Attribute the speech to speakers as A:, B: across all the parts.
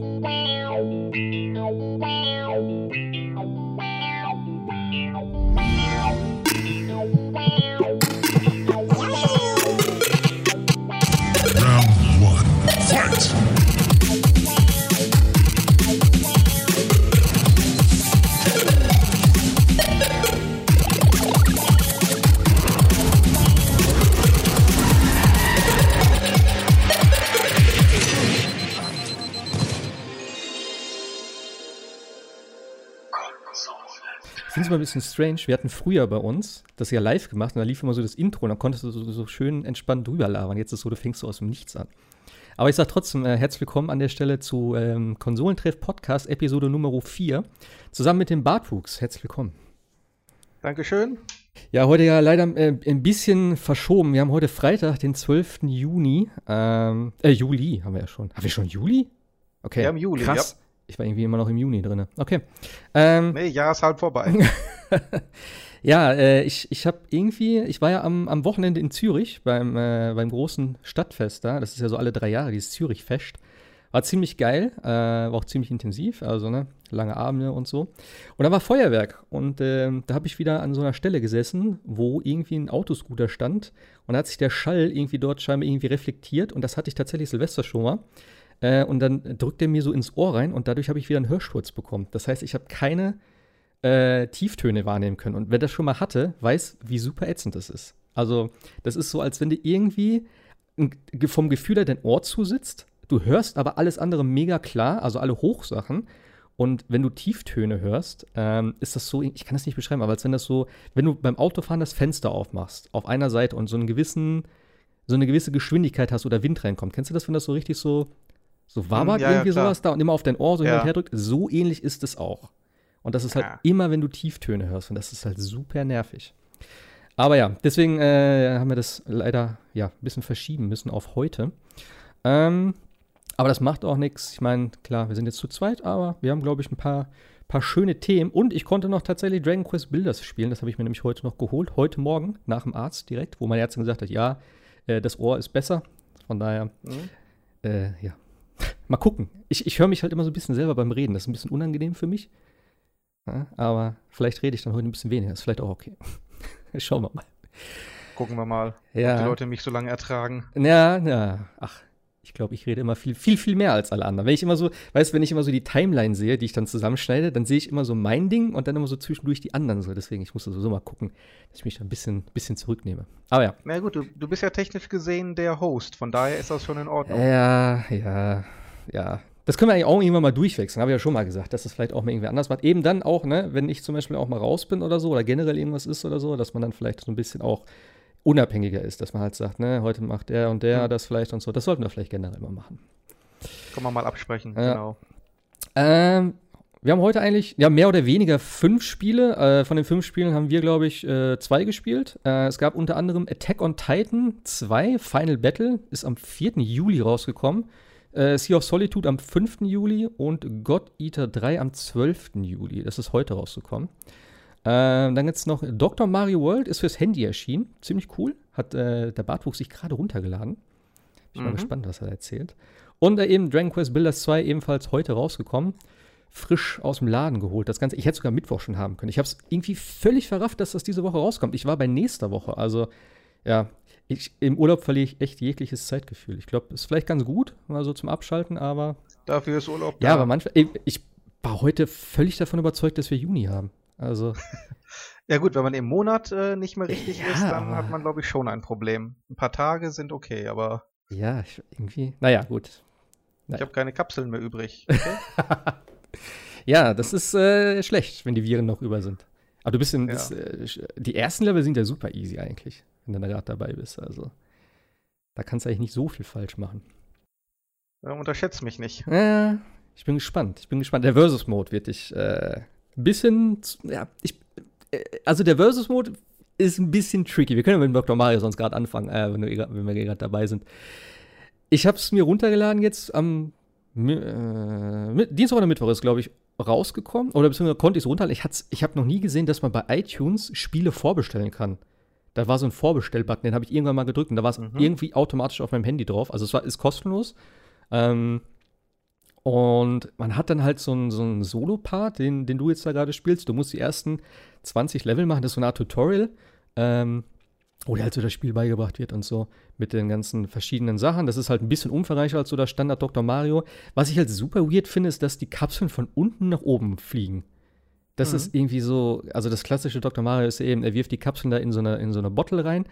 A: Bye. Bisschen strange. Wir hatten früher bei uns das ja live gemacht und da lief immer so das Intro und dann konntest du so, so schön entspannt drüber labern. Jetzt ist es so, du fängst so aus dem Nichts an. Aber ich sage trotzdem äh, herzlich willkommen an der Stelle zu ähm, Konsolentreff Podcast Episode Nummer 4 zusammen mit dem Bartwuchs. Herzlich willkommen.
B: Dankeschön.
A: Ja, heute ja leider äh, ein bisschen verschoben. Wir haben heute Freitag, den 12. Juni. Ähm, äh, Juli haben wir ja schon. Haben wir schon Juli? Okay.
B: Wir haben Juli,
A: Krass. Ich war irgendwie immer noch im Juni drin. Okay. Ähm,
B: Nee, Jahr ist halb vorbei.
A: Ja, äh, ich, ich habe irgendwie, ich war ja am, am Wochenende in Zürich beim, äh, beim großen Stadtfest da. Das ist ja so alle drei Jahre, dieses Zürich-Fest. War ziemlich geil, äh, war auch ziemlich intensiv, also ne, lange Abende und so. Und da war Feuerwerk und ähm, da habe ich wieder an so einer Stelle gesessen, wo irgendwie ein Autoscooter stand und da hat sich der Schall irgendwie dort scheinbar irgendwie reflektiert und das hatte ich tatsächlich Silvester schon mal. Äh, und dann drückt er mir so ins Ohr rein und dadurch habe ich wieder einen Hörsturz bekommen. Das heißt, ich habe keine äh, Tieftöne wahrnehmen können. Und wer das schon mal hatte, weiß, wie super ätzend das ist. Also, das ist so, als wenn dir irgendwie vom Gefühl her dein Ohr zusitzt. Du hörst aber alles andere mega klar, also alle Hochsachen. Und wenn du Tieftöne hörst, ähm, ist das so, ich kann das nicht beschreiben, aber als wenn das so, wenn du beim Autofahren das Fenster aufmachst, auf einer Seite und so einen gewissen, so eine gewisse Geschwindigkeit hast oder Wind reinkommt. Kennst du das, wenn das so richtig so, so wabert,
B: ja, ja,
A: irgendwie
B: klar.
A: sowas da und immer auf dein Ohr so hin
B: Ja.
A: und her drückt? So ähnlich ist es auch. Und das ist halt
B: Ja.
A: immer, wenn du Tieftöne hörst. Und das ist halt super nervig. Aber ja, deswegen äh, haben wir das leider ja, ein bisschen verschieben müssen auf heute. Ähm, aber das macht auch nichts. Ich meine, klar, wir sind jetzt zu zweit, aber wir haben, glaube ich, ein paar, paar schöne Themen. Und ich konnte noch tatsächlich Dragon Quest Builders spielen. Das habe ich mir nämlich heute noch geholt. Heute Morgen nach dem Arzt direkt, wo meine Ärztin gesagt hat, ja, äh, das Ohr ist besser. Von daher,
B: Mhm.
A: äh, ja. Mal gucken. Ich, ich höre mich halt immer so ein bisschen selber beim Reden. Das ist ein bisschen unangenehm für mich. Ja, aber vielleicht rede ich dann heute ein bisschen weniger. Ist vielleicht auch okay. Schauen wir mal.
B: Gucken wir mal, ob die
A: Ja.
B: Leute mich so lange ertragen.
A: Ja, ja. Ach, ich glaube, ich rede immer viel, viel, viel mehr als alle anderen. Wenn ich immer so, weißt du, wenn ich immer so die Timeline sehe, die ich dann zusammenschneide, dann sehe ich immer so mein Ding und dann immer so zwischendurch die anderen so. Deswegen, ich muss sowieso mal gucken, dass ich mich da ein bisschen, bisschen zurücknehme. Aber ja.
B: Na gut, du, du bist ja technisch gesehen der Host, von daher ist das schon in Ordnung.
A: Ja, ja, ja. Das können wir eigentlich auch irgendwann mal durchwechseln, habe ich ja schon mal gesagt, dass das vielleicht auch mal irgendwie anders macht. Eben dann auch, ne, wenn ich zum Beispiel auch mal raus bin oder so, oder generell irgendwas ist oder so, dass man dann vielleicht so ein bisschen auch unabhängiger ist, dass man halt sagt, ne, heute macht der und der
B: Hm.
A: das vielleicht und so. Das sollten wir vielleicht generell mal machen.
B: Können wir mal absprechen,
A: Ja.
B: genau.
A: Ähm, wir haben heute eigentlich, ja, mehr oder weniger fünf Spiele. Äh, von den fünf Spielen haben wir, glaube ich, äh, zwei gespielt. Äh, es gab unter anderem Attack on Titan 2, Final Battle, ist am 4. Juli rausgekommen. Äh, sea of Solitude am 5. Juli und God Eater 3 am 12. Juli. Das ist heute rausgekommen. Ähm, dann gibt es noch Dr. Mario World, ist fürs Handy erschienen. Ziemlich cool. Hat äh, der Bartwuchs sich gerade runtergeladen. Bin ich mal
B: Mhm.
A: gespannt, was er erzählt. Und äh, eben Dragon Quest Builders 2 ebenfalls heute rausgekommen. Frisch aus dem Laden geholt. Das Ganze, ich hätte sogar Mittwoch schon haben können. Ich habe es irgendwie völlig verrafft, dass das diese Woche rauskommt. Ich war bei nächster Woche. Also, ja, ich, im Urlaub verliere ich echt jegliches Zeitgefühl. Ich glaube, ist vielleicht ganz gut, mal so zum Abschalten, aber.
B: Dafür ist Urlaub
A: Ja,
B: da.
A: aber manchmal. Ich, ich war heute völlig davon überzeugt, dass wir Juni haben. Also,
B: Ja gut, wenn man im Monat äh, nicht mehr richtig
A: Ja,
B: ist, dann hat man, glaube ich, schon ein Problem. Ein paar Tage sind okay, aber
A: ja, ich, irgendwie. Naja, gut.
B: ich
A: Naja.
B: habe keine Kapseln mehr übrig. Okay?
A: Ja, das ist äh, schlecht, wenn die Viren noch über sind. Aber du bist in.
B: Ja.
A: Das, äh, die ersten Level sind ja super easy eigentlich, wenn du da gerade dabei bist. Also, da kannst du eigentlich nicht so viel falsch machen.
B: Ja, unterschätzt mich nicht.
A: Ja, ich bin gespannt. Ich bin gespannt. Der Versus-Mode wird dich äh, ein bisschen. Ja, ich. Äh, also, der Versus-Mode ist ein bisschen tricky. Wir können ja mit Dr. Mario sonst gerade anfangen, äh, wenn, du, eh wenn wir gerade dabei sind. Ich habe es mir runtergeladen jetzt am äh, Dienstag oder Mittwoch ist, glaube ich, rausgekommen. Oder beziehungsweise konnte ich es runterladen. Ich, ich habe noch nie gesehen, dass man bei iTunes Spiele vorbestellen kann. Da war so ein Vorbestell-Button, den habe ich irgendwann mal gedrückt und da war es
B: Mhm.
A: irgendwie automatisch auf meinem Handy drauf. Also es war, ist kostenlos. Ähm, Und man hat dann halt so einen, so einen Solo-Part, den, den du jetzt da gerade spielst. Du musst die ersten 20 Level machen, das ist so eine Art Tutorial, ähm, wo dir halt so das Spiel beigebracht wird und so mit den ganzen verschiedenen Sachen. Das ist halt ein bisschen umfangreicher als so der Standard Dr. Mario. Was ich halt super weird finde, ist, dass die Kapseln von unten nach oben fliegen. Das
B: Mhm.
A: ist irgendwie so, also das klassische Dr. Mario ist eben, er wirft die Kapseln da in so eine, in so eine Bottle rein,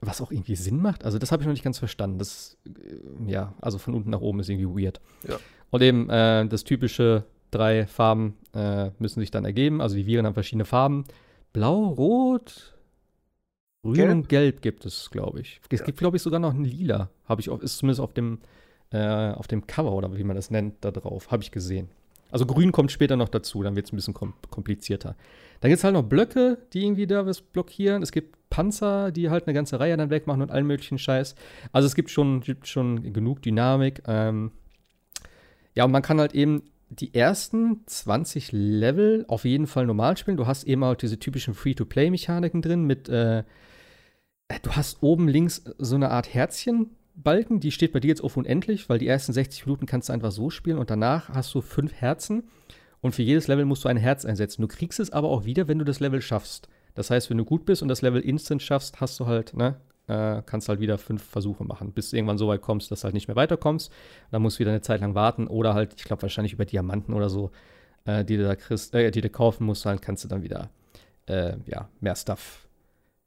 A: was auch irgendwie Sinn macht. Also das habe ich noch nicht ganz verstanden. Das, äh, ja, also von unten nach oben ist irgendwie weird.
B: Ja.
A: Und eben äh, das typische drei Farben äh, müssen sich dann ergeben. Also die Viren haben verschiedene Farben. Blau, Rot, Grün
B: Gelb?
A: und Gelb gibt es, glaube ich. Es
B: Ja.
A: gibt, glaube ich, sogar noch ein Lila. Habe ich, auf, ist zumindest auf dem, äh, auf dem Cover oder wie man das nennt, da drauf. Habe ich gesehen. Also Grün kommt später noch dazu, dann wird es ein bisschen kom komplizierter. Dann gibt es halt noch Blöcke, die irgendwie da was blockieren. Es gibt Panzer, die halt eine ganze Reihe dann wegmachen und allen möglichen Scheiß. Also es gibt schon, gibt schon genug Dynamik. Ähm, ja, und man kann halt eben die ersten 20 Level auf jeden Fall normal spielen. Du hast eben halt diese typischen Free-to-Play-Mechaniken drin mit, äh, du hast oben links so eine Art Herzchenbalken, die steht bei dir jetzt auf unendlich, weil die ersten 60 Minuten kannst du einfach so spielen und danach hast du fünf Herzen und für jedes Level musst du ein Herz einsetzen. Du kriegst es aber auch wieder, wenn du das Level schaffst. Das heißt, wenn du gut bist und das Level instant schaffst, hast du halt, ne, äh, kannst halt wieder fünf Versuche machen, bis du irgendwann so weit kommst, dass du halt nicht mehr weiterkommst. Dann musst du wieder eine Zeit lang warten oder halt, ich glaube, wahrscheinlich über Diamanten oder so, äh, die du da kriegst, äh, die du kaufen musst, dann kannst du dann wieder, äh, ja, mehr Stuff,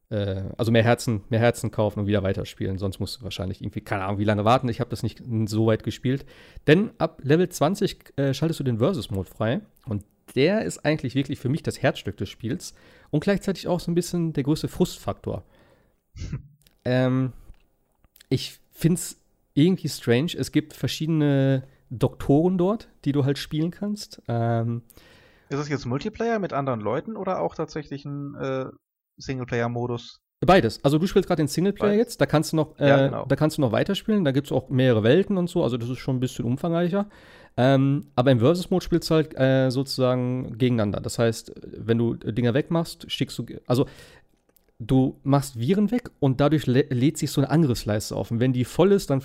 A: äh, also mehr Herzen, mehr Herzen kaufen und wieder weiterspielen. Sonst musst du wahrscheinlich irgendwie, keine Ahnung, wie lange warten. Ich habe das nicht so weit gespielt. Denn ab Level 20 äh, schaltest du den Versus-Mode frei und der ist eigentlich wirklich für mich das Herzstück des Spiels und gleichzeitig auch so ein bisschen der größte Frustfaktor. ähm, ich finde es irgendwie strange. Es gibt verschiedene Doktoren dort, die du halt spielen kannst. Ähm,
B: Ist es jetzt Multiplayer mit anderen Leuten oder auch tatsächlich ein äh, Singleplayer-Modus?
A: Beides. Also du spielst gerade den Singleplayer
B: Beides.
A: jetzt, da kannst du noch, äh,
B: Ja, genau.
A: da kannst du noch weiterspielen, da gibt es auch mehrere Welten und so, also das ist schon ein bisschen umfangreicher. Ähm, aber im Versus-Mode spielst du halt äh, sozusagen gegeneinander. Das heißt, wenn du Dinger wegmachst, schickst du, also du machst Viren weg und dadurch lä lädt sich so eine Angriffsleiste auf. Und wenn die voll ist, dann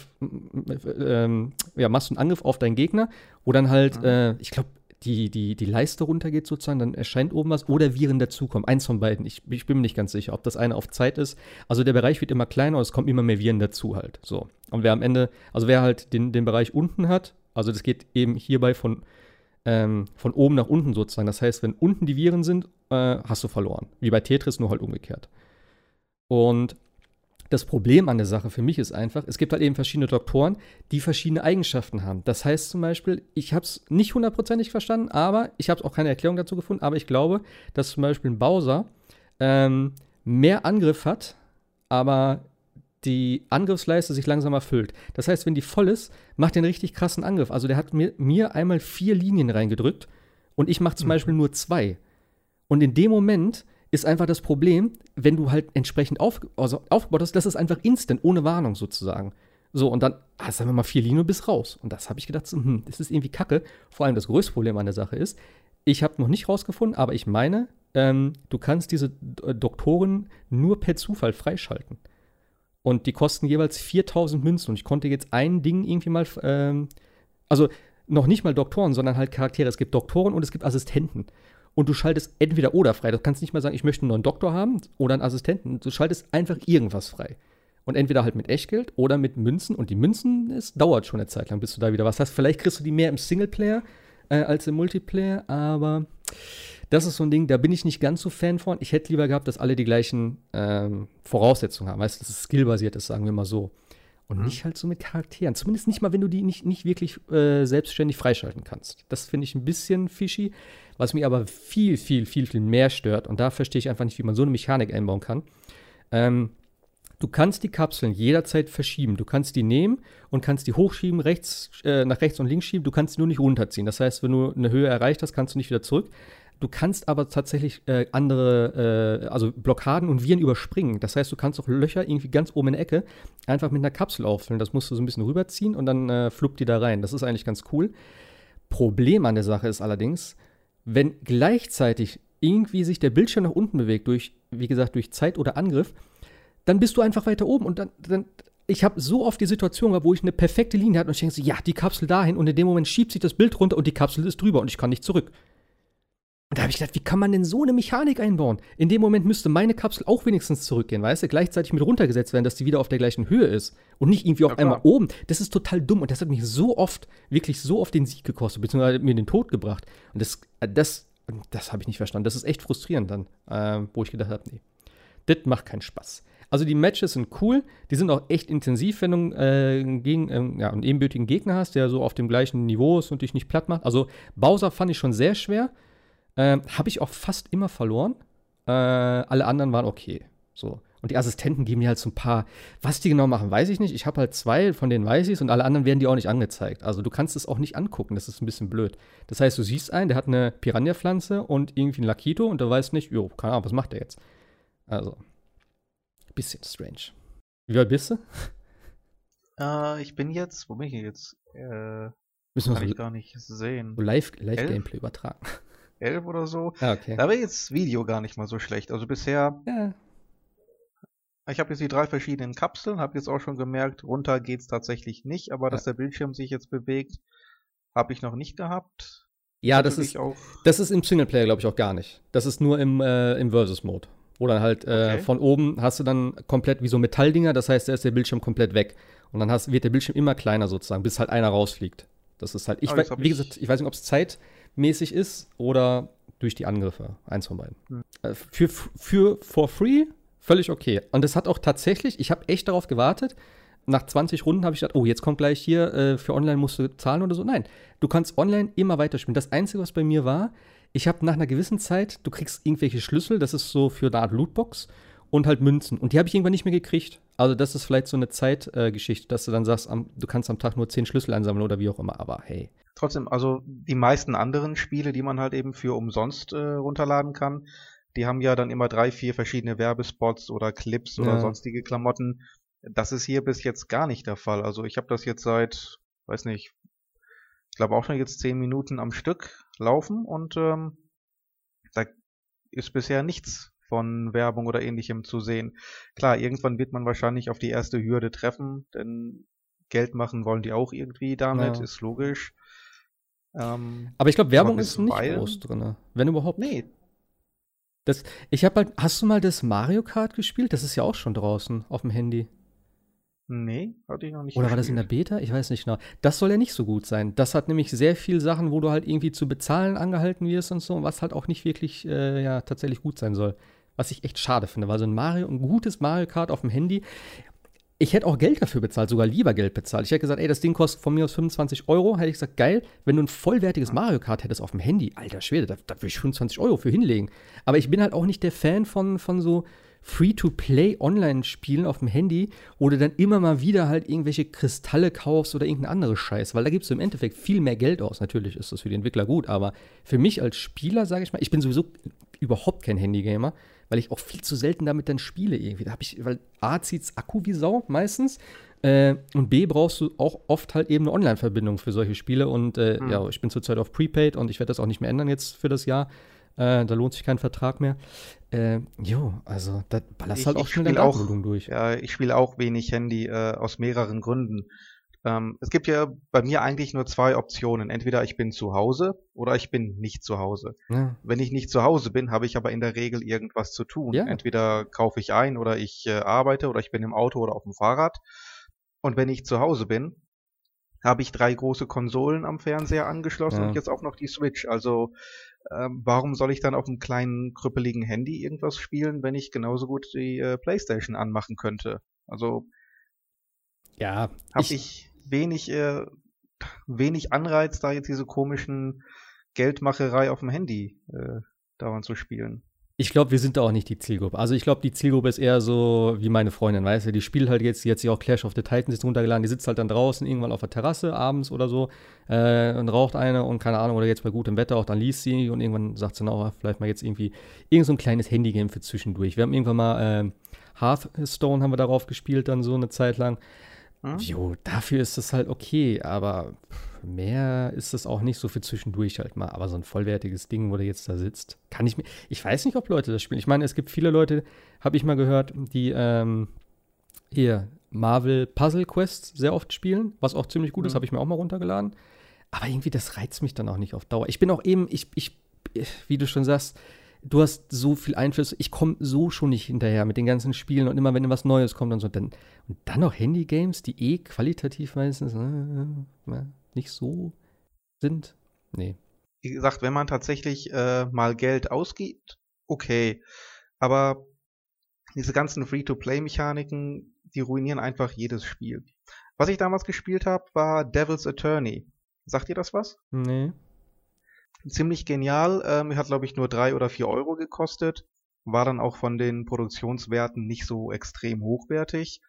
A: ähm, ja, machst du einen Angriff auf deinen Gegner, wo dann halt,
B: Mhm.
A: äh, ich glaube, die, die, die Leiste runtergeht sozusagen, dann erscheint oben was oder Viren dazukommen. Eins von beiden. Ich, ich bin mir nicht ganz sicher, ob das eine auf Zeit ist. Also der Bereich wird immer kleiner und es kommen immer mehr Viren dazu halt. So. Und wer am Ende, also wer halt den, den Bereich unten hat, also das geht eben hierbei von, ähm, von oben nach unten sozusagen. Das heißt, wenn unten die Viren sind, äh, hast du verloren. Wie bei Tetris, nur halt umgekehrt. Und das Problem an der Sache für mich ist einfach, es gibt halt eben verschiedene Doktoren, die verschiedene Eigenschaften haben. Das heißt zum Beispiel, ich habe es nicht hundertprozentig verstanden, aber ich habe auch keine Erklärung dazu gefunden, aber ich glaube, dass zum Beispiel ein Bowser ähm, mehr Angriff hat, aber die Angriffsleiste sich langsam erfüllt. Das heißt, wenn die voll ist, macht er einen richtig krassen Angriff. Also der hat mir, mir einmal vier Linien reingedrückt und ich mache zum
B: Mhm.
A: Beispiel nur zwei. Und in dem Moment ist einfach das Problem, wenn du halt entsprechend auf, also aufgebaut hast, das ist einfach instant, ohne Warnung sozusagen. So, und dann hast du einfach mal vier Linien bist raus. Und das habe ich gedacht, so, hm, das ist irgendwie kacke. Vor allem das größte Problem an der Sache ist, ich habe noch nicht rausgefunden, aber ich meine, ähm, du kannst diese Doktoren nur per Zufall freischalten. Und die kosten jeweils 4000 Münzen. Und ich konnte jetzt ein Ding irgendwie mal, ähm, also noch nicht mal Doktoren, sondern halt Charaktere. Es gibt Doktoren und es gibt Assistenten. Und du schaltest entweder oder frei. Du kannst nicht mal sagen, ich möchte einen neuen Doktor haben oder einen Assistenten. Du schaltest einfach irgendwas frei. Und entweder halt mit Echtgeld oder mit Münzen. Und die Münzen, es dauert schon eine Zeit lang, bis du da wieder was hast. Vielleicht kriegst du die mehr im Singleplayer äh, als im Multiplayer, aber das ist so ein Ding, da bin ich nicht ganz so Fan von. Ich hätte lieber gehabt, dass alle die gleichen ähm, Voraussetzungen haben. Weißt du, dass es skillbasiert ist, sagen wir mal so. Und
B: Mhm.
A: nicht halt so mit Charakteren. Zumindest nicht mal, wenn du die nicht, nicht wirklich äh, selbstständig freischalten kannst. Das finde ich ein bisschen fishy. Was mich aber viel, viel, viel, viel mehr stört, und da verstehe ich einfach nicht, wie man so eine Mechanik einbauen kann. Ähm, du kannst die Kapseln jederzeit verschieben. Du kannst die nehmen und kannst die hochschieben, rechts, äh, nach rechts und links schieben. Du kannst sie nur nicht runterziehen. Das heißt, wenn du eine Höhe erreicht hast, kannst du nicht wieder zurück. Du kannst aber tatsächlich äh, andere, äh, also Blockaden und Viren überspringen. Das heißt, du kannst auch Löcher irgendwie ganz oben in der Ecke einfach mit einer Kapsel auffüllen. Das musst du so ein bisschen rüberziehen und dann äh, fluppt die da rein. Das ist eigentlich ganz cool. Problem an der Sache ist allerdings, wenn gleichzeitig irgendwie sich der Bildschirm nach unten bewegt, durch, wie gesagt, durch Zeit oder Angriff, dann bist du einfach weiter oben und dann, dann ich habe so oft die Situation gehabt, wo ich eine perfekte Linie hatte und ich denke so, ja, die Kapsel dahin und in dem Moment schiebt sich das Bild runter und die Kapsel ist drüber und ich kann nicht zurück. Und da habe ich gedacht, wie kann man denn so eine Mechanik einbauen? In dem Moment müsste meine Kapsel auch wenigstens zurückgehen, weißt du? Gleichzeitig mit runtergesetzt werden, dass die wieder auf der gleichen Höhe ist und nicht irgendwie auf
B: Ja,
A: einmal oben. Das ist total dumm und das hat mich so oft, wirklich so oft den Sieg gekostet, beziehungsweise mir den Tod gebracht. Und das, das, das habe ich nicht verstanden. Das ist echt frustrierend dann, ähm, wo ich gedacht habe, nee, das macht keinen Spaß. Also die Matches sind cool, die sind auch echt intensiv, wenn du äh, gegen, ähm, ja, einen ebenbürtigen Gegner hast, der so auf dem gleichen Niveau ist und dich nicht platt macht. Also Bowser fand ich schon sehr schwer. Ähm, Habe ich auch fast immer verloren. Äh, alle anderen waren okay. So. Und die Assistenten geben dir halt so ein paar. Was die genau machen, weiß ich nicht. Ich habe halt zwei, von denen weiß ich es und alle anderen werden dir auch nicht angezeigt. Also du kannst es auch nicht angucken. Das ist ein bisschen blöd. Das heißt, du siehst einen, der hat eine Piranha-Pflanze und irgendwie ein Lakito und du weißt nicht, jo, keine Ahnung, was macht der jetzt? Also, bisschen strange. Wie weit bist du?
B: Äh, ich bin jetzt, wo bin ich denn jetzt? Äh,
A: Müssen
B: kann
A: wir
B: ich gar nicht sehen.
A: so live, live
B: Elf?
A: Gameplay übertragen.
B: Elf oder so.
A: Ah, okay.
B: Da wäre jetzt Video gar nicht mal so schlecht. Also bisher,
A: Ja.
B: ich habe jetzt die drei verschiedenen Kapseln, habe jetzt auch schon gemerkt, runter geht's tatsächlich nicht, aber dass der Bildschirm sich jetzt bewegt, habe ich noch nicht gehabt.
A: Ja, das ist,
B: auch.
A: das ist im Singleplayer, glaube ich, auch gar nicht. Das ist nur im, äh, im Versus-Mode. Dann halt äh,
B: Okay.
A: von oben hast du dann komplett wie so Metalldinger, das heißt, da ist der Bildschirm komplett weg. Und dann hast, wird der Bildschirm immer kleiner sozusagen, bis halt einer rausfliegt. Das ist halt, ich, wei-
B: jetzt hab
A: wie gesagt, ich weiß nicht, ob es zeitmäßig ist oder durch die Angriffe. Eins von beiden.
B: Hm.
A: Äh, Für, für for free völlig okay. Und das hat auch tatsächlich, ich habe echt darauf gewartet. Nach 20 Runden habe ich gedacht, oh, jetzt kommt gleich hier, äh, für online musst du zahlen oder so. Nein, du kannst online immer weiterspielen. Das Einzige, was bei mir war, ich habe nach einer gewissen Zeit, du kriegst irgendwelche Schlüssel, das ist so für eine Art Lootbox und halt Münzen. Und die habe ich irgendwann nicht mehr gekriegt. Also das ist vielleicht so eine Zeitgeschichte, äh, dass du dann sagst, am, du kannst am Tag nur 10 Schlüssel einsammeln oder wie auch immer. Aber hey,
B: Trotzdem, also die meisten anderen Spiele, die man halt eben für umsonst äh, runterladen kann, die haben ja dann immer drei, vier verschiedene Werbespots oder Clips oder
A: Ja.
B: sonstige Klamotten. Das ist hier bis jetzt gar nicht der Fall. Also ich habe das jetzt seit, weiß nicht, ich glaube auch schon jetzt zehn Minuten am Stück laufen und ähm, da ist bisher nichts von Werbung oder ähnlichem zu sehen. Klar, irgendwann wird man wahrscheinlich auf die erste Hürde treffen, denn Geld machen wollen die auch irgendwie damit,
A: Ja.
B: ist logisch. Ähm,
A: aber ich glaube, Werbung ist nicht
B: zuweilen?
A: groß drin. Wenn überhaupt.
B: nee,
A: Das, ich habe halt, hast du mal das Mario Kart gespielt? Das ist ja auch schon draußen auf dem Handy.
B: Nee, hatte ich noch nicht
A: Oder war das in der
B: gespielt.
A: Beta? Ich weiß nicht genau. Das soll ja nicht so gut sein. Das hat nämlich sehr viel Sachen, wo du halt irgendwie zu bezahlen angehalten wirst und so, was halt auch nicht wirklich äh, ja, tatsächlich gut sein soll. Was ich echt schade finde, weil so ein Mario, ein gutes Mario Kart auf dem Handy, ich hätte auch Geld dafür bezahlt, sogar lieber Geld bezahlt. Ich hätte gesagt, ey, das Ding kostet von mir aus 25 Euro. Hätte ich gesagt, geil, wenn du ein vollwertiges Mario Kart hättest auf dem Handy, alter Schwede, da, da würde ich 25 Euro für hinlegen. Aber ich bin halt auch nicht der Fan von, von so Free-to-Play-Online-Spielen auf dem Handy, wo du dann immer mal wieder halt irgendwelche Kristalle kaufst oder irgendeinen andere Scheiß, weil da gibst du im Endeffekt viel mehr Geld aus. Natürlich ist das für die Entwickler gut, aber für mich als Spieler, sage ich mal, ich bin sowieso überhaupt kein Handygamer, weil ich auch viel zu selten damit dann spiele irgendwie. Da habe ich, weil A zieht's Akku wie Sau meistens äh, und B brauchst du auch oft halt eben eine Online-Verbindung für solche Spiele und äh,
B: Hm.
A: ja, ich bin zurzeit auf Prepaid und ich werde das auch nicht mehr ändern jetzt für das Jahr. Äh, da lohnt sich kein Vertrag mehr. Äh, jo, also da ballerst
B: Ich-
A: halt auch schnell dein
B: spiel auch-
A: Datenvolumen durch.
B: Ja, ich spiele auch wenig Handy äh, aus mehreren Gründen. Ähm, es gibt ja bei mir eigentlich nur zwei Optionen. Entweder ich bin zu Hause oder ich bin nicht zu Hause.
A: Ja.
B: Wenn ich nicht zu Hause bin, habe ich aber in der Regel irgendwas zu tun.
A: Ja.
B: Entweder kaufe ich ein oder ich äh, arbeite oder ich bin im Auto oder auf dem Fahrrad. Und wenn ich zu Hause bin, habe ich drei große Konsolen am Fernseher angeschlossen
A: Ja.
B: und jetzt auch noch die Switch. Also ähm, warum soll ich dann auf einem kleinen krüppeligen Handy irgendwas spielen, wenn ich genauso gut die äh, PlayStation anmachen könnte? Also
A: Ja,
B: habe
A: ich,
B: ich, wenig äh, wenig Anreiz, da jetzt diese komischen Geldmacherei auf dem Handy äh, dauernd zu spielen.
A: Ich glaube, wir sind da auch nicht die Zielgruppe. Also ich glaube, die Zielgruppe ist eher so wie meine Freundin, weißt du, die spielt halt jetzt, die hat sich auch Clash of the Titans jetzt runtergeladen, die sitzt halt dann draußen irgendwann auf der Terrasse abends oder so äh, und raucht eine und keine Ahnung, oder jetzt bei gutem Wetter auch, dann liest sie und irgendwann sagt sie, na, vielleicht mal jetzt irgendwie irgend so ein kleines Handygame für zwischendurch. Wir haben irgendwann mal äh, Hearthstone haben wir darauf gespielt, dann so eine Zeit lang.
B: Hm?
A: Jo, dafür ist es halt okay, aber mehr ist es auch nicht so für zwischendurch halt mal. Aber so ein vollwertiges Ding, wo der jetzt da sitzt, kann ich mir. Ich weiß nicht, ob Leute das spielen. Ich meine, es gibt viele Leute, habe ich mal gehört, die ähm, hier Marvel Puzzle Quest sehr oft spielen, was auch ziemlich gut ist,
B: Mhm.
A: habe ich mir auch mal runtergeladen. Aber irgendwie, das reizt mich dann auch nicht auf Dauer. Ich bin auch eben, ich, ich, wie du schon sagst, du hast so viel Einfluss, ich komme so schon nicht hinterher mit den ganzen Spielen und immer wenn was Neues kommt und so, dann, und dann noch Handy-Games, die eh qualitativ meistens äh, äh, nicht so sind. Nee.
B: Wie gesagt, wenn man tatsächlich äh, mal Geld ausgibt, okay. Aber diese ganzen Free-to-Play-Mechaniken, die ruinieren einfach jedes Spiel. Was ich damals gespielt habe, war Devil's Attorney. Sagt ihr das was?
A: Nee.
B: Ziemlich genial. Ähm, hat, glaube ich, nur drei oder vier Euro gekostet. War dann auch von den Produktionswerten nicht so extrem hochwertig.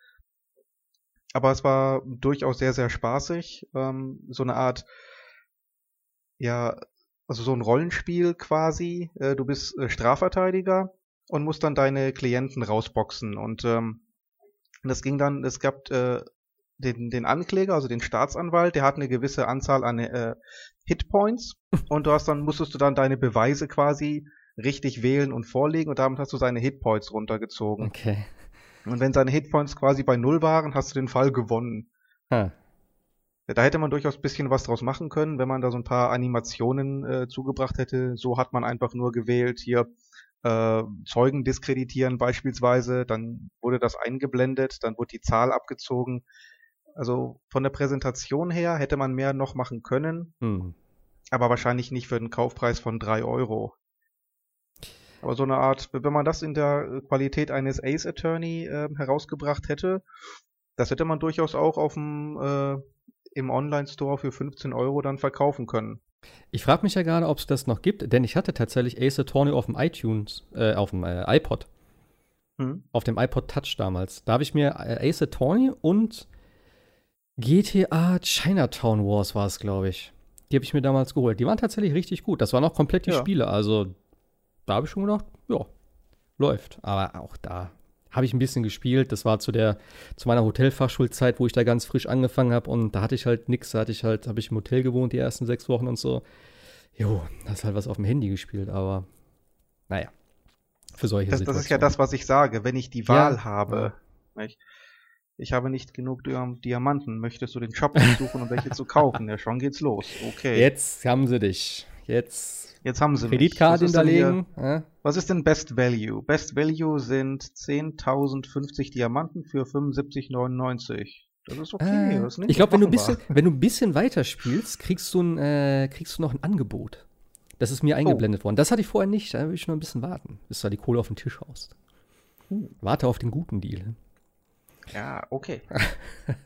B: Aber es war durchaus sehr, sehr spaßig. Ähm, so eine Art, ja, also so ein Rollenspiel quasi. Äh, du bist äh, Strafverteidiger und musst dann deine Klienten rausboxen. Und ähm, das ging dann, es gab äh, den, den Ankläger, also den Staatsanwalt, der hat eine gewisse Anzahl an äh, Hitpoints und du hast dann, musstest du dann deine Beweise quasi richtig wählen und vorlegen und damit hast du seine Hitpoints runtergezogen.
A: Okay.
B: Und wenn seine Hitpoints quasi bei Null waren, hast du den Fall gewonnen.
A: Ha.
B: Da hätte man durchaus ein bisschen was draus machen können, wenn man da so ein paar Animationen äh, zugebracht hätte. So hat man einfach nur gewählt, hier äh, Zeugen diskreditieren beispielsweise, dann wurde das eingeblendet, dann wurde die Zahl abgezogen. Also von der Präsentation her hätte man mehr noch machen können,
A: Hm.
B: aber wahrscheinlich nicht für den Kaufpreis von drei Euro. Aber so eine Art, wenn man das in der Qualität eines Ace Attorney äh, herausgebracht hätte, das hätte man durchaus auch auf dem äh, im Online-Store für 15 Euro dann verkaufen können.
A: Ich frage mich ja gerade, ob es das noch gibt, denn ich hatte tatsächlich Ace Attorney auf dem iTunes, äh, auf dem äh, iPod,
B: Hm?
A: auf dem iPod Touch damals. Da habe ich mir äh, Ace Attorney und GTA Chinatown Wars war es, glaube ich. Die habe ich mir damals geholt. Die waren tatsächlich richtig gut. Das waren auch komplett die
B: Ja.
A: Spiele. Also da habe ich schon gedacht, ja, läuft. Aber auch da habe ich ein bisschen gespielt. Das war zu der, zu meiner Hotelfachschulzeit, wo ich da ganz frisch angefangen habe und da hatte ich halt nichts. Da hatte ich halt, habe ich im Hotel gewohnt die ersten sechs Wochen und so. Jo, hast halt was auf dem Handy gespielt, aber naja. Für solche
B: Das, das ist ja das, was ich sage. Wenn ich die
A: Ja,
B: Wahl habe, nicht? ich habe nicht genug Diam- Diamanten, möchtest du den Shop suchen, um welche zu kaufen? Ja, schon geht's los. Okay.
A: Jetzt haben sie dich. Jetzt
B: Jetzt haben sie.
A: Kreditkarte
B: Was ist denn hier-
A: hinterlegen. Ja?
B: Was ist denn Best Value? Best Value sind 10.050 Diamanten für 75,99. Das ist okay.
A: Äh,
B: ist
A: ich glaube, wenn du ein
B: machbar.
A: bisschen, wenn du ein bisschen weiter spielst, kriegst du ein, äh, kriegst du noch ein Angebot. Das ist mir eingeblendet worden. Das hatte ich vorher nicht. Da will ich noch ein bisschen warten, bis du die Kohle auf den Tisch haust.
B: Hm.
A: Warte auf den guten Deal.
B: Ja, okay.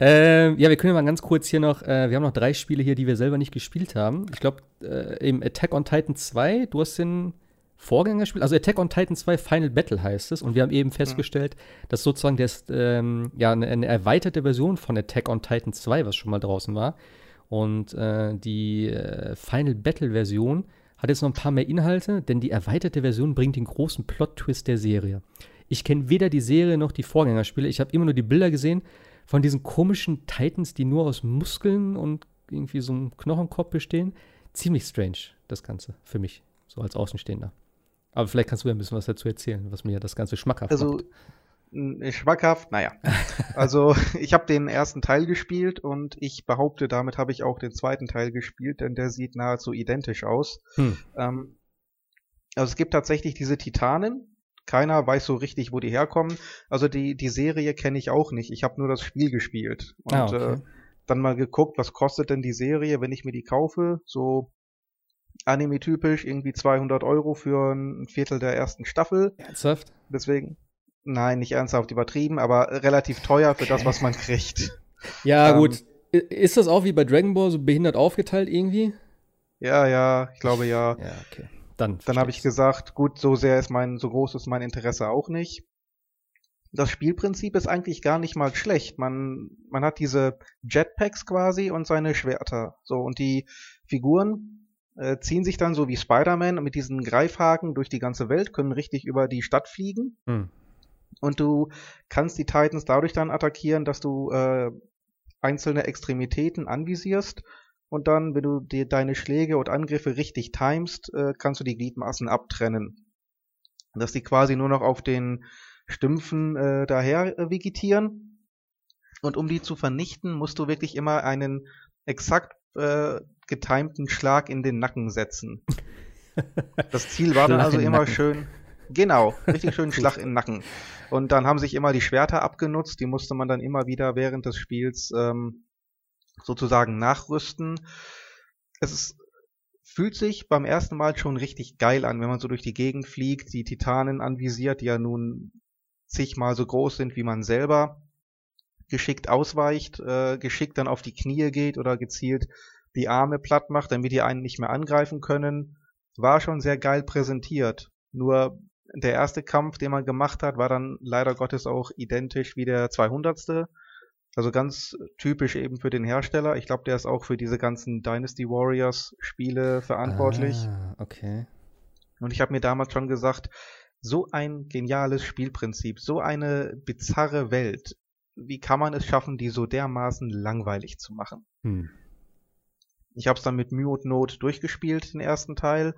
A: Ähm, ja, wir können ja mal ganz kurz hier noch, äh, wir haben noch drei Spiele hier, die wir selber nicht gespielt haben. Ich glaube, äh, im Attack on Titan 2, du hast den Vorgänger gespielt, also Attack on Titan 2 Final Battle heißt es. Und wir haben eben festgestellt, dass sozusagen das, ähm, ja, eine, eine erweiterte Version von Attack on Titan 2, was schon mal draußen war. Und äh, die äh, Final Battle Version hat jetzt noch ein paar mehr Inhalte, denn die erweiterte Version bringt den großen Plot-Twist der Serie. Ich kenne weder die Serie noch die Vorgängerspiele. Ich habe immer nur die Bilder gesehen von diesen komischen Titans, die nur aus Muskeln und irgendwie so einem Knochenkopf bestehen. Ziemlich strange, das Ganze, für mich, so als Außenstehender. Aber vielleicht kannst du ja ein bisschen was dazu erzählen, was mir das Ganze schmackhaft
B: Also
A: macht.
B: n- schmackhaft, naja. Also ich habe den ersten Teil gespielt und ich behaupte, damit habe ich auch den zweiten Teil gespielt, denn der sieht nahezu identisch aus.
A: Hm.
B: Ähm, also es gibt tatsächlich diese Titanen. Keiner weiß so richtig, wo die herkommen. Also die, die Serie kenne ich auch nicht. Ich habe nur das Spiel gespielt. Und
A: Ah, okay.
B: äh, dann mal geguckt, was kostet denn die Serie, wenn ich mir die kaufe. So Anime-typisch, irgendwie 200 Euro für ein Viertel der ersten Staffel.
A: Ernsthaft?
B: Deswegen, nein, nicht ernsthaft übertrieben, aber relativ teuer für das, was man kriegt.
A: Ja,
B: Ähm,
A: gut. Ist das auch wie bei Dragon Ball so behindert aufgeteilt irgendwie?
B: Ja, ja, ich glaube ja.
A: Ja, okay. Dann,
B: Dann habe ich gesagt, gut, so sehr ist mein, so groß ist mein Interesse auch nicht. Das Spielprinzip ist eigentlich gar nicht mal schlecht. Man, man hat diese Jetpacks quasi und seine Schwerter. So, und die Figuren äh, ziehen sich dann so wie Spider-Man mit diesen Greifhaken durch die ganze Welt, können richtig über die Stadt fliegen.
A: Hm.
B: Und du kannst die Titans dadurch dann attackieren, dass du äh, einzelne Extremitäten anvisierst. Und dann, wenn du dir deine Schläge und Angriffe richtig timest, äh, kannst du die Gliedmaßen abtrennen. Dass die quasi nur noch auf den Stümpfen äh, daher äh, vegetieren. Und um die zu vernichten, musst du wirklich immer einen exakt äh, getimten Schlag in den Nacken setzen. Das Ziel war dann also immer Nacken. schön, genau, richtig schön Schlag in den Nacken. Und dann haben sich immer die Schwerter abgenutzt, die musste man dann immer wieder während des Spiels ähm, sozusagen nachrüsten. Es ist, fühlt sich beim ersten Mal schon richtig geil an, wenn man so durch die Gegend fliegt, die Titanen anvisiert, die ja nun zigmal so groß sind wie man selber, geschickt ausweicht, äh, geschickt dann auf die Knie geht oder gezielt die Arme platt macht, damit die einen nicht mehr angreifen können, war schon sehr geil präsentiert. Nur der erste Kampf, den man gemacht hat, war dann leider Gottes auch identisch wie der 200. Also ganz typisch eben für den Hersteller. Ich glaube, der ist auch für diese ganzen Dynasty Warriors Spiele verantwortlich.
A: Ah, okay.
B: Und ich habe mir damals schon gesagt, so ein geniales Spielprinzip, so eine bizarre Welt. Wie kann man es schaffen, die so dermaßen langweilig zu machen? Hm. Ich habe es dann mit Mühe und Not durchgespielt, den ersten Teil.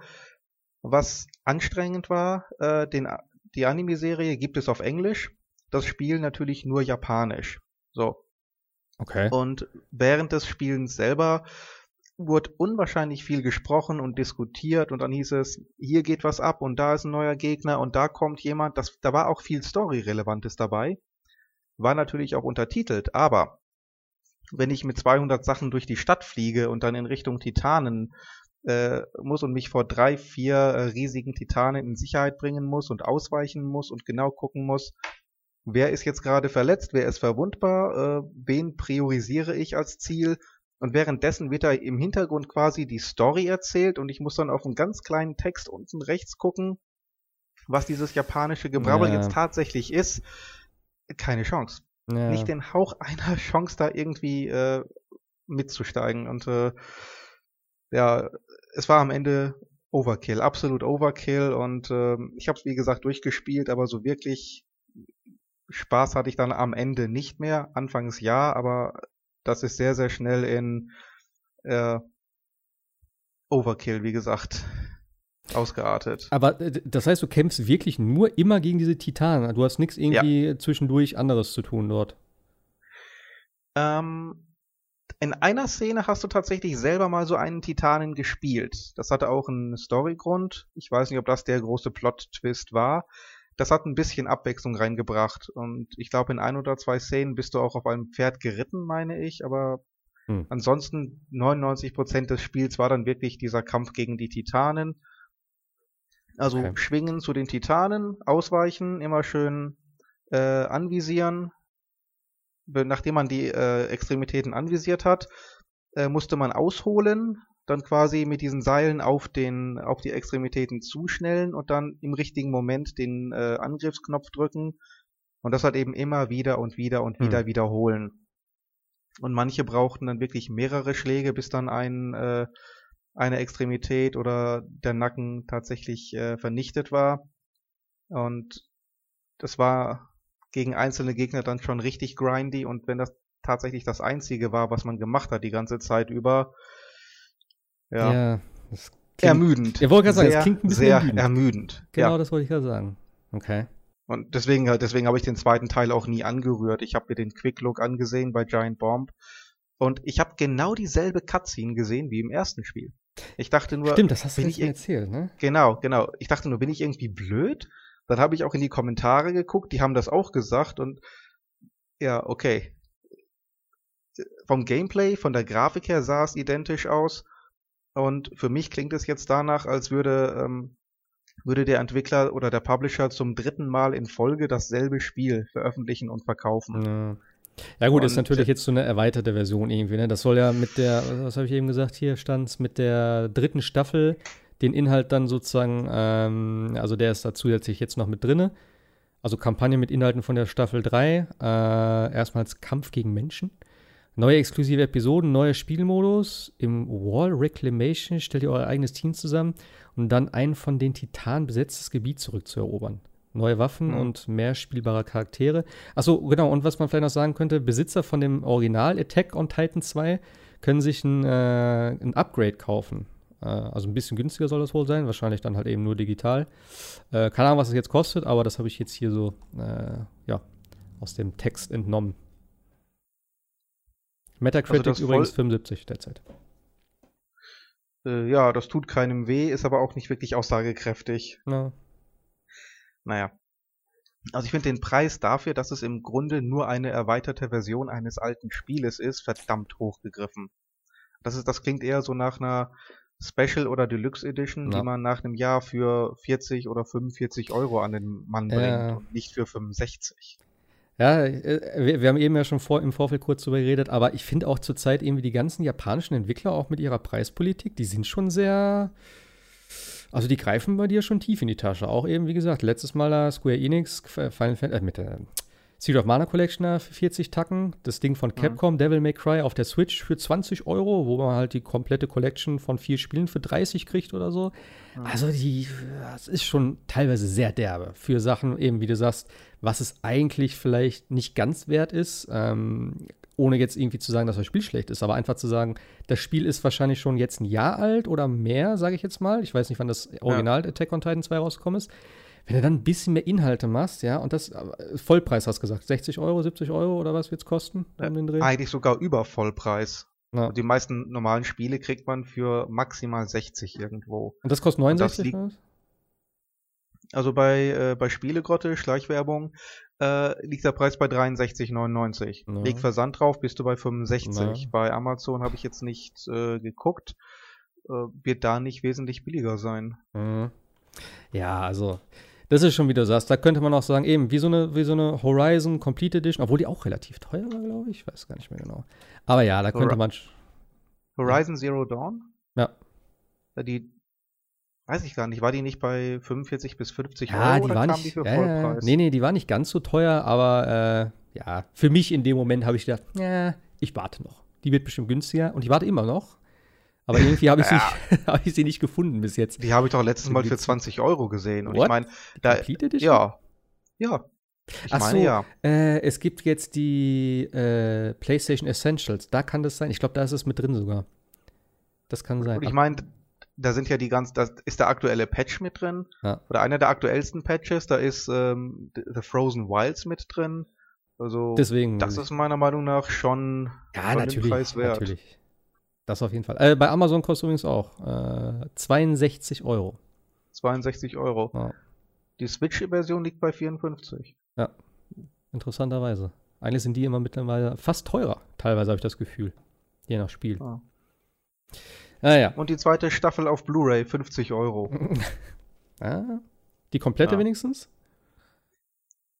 B: Was anstrengend war, äh, den, die Anime-Serie gibt es auf Englisch, das Spiel natürlich nur japanisch. So.
A: Okay.
B: Und während des Spielens selber wurde unwahrscheinlich viel gesprochen und diskutiert und dann hieß es, hier geht was ab und da ist ein neuer Gegner und da kommt jemand. Das, da war auch viel Story-Relevantes dabei. War natürlich auch untertitelt, aber wenn ich mit 200 Sachen durch die Stadt fliege und dann in Richtung Titanen äh, muss und mich vor drei, vier äh, riesigen Titanen in Sicherheit bringen muss und ausweichen muss und genau gucken muss, wer ist jetzt gerade verletzt, wer ist verwundbar, äh, wen priorisiere ich als Ziel. Und währenddessen wird da im Hintergrund quasi die Story erzählt und ich muss dann auf einen ganz kleinen Text unten rechts gucken, was dieses japanische Gebrabbel ja. jetzt tatsächlich ist. Keine Chance. Ja. Nicht den Hauch einer Chance, da irgendwie äh, mitzusteigen. Und äh, ja, es war am Ende Overkill, absolut Overkill. Und äh, ich habe es wie gesagt durchgespielt, aber so wirklich Spaß hatte ich dann am Ende nicht mehr. Anfangs ja, aber das ist sehr, sehr schnell in äh, Overkill, wie gesagt, ausgeartet.
A: Aber äh, das heißt, du kämpfst wirklich nur immer gegen diese Titanen. Du hast nichts irgendwie ja. zwischendurch anderes zu tun dort.
B: Ähm, in einer Szene hast du tatsächlich selber mal so einen Titanen gespielt. Das hatte auch einen Storygrund. Ich weiß nicht, ob das der große Plot-Twist war das hat ein bisschen Abwechslung reingebracht. Und ich glaube, in ein oder zwei Szenen bist du auch auf einem Pferd geritten, meine ich. Aber hm. ansonsten 99 Prozent des Spiels war dann wirklich dieser Kampf gegen die Titanen. Also okay. schwingen zu den Titanen, ausweichen, immer schön äh, anvisieren. Nachdem man die äh, Extremitäten anvisiert hat, äh, musste man ausholen, dann quasi mit diesen Seilen auf den auf die Extremitäten zuschnellen und dann im richtigen Moment den äh, Angriffsknopf drücken und das halt eben immer wieder und wieder und wieder hm. wiederholen. Und manche brauchten dann wirklich mehrere Schläge, bis dann ein äh, eine Extremität oder der Nacken tatsächlich äh, vernichtet war. Und das war gegen einzelne Gegner dann schon richtig grindy und wenn das tatsächlich das einzige war, was man gemacht hat die ganze Zeit über, ja. ja
A: das klingt, ermüdend.
B: Ich wollte gerade sagen, es klingt ein bisschen sehr ermüdend. ermüdend.
A: Genau, ja. das wollte ich gerade sagen. Okay.
B: Und deswegen, deswegen habe ich den zweiten Teil auch nie angerührt. Ich habe mir den Quick Look angesehen bei Giant Bomb. Und ich habe genau dieselbe Cutscene gesehen wie im ersten Spiel. Ich dachte nur.
A: Stimmt, das hast du nicht erzählt, ne?
B: Genau, genau. Ich dachte nur, bin ich irgendwie blöd? Dann habe ich auch in die Kommentare geguckt, die haben das auch gesagt und ja, okay. Vom Gameplay, von der Grafik her sah es identisch aus. Und für mich klingt es jetzt danach, als würde, ähm, würde der Entwickler oder der Publisher zum dritten Mal in Folge dasselbe Spiel veröffentlichen und verkaufen.
A: Ja. Ja gut, und, ist natürlich jetzt so eine erweiterte Version irgendwie. Ne? Das soll ja mit der, was habe ich eben gesagt, hier stand mit der dritten Staffel den Inhalt dann sozusagen, ähm, also der ist da zusätzlich jetzt noch mit drinne. Also Kampagne mit Inhalten von der Staffel 3. Äh, erstmals Kampf gegen Menschen. Neue exklusive Episoden, neuer Spielmodus. Im Wall Reclamation stellt ihr euer eigenes Team zusammen, um dann ein von den Titanen besetztes Gebiet zurückzuerobern. Neue Waffen mhm. und mehr spielbare Charaktere. Achso, genau, und was man vielleicht noch sagen könnte, Besitzer von dem Original Attack on Titan 2 können sich ein, äh, ein Upgrade kaufen. Äh, also ein bisschen günstiger soll das wohl sein, wahrscheinlich dann halt eben nur digital. Äh, keine Ahnung, was es jetzt kostet, aber das habe ich jetzt hier so, äh, ja, aus dem Text entnommen. Metacritic
B: Also
A: übrigens
B: voll-
A: 75 derzeit.
B: Äh, ja, das tut keinem weh, ist aber auch nicht wirklich aussagekräftig.
A: Ja.
B: Naja. Also ich finde den Preis dafür, dass es im Grunde nur eine erweiterte Version eines alten Spieles ist, verdammt hochgegriffen. Das ist, das klingt eher so nach einer Special oder Deluxe Edition,
A: Ja.
B: die man nach einem Jahr für 40 oder 45 Euro an den Mann bringt
A: Ja.
B: und nicht für 65.
A: Ja, äh, wir, wir haben eben ja schon vor, im Vorfeld kurz drüber geredet, aber ich finde auch zurzeit irgendwie die ganzen japanischen Entwickler auch mit ihrer Preispolitik, die sind schon sehr, also die greifen bei dir schon tief in die Tasche. Auch eben, wie gesagt, letztes Mal da Square Enix, Final Fantasy, äh, mit der Secret of Mana Collection da für 40 Tacken, das Ding von Capcom, Devil May Cry auf der Switch für 20 Euro, wo man halt die komplette Collection von vier Spielen für 30 kriegt oder so. Also die, das ist schon teilweise sehr derbe für Sachen, eben wie du sagst, was es eigentlich vielleicht nicht ganz wert ist, ähm, ohne jetzt irgendwie zu sagen, dass das Spiel schlecht ist, aber einfach zu sagen, das Spiel ist wahrscheinlich schon jetzt ein Jahr alt oder mehr, sage ich jetzt mal. Ich weiß nicht, wann das Original Attack on Titan 2 rausgekommen ist. Wenn du dann ein bisschen mehr Inhalte machst, ja, und das äh, Vollpreis hast du gesagt, 60 Euro, 70 Euro oder was wird es kosten? Um den Dreh?
B: Eigentlich sogar über Vollpreis.
A: Ja.
B: Die meisten normalen Spiele kriegt man für maximal 60 irgendwo.
A: Und das kostet
B: Und das
A: 69
B: liegt-
A: oder was?
B: Also bei, äh, bei Spielegrotte, Schleichwerbung, äh, liegt der Preis bei 63,99.
A: Ja.
B: Leg Versand drauf, bist du bei 65.
A: Ja.
B: Bei Amazon habe ich jetzt nicht äh, geguckt. Äh, wird da nicht wesentlich billiger sein.
A: Mhm. Ja, also, das ist schon, wie du sagst, da könnte man auch sagen, eben, wie so eine, wie so eine Horizon Complete Edition, obwohl die auch relativ teuer war, glaube ich. Ich weiß gar nicht mehr genau. Aber ja, da könnte man.
B: Horizon Zero Dawn?
A: Ja.
B: Die, weiß ich gar nicht, war die nicht bei 45 bis 50
A: Ja,
B: Euro
A: die
B: oder
A: war
B: kam
A: nicht.
B: die für
A: ja, nee, nee, die war nicht ganz so teuer, aber äh, ja, für mich in dem Moment habe ich gedacht, ja, ich warte noch. Die wird bestimmt günstiger und ich warte immer noch. Aber irgendwie habe ich,
B: Ja.
A: sie- hab ich sie nicht gefunden bis jetzt.
B: Die habe ich doch letztes Mal für
A: Gibt's-
B: 20 Euro gesehen. Und
A: What?
B: ich meine, da, ja, ja. Ich
A: Ach
B: meine
A: so,
B: ja.
A: Äh, es gibt jetzt die äh, PlayStation Essentials. Da kann das sein. Ich glaube, da ist es mit drin sogar. Das kann sein.
B: Und ich meine, da sind ja die ganz, da ist der aktuelle Patch mit drin.
A: Ja.
B: Oder einer der aktuellsten Patches, da ist ähm, The Frozen Wilds mit drin. Also
A: Deswegen.
B: das ist meiner Meinung nach schon
A: ja,
B: schon den
A: natürlich.
B: Preis wert.
A: Natürlich. Das auf jeden Fall. Äh, bei Amazon kostet übrigens auch äh, 62 Euro.
B: 62 Euro.
A: Ja.
B: Die Switch-Version liegt bei 54.
A: Interessanterweise. Eigentlich sind die immer mittlerweile fast teurer. Teilweise habe ich das Gefühl. Je nach Spiel.
B: Ja.
A: Naja.
B: Und die zweite Staffel auf Blu-ray 50 Euro.
A: Ah, die komplette
B: Ja.
A: wenigstens?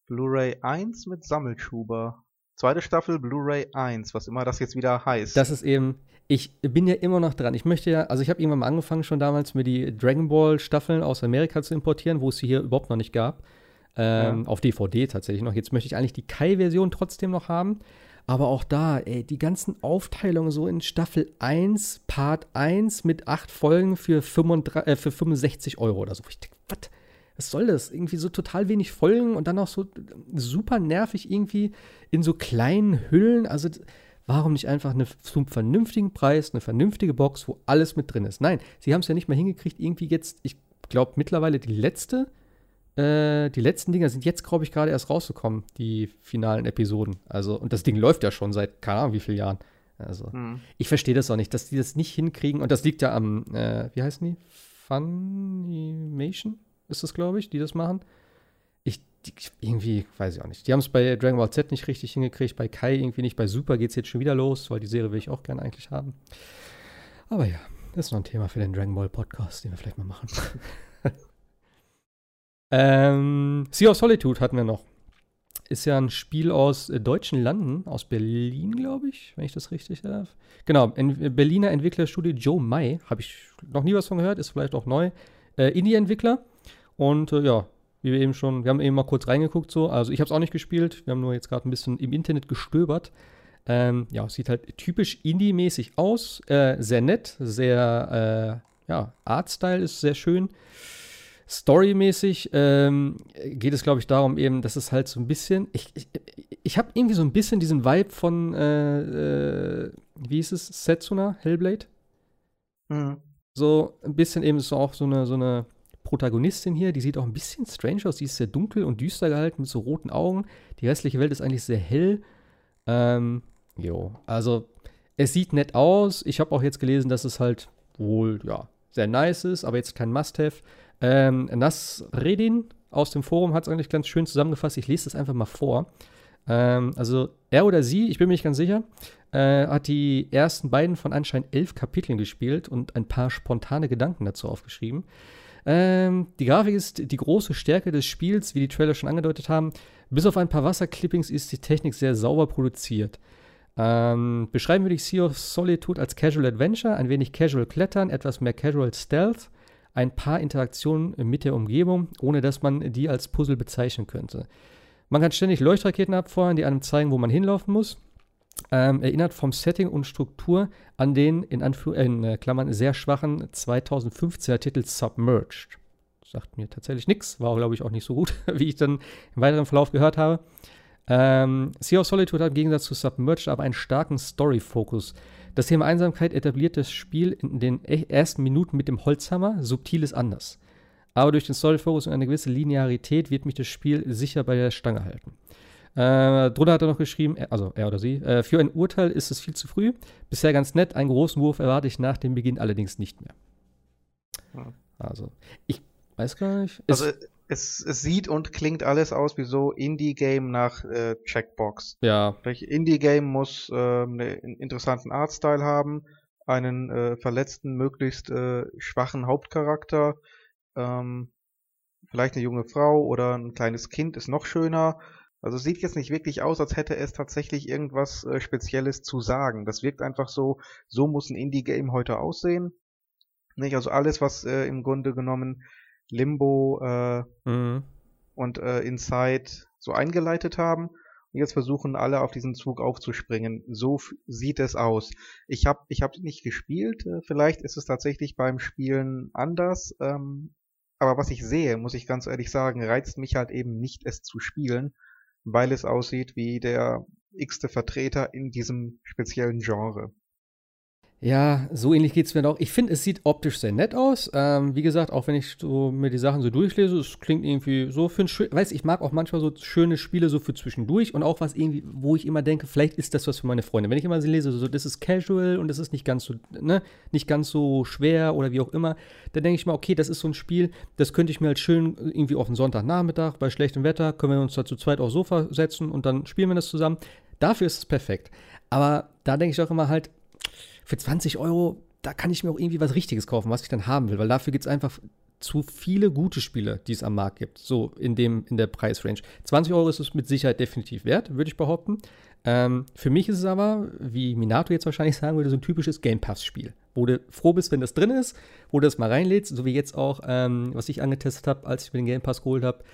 B: Blu-ray 1 mit Sammelschuber. Zweite Staffel Blu-ray 1, was immer das jetzt wieder heißt.
A: Das ist eben, ich bin ja immer noch dran. Ich möchte ja, also ich habe irgendwann mal angefangen, schon damals mir die Dragon Ball Staffeln aus Amerika zu importieren, wo es sie hier überhaupt noch nicht gab. Ähm, Auf DVD tatsächlich noch. Jetzt möchte ich eigentlich die Kai-Version trotzdem noch haben. Aber auch da, ey, die ganzen Aufteilungen so in Staffel 1, Part 1 mit acht Folgen für, 35, äh, für 65 Euro oder so. Ich denke, was? Was soll das? Irgendwie so total wenig Folgen und dann auch so super nervig irgendwie in so kleinen Hüllen. Also warum nicht einfach eine, zum vernünftigen Preis, eine vernünftige Box, wo alles mit drin ist? Nein, sie haben es ja nicht mal hingekriegt, irgendwie jetzt, ich glaube mittlerweile die letzte, äh, die letzten Dinger sind jetzt, glaube ich, gerade erst rausgekommen, die finalen Episoden. Also, und das Ding läuft ja schon seit keine Ahnung wie vielen Jahren. Also,
B: Hm.
A: ich verstehe das auch nicht, dass die das nicht hinkriegen. Und das liegt ja am, äh, wie heißen die? Funimation ist das, glaube ich, die das machen. Die, irgendwie, weiß ich auch nicht. Die haben es bei Dragon Ball Z nicht richtig hingekriegt, bei Kai irgendwie nicht, bei Super geht es jetzt schon wieder los, weil die Serie will ich auch gerne eigentlich haben. Aber ja, das ist noch ein Thema für den Dragon Ball Podcast, den wir vielleicht mal machen. ähm, Sea of Solitude hatten wir noch. Ist ja ein Spiel aus äh, deutschen Landen, aus Berlin, glaube ich, wenn ich das richtig darf. Genau, en Berliner Entwicklerstudio Joe Mai, habe ich noch nie was von gehört, ist vielleicht auch neu. Äh, Indie-Entwickler. Und äh, ja, wie wir eben schon, wir haben eben mal kurz reingeguckt so. Also ich habe es auch nicht gespielt, wir haben nur jetzt gerade ein bisschen im Internet gestöbert. Ähm, ja, sieht halt typisch Indie-mäßig aus, äh, sehr nett, sehr, äh, ja, Artstyle ist sehr schön. Storymäßig ähm, geht es, glaube ich, darum eben, dass es halt so ein bisschen, ich, ich, ich habe irgendwie so ein bisschen diesen Vibe von, äh, äh, wie hieß es, Setsuna, Hellblade?
B: Hm.
A: So ein bisschen eben so auch so eine, so eine Protagonistin hier, die sieht auch ein bisschen strange aus. Die ist sehr dunkel und düster gehalten mit so roten Augen. Die restliche Welt ist eigentlich sehr hell. Ähm, jo, also es sieht nett aus. Ich habe auch jetzt gelesen, dass es halt wohl, ja, sehr nice ist, aber jetzt kein Must-Have. Ähm, Nasredin aus dem Forum hat es eigentlich ganz schön zusammengefasst. Ich lese das einfach mal vor. Ähm, also er oder sie, ich bin mir nicht ganz sicher, äh, hat die ersten beiden von anscheinend elf Kapiteln gespielt und ein paar spontane Gedanken dazu aufgeschrieben. Ähm, die Grafik ist die große Stärke des Spiels, wie die Trailer schon angedeutet haben. Bis auf ein paar Wasserclippings ist die Technik sehr sauber produziert. Ähm, beschreiben würde ich Sea of Solitude als Casual Adventure, ein wenig Casual Klettern, etwas mehr Casual Stealth, ein paar Interaktionen mit der Umgebung, ohne dass man die als Puzzle bezeichnen könnte. Man kann ständig Leuchtraketen abfeuern, die einem zeigen, wo man hinlaufen muss. Ähm, erinnert vom Setting und Struktur an den in, Anführ äh, in Klammern sehr schwachen 2015er Titel Submerged. Sagt mir tatsächlich nichts, war glaube ich auch nicht so gut, wie ich dann im weiteren Verlauf gehört habe. Ähm, sea of Solitude hat im Gegensatz zu Submerged aber einen starken Story-Fokus. Das Thema Einsamkeit etabliert das Spiel in den e-, ersten Minuten mit dem Holzhammer, subtil ist anders. Aber durch den Story-Fokus und eine gewisse Linearität wird mich das Spiel sicher bei der Stange halten. Äh, drunter hat er noch geschrieben, also er oder sie, äh, für ein Urteil ist es viel zu früh. Bisher ganz nett, einen großen Wurf erwarte ich nach dem Beginn allerdings nicht mehr. Hm. Also, ich weiß gar nicht.
B: Also, es, es sieht und klingt alles aus wie so Indie-Game nach äh, Checkbox.
A: Ja.
B: Indie-Game muss äh, einen interessanten Artstyle haben, einen äh, verletzten, möglichst äh, schwachen Hauptcharakter, ähm, vielleicht eine junge Frau oder ein kleines Kind ist noch schöner. Also es sieht jetzt nicht wirklich aus, als hätte es tatsächlich irgendwas äh, Spezielles zu sagen. Das wirkt einfach so, so muss ein Indie-Game heute aussehen. Nicht? Also alles, was äh, im Grunde genommen Limbo äh, mhm. und äh, Inside so eingeleitet haben. Und jetzt versuchen alle auf diesen Zug aufzuspringen. So sieht es aus. Ich habe ich hab nicht gespielt. Äh, vielleicht ist es tatsächlich beim Spielen anders. Ähm, aber was ich sehe, muss ich ganz ehrlich sagen, reizt mich halt eben nicht, es zu spielen, weil es aussieht wie der x-te Vertreter in diesem speziellen Genre.
A: Ja, so ähnlich geht es mir auch. Ich finde, es sieht optisch sehr nett aus. Ähm, wie gesagt, auch wenn ich so mir die Sachen so durchlese, es klingt irgendwie so für ein schön, weiß ich mag auch manchmal so schöne Spiele so für zwischendurch und auch was irgendwie, wo ich immer denke, vielleicht ist das was für meine Freunde. Wenn ich immer sie lese, so das ist casual und das ist nicht ganz so, ne, nicht ganz so schwer oder wie auch immer, dann denke ich mal, okay, das ist so ein Spiel, das könnte ich mir halt schön irgendwie auf einen Sonntagnachmittag bei schlechtem Wetter, können wir uns da zu zweit aufs Sofa setzen und dann spielen wir das zusammen. Dafür ist es perfekt. Aber da denke ich auch immer halt, für 20 Euro, da kann ich mir auch irgendwie was Richtiges kaufen, was ich dann haben will, weil dafür gibt es einfach zu viele gute Spiele, die es am Markt gibt, so in, dem, in der Preisrange. 20 Euro ist es mit Sicherheit definitiv wert, würde ich behaupten. Ähm, für mich ist es aber, wie Minato jetzt wahrscheinlich sagen würde, so ein typisches Game Pass-Spiel, wo du froh bist, wenn das drin ist, wo du das mal reinlädst, so wie jetzt auch, ähm, was ich angetestet habe, als ich mir den Game Pass geholt habe.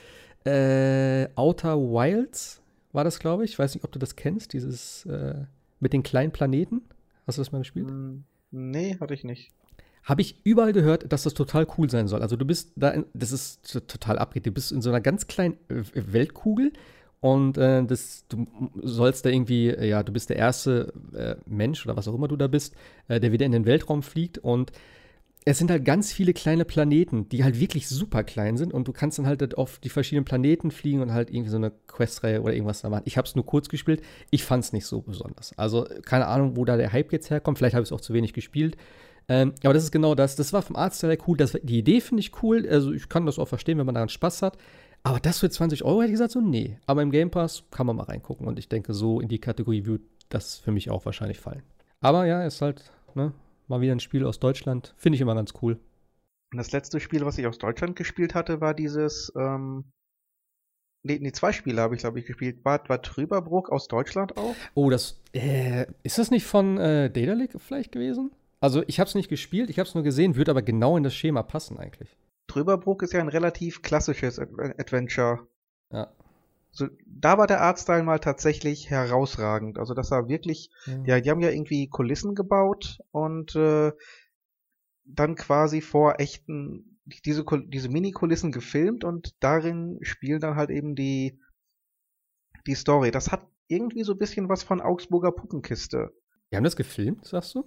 A: Äh, Outer Wilds war das, glaube ich. Ich weiß nicht, ob du das kennst, dieses äh, mit den kleinen Planeten. Hast du das mal gespielt? Hm,
B: nee, hatte ich nicht.
A: Habe ich überall gehört, dass das total cool sein soll. Also du bist da, in, das ist total abgeht. Du bist in so einer ganz kleinen äh, Weltkugel und äh, das, du sollst da irgendwie, äh, ja, du bist der erste äh, Mensch oder was auch immer du da bist, äh, der wieder in den Weltraum fliegt und es sind halt ganz viele kleine Planeten, die halt wirklich super klein sind und du kannst dann halt auf die verschiedenen Planeten fliegen und halt irgendwie so eine Questreihe oder irgendwas da machen. Ich habe es nur kurz gespielt, ich fand es nicht so besonders. Also keine Ahnung, wo da der Hype jetzt herkommt, vielleicht habe ich es auch zu wenig gespielt. Ähm, aber das ist genau das. Das war vom Artstyle cool. Das, die Idee finde ich cool. Also ich kann das auch verstehen, wenn man daran Spaß hat. Aber das für 20 Euro hätte ich gesagt, so nee. Aber im Game Pass kann man mal reingucken und ich denke, so in die Kategorie wird das für mich auch wahrscheinlich fallen. Aber ja, ist halt, ne, Mal wieder ein Spiel aus Deutschland. Finde ich immer ganz cool.
B: Und das letzte Spiel, was ich aus Deutschland gespielt hatte, war dieses, ähm, nee, nee, zwei Spiele habe ich, glaube ich, gespielt. War, war Trüberbrook aus Deutschland auch?
A: Oh, das, äh, ist das nicht von äh, League vielleicht gewesen? Also, ich habe es nicht gespielt, ich habe es nur gesehen, würde aber genau in das Schema passen eigentlich.
B: Trüberbrook ist ja ein relativ klassisches Adventure.
A: Ja
B: so, da war der Artstyle mal tatsächlich herausragend. Also das war wirklich, ja, ja die haben ja irgendwie Kulissen gebaut und äh, dann quasi vor echten, diese, diese Mini-Kulissen gefilmt und darin spielen dann halt eben die, die Story. Das hat irgendwie so ein bisschen was von Augsburger Puppenkiste.
A: Die haben das gefilmt, sagst du?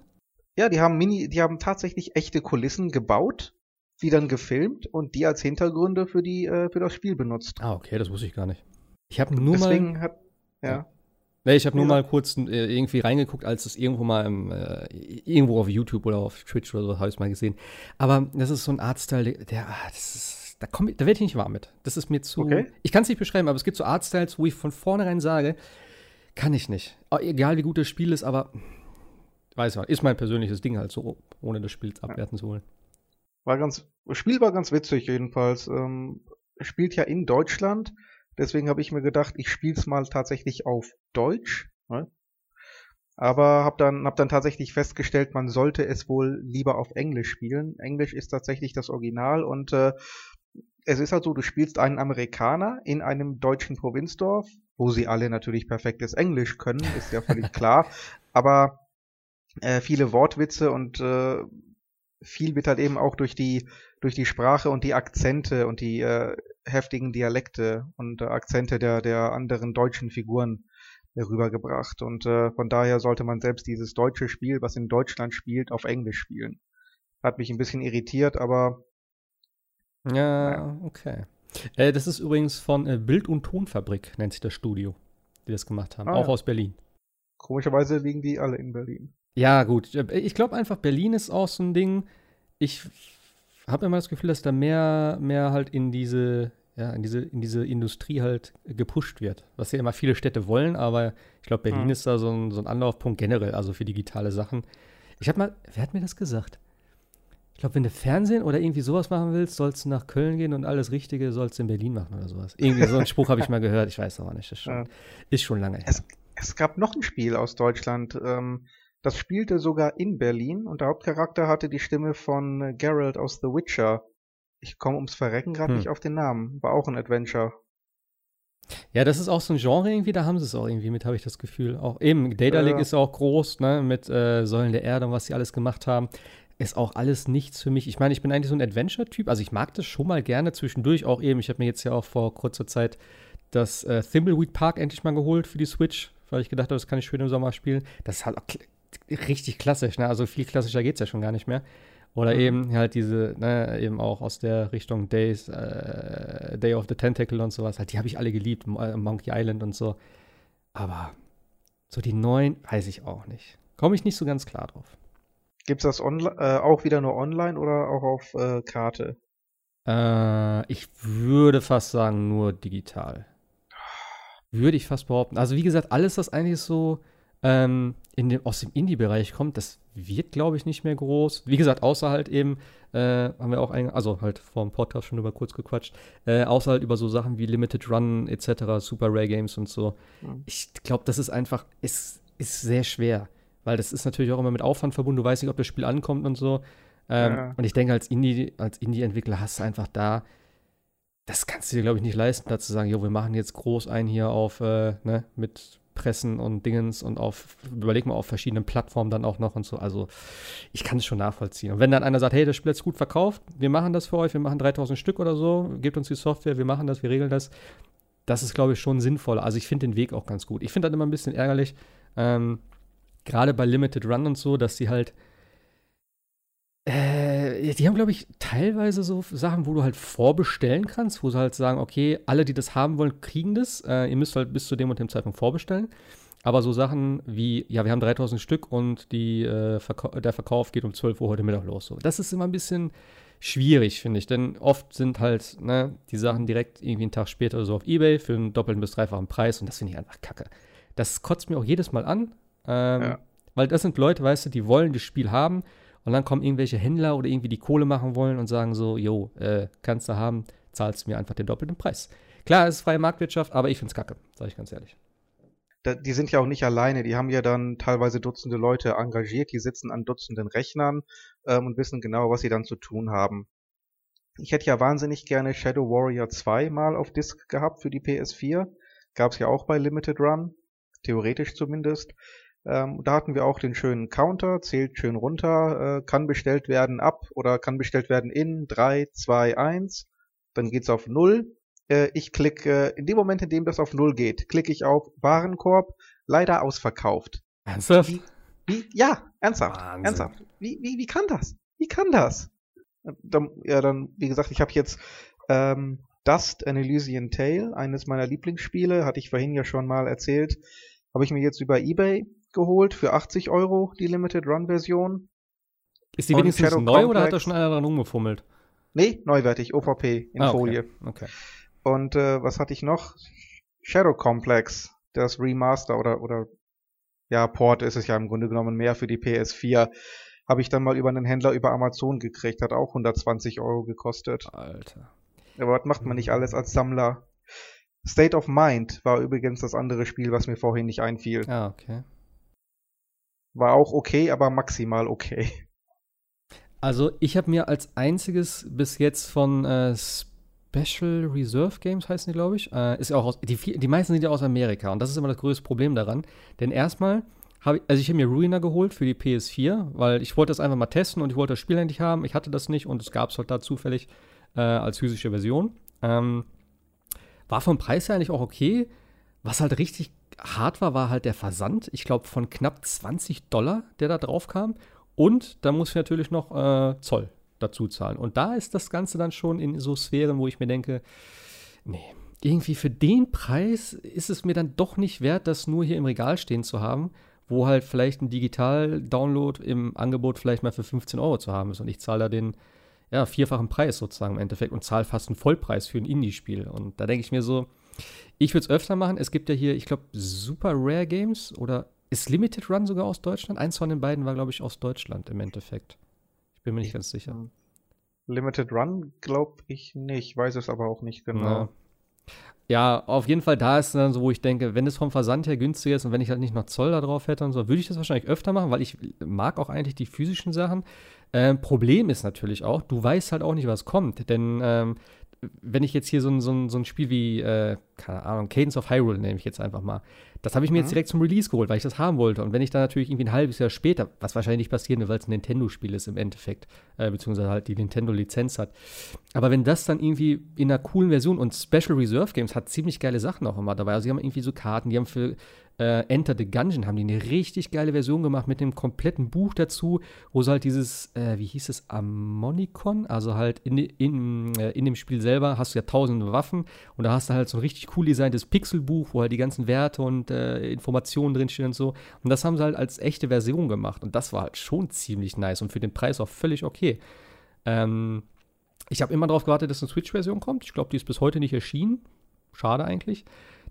B: Ja, die haben Mini, die haben tatsächlich echte Kulissen gebaut, die dann gefilmt und die als Hintergründe für die äh, für das Spiel benutzt.
A: Ah, okay, das wusste ich gar nicht. Ich habe nur
B: Deswegen
A: mal.
B: hat ja.
A: Nee, ich habe nur
B: Ja.
A: mal kurz äh, irgendwie reingeguckt, als es irgendwo mal im, äh, irgendwo auf YouTube oder auf Twitch oder so habe ich es mal gesehen. Aber das ist so ein Artstyle, der, der ah, ist, da, komm, da werde ich nicht warm mit. Das ist mir zu.
B: Okay.
A: Ich kann es nicht beschreiben, aber es gibt so Artstyles, wo ich von vornherein sage, kann ich nicht. Ah, Egal wie gut das Spiel ist, aber weiß man, ist mein persönliches Ding halt so, ohne das Spiel abwerten zu wollen.
B: War ganz, das Spiel war ganz witzig jedenfalls. Ähm, spielt ja in Deutschland, deswegen habe ich mir gedacht, ich spiele es mal tatsächlich auf Deutsch. Ne? Aber habe dann, hab dann tatsächlich festgestellt, man sollte es wohl lieber auf Englisch spielen. Englisch ist tatsächlich das Original und äh, es ist halt so, du spielst einen Amerikaner in einem deutschen Provinzdorf, wo sie alle natürlich perfektes Englisch können, ist ja völlig klar. Aber äh, viele Wortwitze und äh, viel wird halt eben auch durch die durch die Sprache und die Akzente und die äh, heftigen Dialekte und äh, Akzente der der anderen deutschen Figuren rübergebracht und äh, von daher sollte man selbst dieses deutsche Spiel, was in Deutschland spielt, auf Englisch spielen. Hat mich ein bisschen irritiert, aber
A: Ja, okay. Äh, das ist übrigens von äh, Bild- und Tonfabrik, nennt sich das Studio, die das gemacht haben.
B: Ah,
A: auch
B: ja.
A: aus Berlin.
B: komischerweise liegen die alle in Berlin.
A: Ja, gut. Ich glaube einfach, Berlin ist auch so ein Ding. Ich habe immer das Gefühl, dass da mehr, mehr halt in diese, ja, in diese, in diese Industrie halt gepusht wird. Was ja immer viele Städte wollen, aber ich glaube, Berlin
B: Mhm.
A: ist da so ein, so ein Anlaufpunkt generell, also für digitale Sachen. Ich habe mal, wer hat mir das gesagt? Ich glaube, wenn du Fernsehen oder irgendwie sowas machen willst, sollst du nach Köln gehen und alles Richtige sollst du in Berlin machen oder sowas. Irgendwie so einen Spruch habe ich mal gehört, ich weiß aber nicht. Das ist schon,
B: Ja.
A: ist schon lange her.
B: Es, es gab noch ein Spiel aus Deutschland, ähm, das spielte sogar in Berlin und der Hauptcharakter hatte die Stimme von äh, Geralt aus The Witcher. Ich komme ums Verrecken gerade
A: Hm.
B: nicht auf den Namen. War auch ein Adventure.
A: Ja, das ist auch so ein Genre irgendwie, da haben sie es auch irgendwie mit, habe ich das Gefühl. Auch eben, Data Lake
B: Ja.
A: ist auch groß, ne, mit äh, Säulen der Erde und was sie alles gemacht haben. Ist auch alles nichts für mich. Ich meine, ich bin eigentlich so ein Adventure-Typ, also ich mag das schon mal gerne zwischendurch. Auch eben, ich habe mir jetzt ja auch vor kurzer Zeit das äh, Thimbleweed Park endlich mal geholt für die Switch, weil ich gedacht habe, das kann ich schön im Sommer spielen. Das ist halt auch richtig klassisch, ne? Also viel klassischer geht es ja schon gar nicht mehr. Oder
B: Mhm.
A: eben halt diese, ne, eben auch aus der Richtung Days, äh, Day of the Tentacle und sowas. Halt, die habe ich alle geliebt, äh, Monkey Island und so. Aber so die neuen weiß ich auch nicht. Komme ich nicht so ganz klar drauf.
B: Gibt's das äh, auch wieder nur online oder auch auf äh, Karte?
A: Äh, ich würde fast sagen, nur digital. Würde ich fast behaupten. Also, wie gesagt, alles, was eigentlich so ähm, in dem, aus dem Indie-Bereich kommt, das wird, glaube ich, nicht mehr groß. Wie gesagt, außer halt eben, äh, haben wir auch, ein, also halt vor dem Podcast schon über kurz gequatscht, äh, außer halt über so Sachen wie Limited Run etc., Super Rare Games und so.
B: Mhm.
A: Ich glaube, das ist einfach, ist, ist sehr schwer. Weil das ist natürlich auch immer mit Aufwand verbunden. Du weißt nicht, ob das Spiel ankommt und so. Ähm,
B: Ja.
A: Und ich denke, als Indie, als Indie-Entwickler hast du einfach da, das kannst du dir, glaube ich, nicht leisten, da zu sagen, jo, wir machen jetzt groß ein hier auf, äh, ne, mit Pressen und Dingens und auf, überleg mal, auf verschiedenen Plattformen dann auch noch und so. Also, ich kann es schon nachvollziehen. Und wenn dann einer sagt, hey, das Spiel ist gut verkauft, wir machen das für euch, wir machen 3000 Stück oder so, gebt uns die Software, wir machen das, wir regeln das. Das ist, glaube ich, schon sinnvoll. Also, ich finde den Weg auch ganz gut. Ich finde das immer ein bisschen ärgerlich, ähm, gerade bei Limited Run und so, dass die halt die haben, glaube ich, teilweise so Sachen, wo du halt vorbestellen kannst, wo sie halt sagen, okay, alle, die das haben wollen, kriegen das. Äh, ihr müsst halt bis zu dem und dem Zeitpunkt vorbestellen. Aber so Sachen wie, ja, wir haben 3000 Stück und die, äh, Verkau der Verkauf geht um 12 Uhr heute Mittag los. So. Das ist immer ein bisschen schwierig, finde ich. Denn oft sind halt ne, die Sachen direkt irgendwie einen Tag später so auf Ebay für einen doppelten bis dreifachen Preis und das finde ich einfach kacke. Das kotzt mir auch jedes Mal an. Ähm,
B: Ja.
A: Weil das sind Leute, weißt du, die wollen das Spiel haben und dann kommen irgendwelche Händler oder irgendwie die Kohle machen wollen und sagen so, jo, äh, kannst du haben, zahlst mir einfach den doppelten Preis. Klar, es ist freie Marktwirtschaft, aber ich find's kacke, sage ich ganz ehrlich.
B: Da, die sind ja auch nicht alleine, die haben ja dann teilweise Dutzende Leute engagiert, die sitzen an Dutzenden Rechnern ähm, und wissen genau, was sie dann zu tun haben. Ich hätte ja wahnsinnig gerne Shadow Warrior 2 mal auf Disk gehabt für die PS4. Gab's ja auch bei Limited Run, theoretisch zumindest. Ähm, da hatten wir auch den schönen Counter, zählt schön runter, äh, kann bestellt werden ab oder kann bestellt werden in 3, 2, 1. Dann geht's auf 0. Äh, ich klicke, in dem Moment, in dem das auf 0 geht, klicke ich auf Warenkorb, leider ausverkauft.
A: Ernsthaft?
B: Die- Wie? Ja, ernsthaft.
A: Wahnsinn.
B: Ernsthaft. Wie, wie, wie kann das? Wie kann das? Dann, ja, dann, wie gesagt, ich habe jetzt ähm, Dust An Elysian Tale, eines meiner Lieblingsspiele, hatte ich vorhin ja schon mal erzählt, habe ich mir jetzt über Ebay geholt für 80 Euro, die Limited Run Version.
A: Ist die
B: Und
A: wenigstens
B: Shadow
A: neu oder hat da
B: Complex.
A: schon einer dran rumgefummelt?
B: Nee, neuwertig, OVP in
A: Ah,
B: Folie.
A: Okay. okay.
B: Und äh, was hatte ich noch? Shadow Complex, das Remaster oder oder ja, Port ist es ja im Grunde genommen mehr für die PS4. Habe ich dann mal über einen Händler über Amazon gekriegt, hat auch 120 Euro gekostet.
A: Alter.
B: Aber was macht man nicht alles als Sammler? State of Mind war übrigens das andere Spiel, was mir vorhin nicht einfiel.
A: Ah, okay.
B: War auch okay, aber maximal okay.
A: Also ich habe mir als einziges bis jetzt von äh, Special Reserve Games heißen die, glaube ich, äh, ist auch aus, die, die meisten sind ja aus Amerika und das ist immer das größte Problem daran. Denn erstmal habe ich, also ich habe mir Ruiner geholt für die PS4, weil ich wollte das einfach mal testen und ich wollte das Spiel endlich haben. Ich hatte das nicht und es gab es halt da zufällig äh, als physische Version. Ähm, war vom Preis her eigentlich auch okay. Was halt richtig hart war, war halt der Versand. Ich glaube von knapp 20 Dollar, der da drauf kam. Und da muss ich natürlich noch äh, Zoll dazu zahlen. Und da ist das Ganze dann schon in so Sphären, wo ich mir denke, nee, irgendwie für den Preis ist es mir dann doch nicht wert, das nur hier im Regal stehen zu haben, wo halt vielleicht ein Digital-Download im Angebot vielleicht mal für 15 Euro zu haben ist. Und ich zahle da den ja, vierfachen Preis sozusagen im Endeffekt und zahle fast einen Vollpreis für ein Indie-Spiel. Und da denke ich mir so, ich würde es öfter machen. Es gibt ja hier, ich glaube, Super Rare Games oder ist Limited Run sogar aus Deutschland? Eins von den beiden war, glaube ich, aus Deutschland im Endeffekt. Ich bin mir nicht ganz sicher.
B: Limited Run glaube ich nicht, weiß es aber auch nicht genau.
A: Ja. Ja, auf jeden Fall, da ist dann so, wo ich denke, wenn es vom Versand her günstig ist und wenn ich halt nicht noch Zoll da drauf hätte und so, würde ich das wahrscheinlich öfter machen, weil ich mag auch eigentlich die physischen Sachen. Ähm, Problem ist natürlich auch, du weißt halt auch nicht, was kommt. Denn ähm, wenn ich jetzt hier so ein, so ein, so ein Spiel wie, äh, keine Ahnung, Cadence of Hyrule nehme ich jetzt einfach mal, das habe ich mir
B: Mhm.
A: jetzt direkt zum Release geholt, weil ich das haben wollte. Und wenn ich dann natürlich irgendwie ein halbes Jahr später, was wahrscheinlich nicht passieren wird, weil es ein Nintendo-Spiel ist im Endeffekt, äh, beziehungsweise halt die Nintendo-Lizenz hat. Aber wenn das dann irgendwie in einer coolen Version und Special Reserve Games hat ziemlich geile Sachen auch immer dabei. Also die haben irgendwie so Karten, die haben für äh, Enter the Gungeon haben die eine richtig geile Version gemacht mit dem kompletten Buch dazu, wo sie halt dieses, äh, wie hieß es, Ammonicon, also halt in, in, äh, in dem Spiel selber hast du ja tausende Waffen und da hast du halt so ein richtig cool designtes Pixelbuch, wo halt die ganzen Werte und äh, Informationen drinstehen und so. Und das haben sie halt als echte Version gemacht und das war halt schon ziemlich nice und für den Preis auch völlig okay. Ähm, ich habe immer darauf gewartet, dass eine Switch-Version kommt. Ich glaube, die ist bis heute nicht erschienen. Schade eigentlich.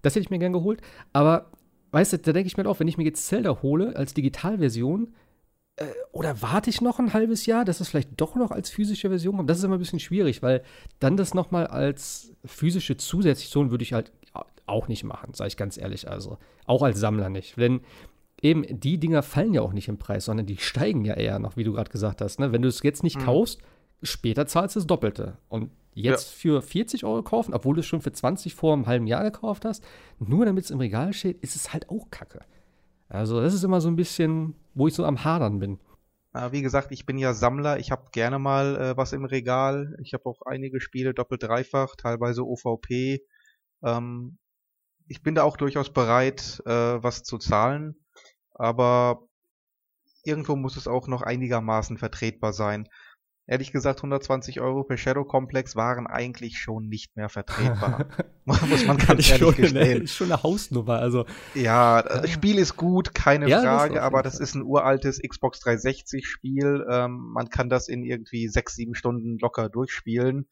A: Das hätte ich mir gern geholt. Aber, weißt du, da denke ich mir halt auch, wenn ich mir jetzt Zelda hole als Digitalversion, äh, oder warte ich noch ein halbes Jahr, dass es vielleicht doch noch als physische Version kommt? Das ist immer ein bisschen schwierig, weil dann das nochmal als physische Zusatzversion würde ich halt auch nicht machen, sage ich ganz ehrlich. Also, auch als Sammler nicht. Denn eben, die Dinger fallen ja auch nicht im Preis, sondern die steigen ja eher noch, wie du gerade gesagt hast. Ne? Wenn du es jetzt nicht
B: Mhm.
A: kaufst, später zahlst du das Doppelte. Und jetzt für 40 Euro kaufen, obwohl du es schon für 20 vor einem halben Jahr gekauft hast, nur damit es im Regal steht, ist es halt auch kacke. Also, das ist immer so ein bisschen, wo ich so am Hadern bin.
B: Wie gesagt, ich bin ja Sammler, ich habe gerne mal äh, was im Regal. Ich habe auch einige Spiele doppelt dreifach, teilweise OVP. Ähm, ich bin da auch durchaus bereit, äh, was zu zahlen, aber irgendwo muss es auch noch einigermaßen vertretbar sein. Ehrlich gesagt, 120 Euro per Shadow Complex waren eigentlich schon nicht mehr vertretbar. muss man ganz ehrlich
A: schon eine,
B: gestehen.
A: ist schon eine Hausnummer. Also,
B: Ja, das Spiel ist gut, keine
A: Ja, das
B: Frage,
A: jeden
B: aber
A: Fall.
B: das ist ein uraltes Xbox 360 Spiel. Ähm, man kann das in irgendwie sechs, sieben Stunden locker durchspielen.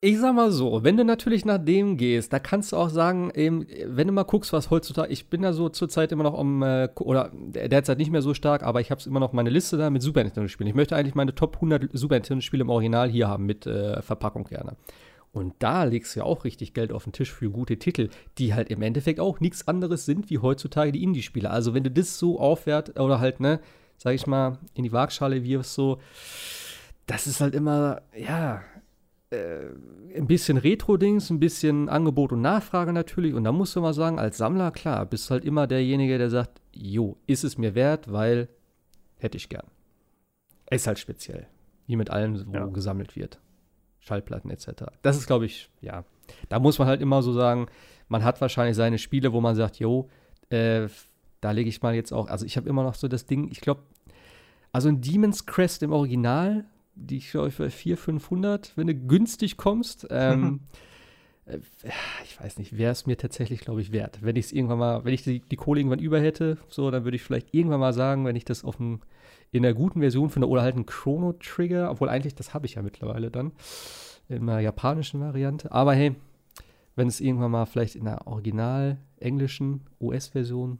A: Ich sag mal so, wenn du natürlich nach dem gehst, da kannst du auch sagen, eben, wenn du mal guckst, was heutzutage, ich bin da so zurzeit immer noch am, äh, oder derzeit nicht mehr so stark, aber ich habe immer noch meine Liste da mit Super Nintendo-Spielen. Ich möchte eigentlich meine Top 100 Super Nintendo-Spiele im Original hier haben, mit äh, Verpackung gerne. Und da legst du ja auch richtig Geld auf den Tisch für gute Titel, die halt im Endeffekt auch nichts anderes sind wie heutzutage die Indie-Spiele. Also wenn du das so aufwert oder halt, ne, sag ich mal, in die Waagschale wirfst, so, das ist halt immer, ja, ein bisschen Retro-Dings, ein bisschen Angebot und Nachfrage natürlich. Und da musst du mal sagen, als Sammler, klar, bist halt immer derjenige, der sagt, jo, ist es mir wert, weil hätte ich gern. Ist halt speziell. Wie mit allem, wo
C: Ja.
A: gesammelt wird. Schallplatten etc. Das ist, glaube ich, ja. Da muss man halt immer so sagen, man hat wahrscheinlich seine Spiele, wo man sagt, jo, äh, da lege ich mal jetzt auch, also ich habe immer noch so das Ding, ich glaube, also ein Demon's Crest im Original, die ich glaube für 400, 500, wenn du günstig kommst, ähm, äh, ich weiß nicht, wäre es mir tatsächlich, glaube ich, wert. Wenn ich es irgendwann mal, wenn ich die, die Kohle irgendwann über hätte, so, dann würde ich vielleicht irgendwann mal sagen, wenn ich das auf dem, in der guten Version finde oder halt einen Chrono Trigger, obwohl eigentlich das habe ich ja mittlerweile dann in einer japanischen Variante. Aber hey, wenn es irgendwann mal vielleicht in der original englischen US-Version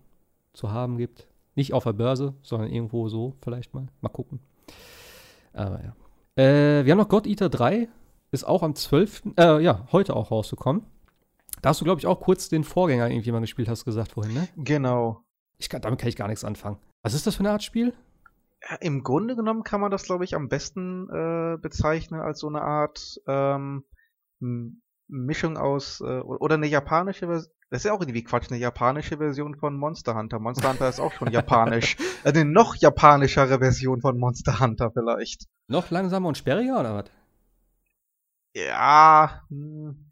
A: zu haben gibt, nicht auf der Börse, sondern irgendwo so vielleicht mal, mal gucken. Aber ja. Äh, wir haben noch God Eater 3, ist auch am 12., äh, ja, heute auch rausgekommen. Da hast du, glaube ich, auch kurz den Vorgänger irgendwie mal gespielt, hast du gesagt vorhin, ne?
B: Genau.
A: Ich kann, damit kann ich gar nichts anfangen. Was ist das für eine Art Spiel?
B: Ja, Im Grunde genommen kann man das, glaube ich, am besten äh, bezeichnen als so eine Art ähm, Mischung aus, äh, oder eine japanische Version. Das ist ja auch irgendwie Quatsch, eine japanische Version von Monster Hunter. Monster Hunter ist auch schon japanisch. Eine noch japanischere Version von Monster Hunter vielleicht.
A: Noch langsamer und sperriger oder was?
B: Ja, mh, hm,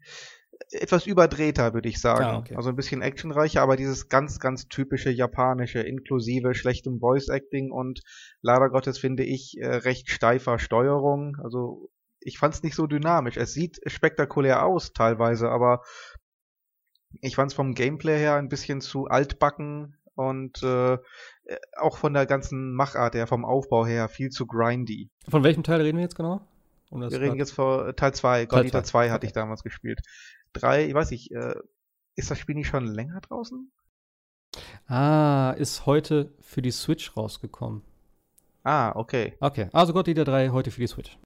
B: etwas überdrehter, würde ich sagen.
A: Ah, okay.
B: Also ein bisschen actionreicher, aber dieses ganz, ganz typische japanische, inklusive schlechtem Voice Acting und leider Gottes finde ich äh, recht steifer Steuerung. Also ich fand es nicht so dynamisch. Es sieht spektakulär aus teilweise, aber ich fand es vom Gameplay her ein bisschen zu altbacken und äh, auch von der ganzen Machart her, vom Aufbau her viel zu grindy.
A: Von welchem Teil reden wir jetzt genau?
B: Um wir reden jetzt vor Teil 2. God Eater 2 hatte okay. ich damals gespielt. 3, ich weiß nicht, äh, ist das Spiel nicht schon länger draußen?
A: Ah, ist heute für die Switch rausgekommen.
B: Ah, okay.
A: Okay, also God Eater 3 heute für die Switch.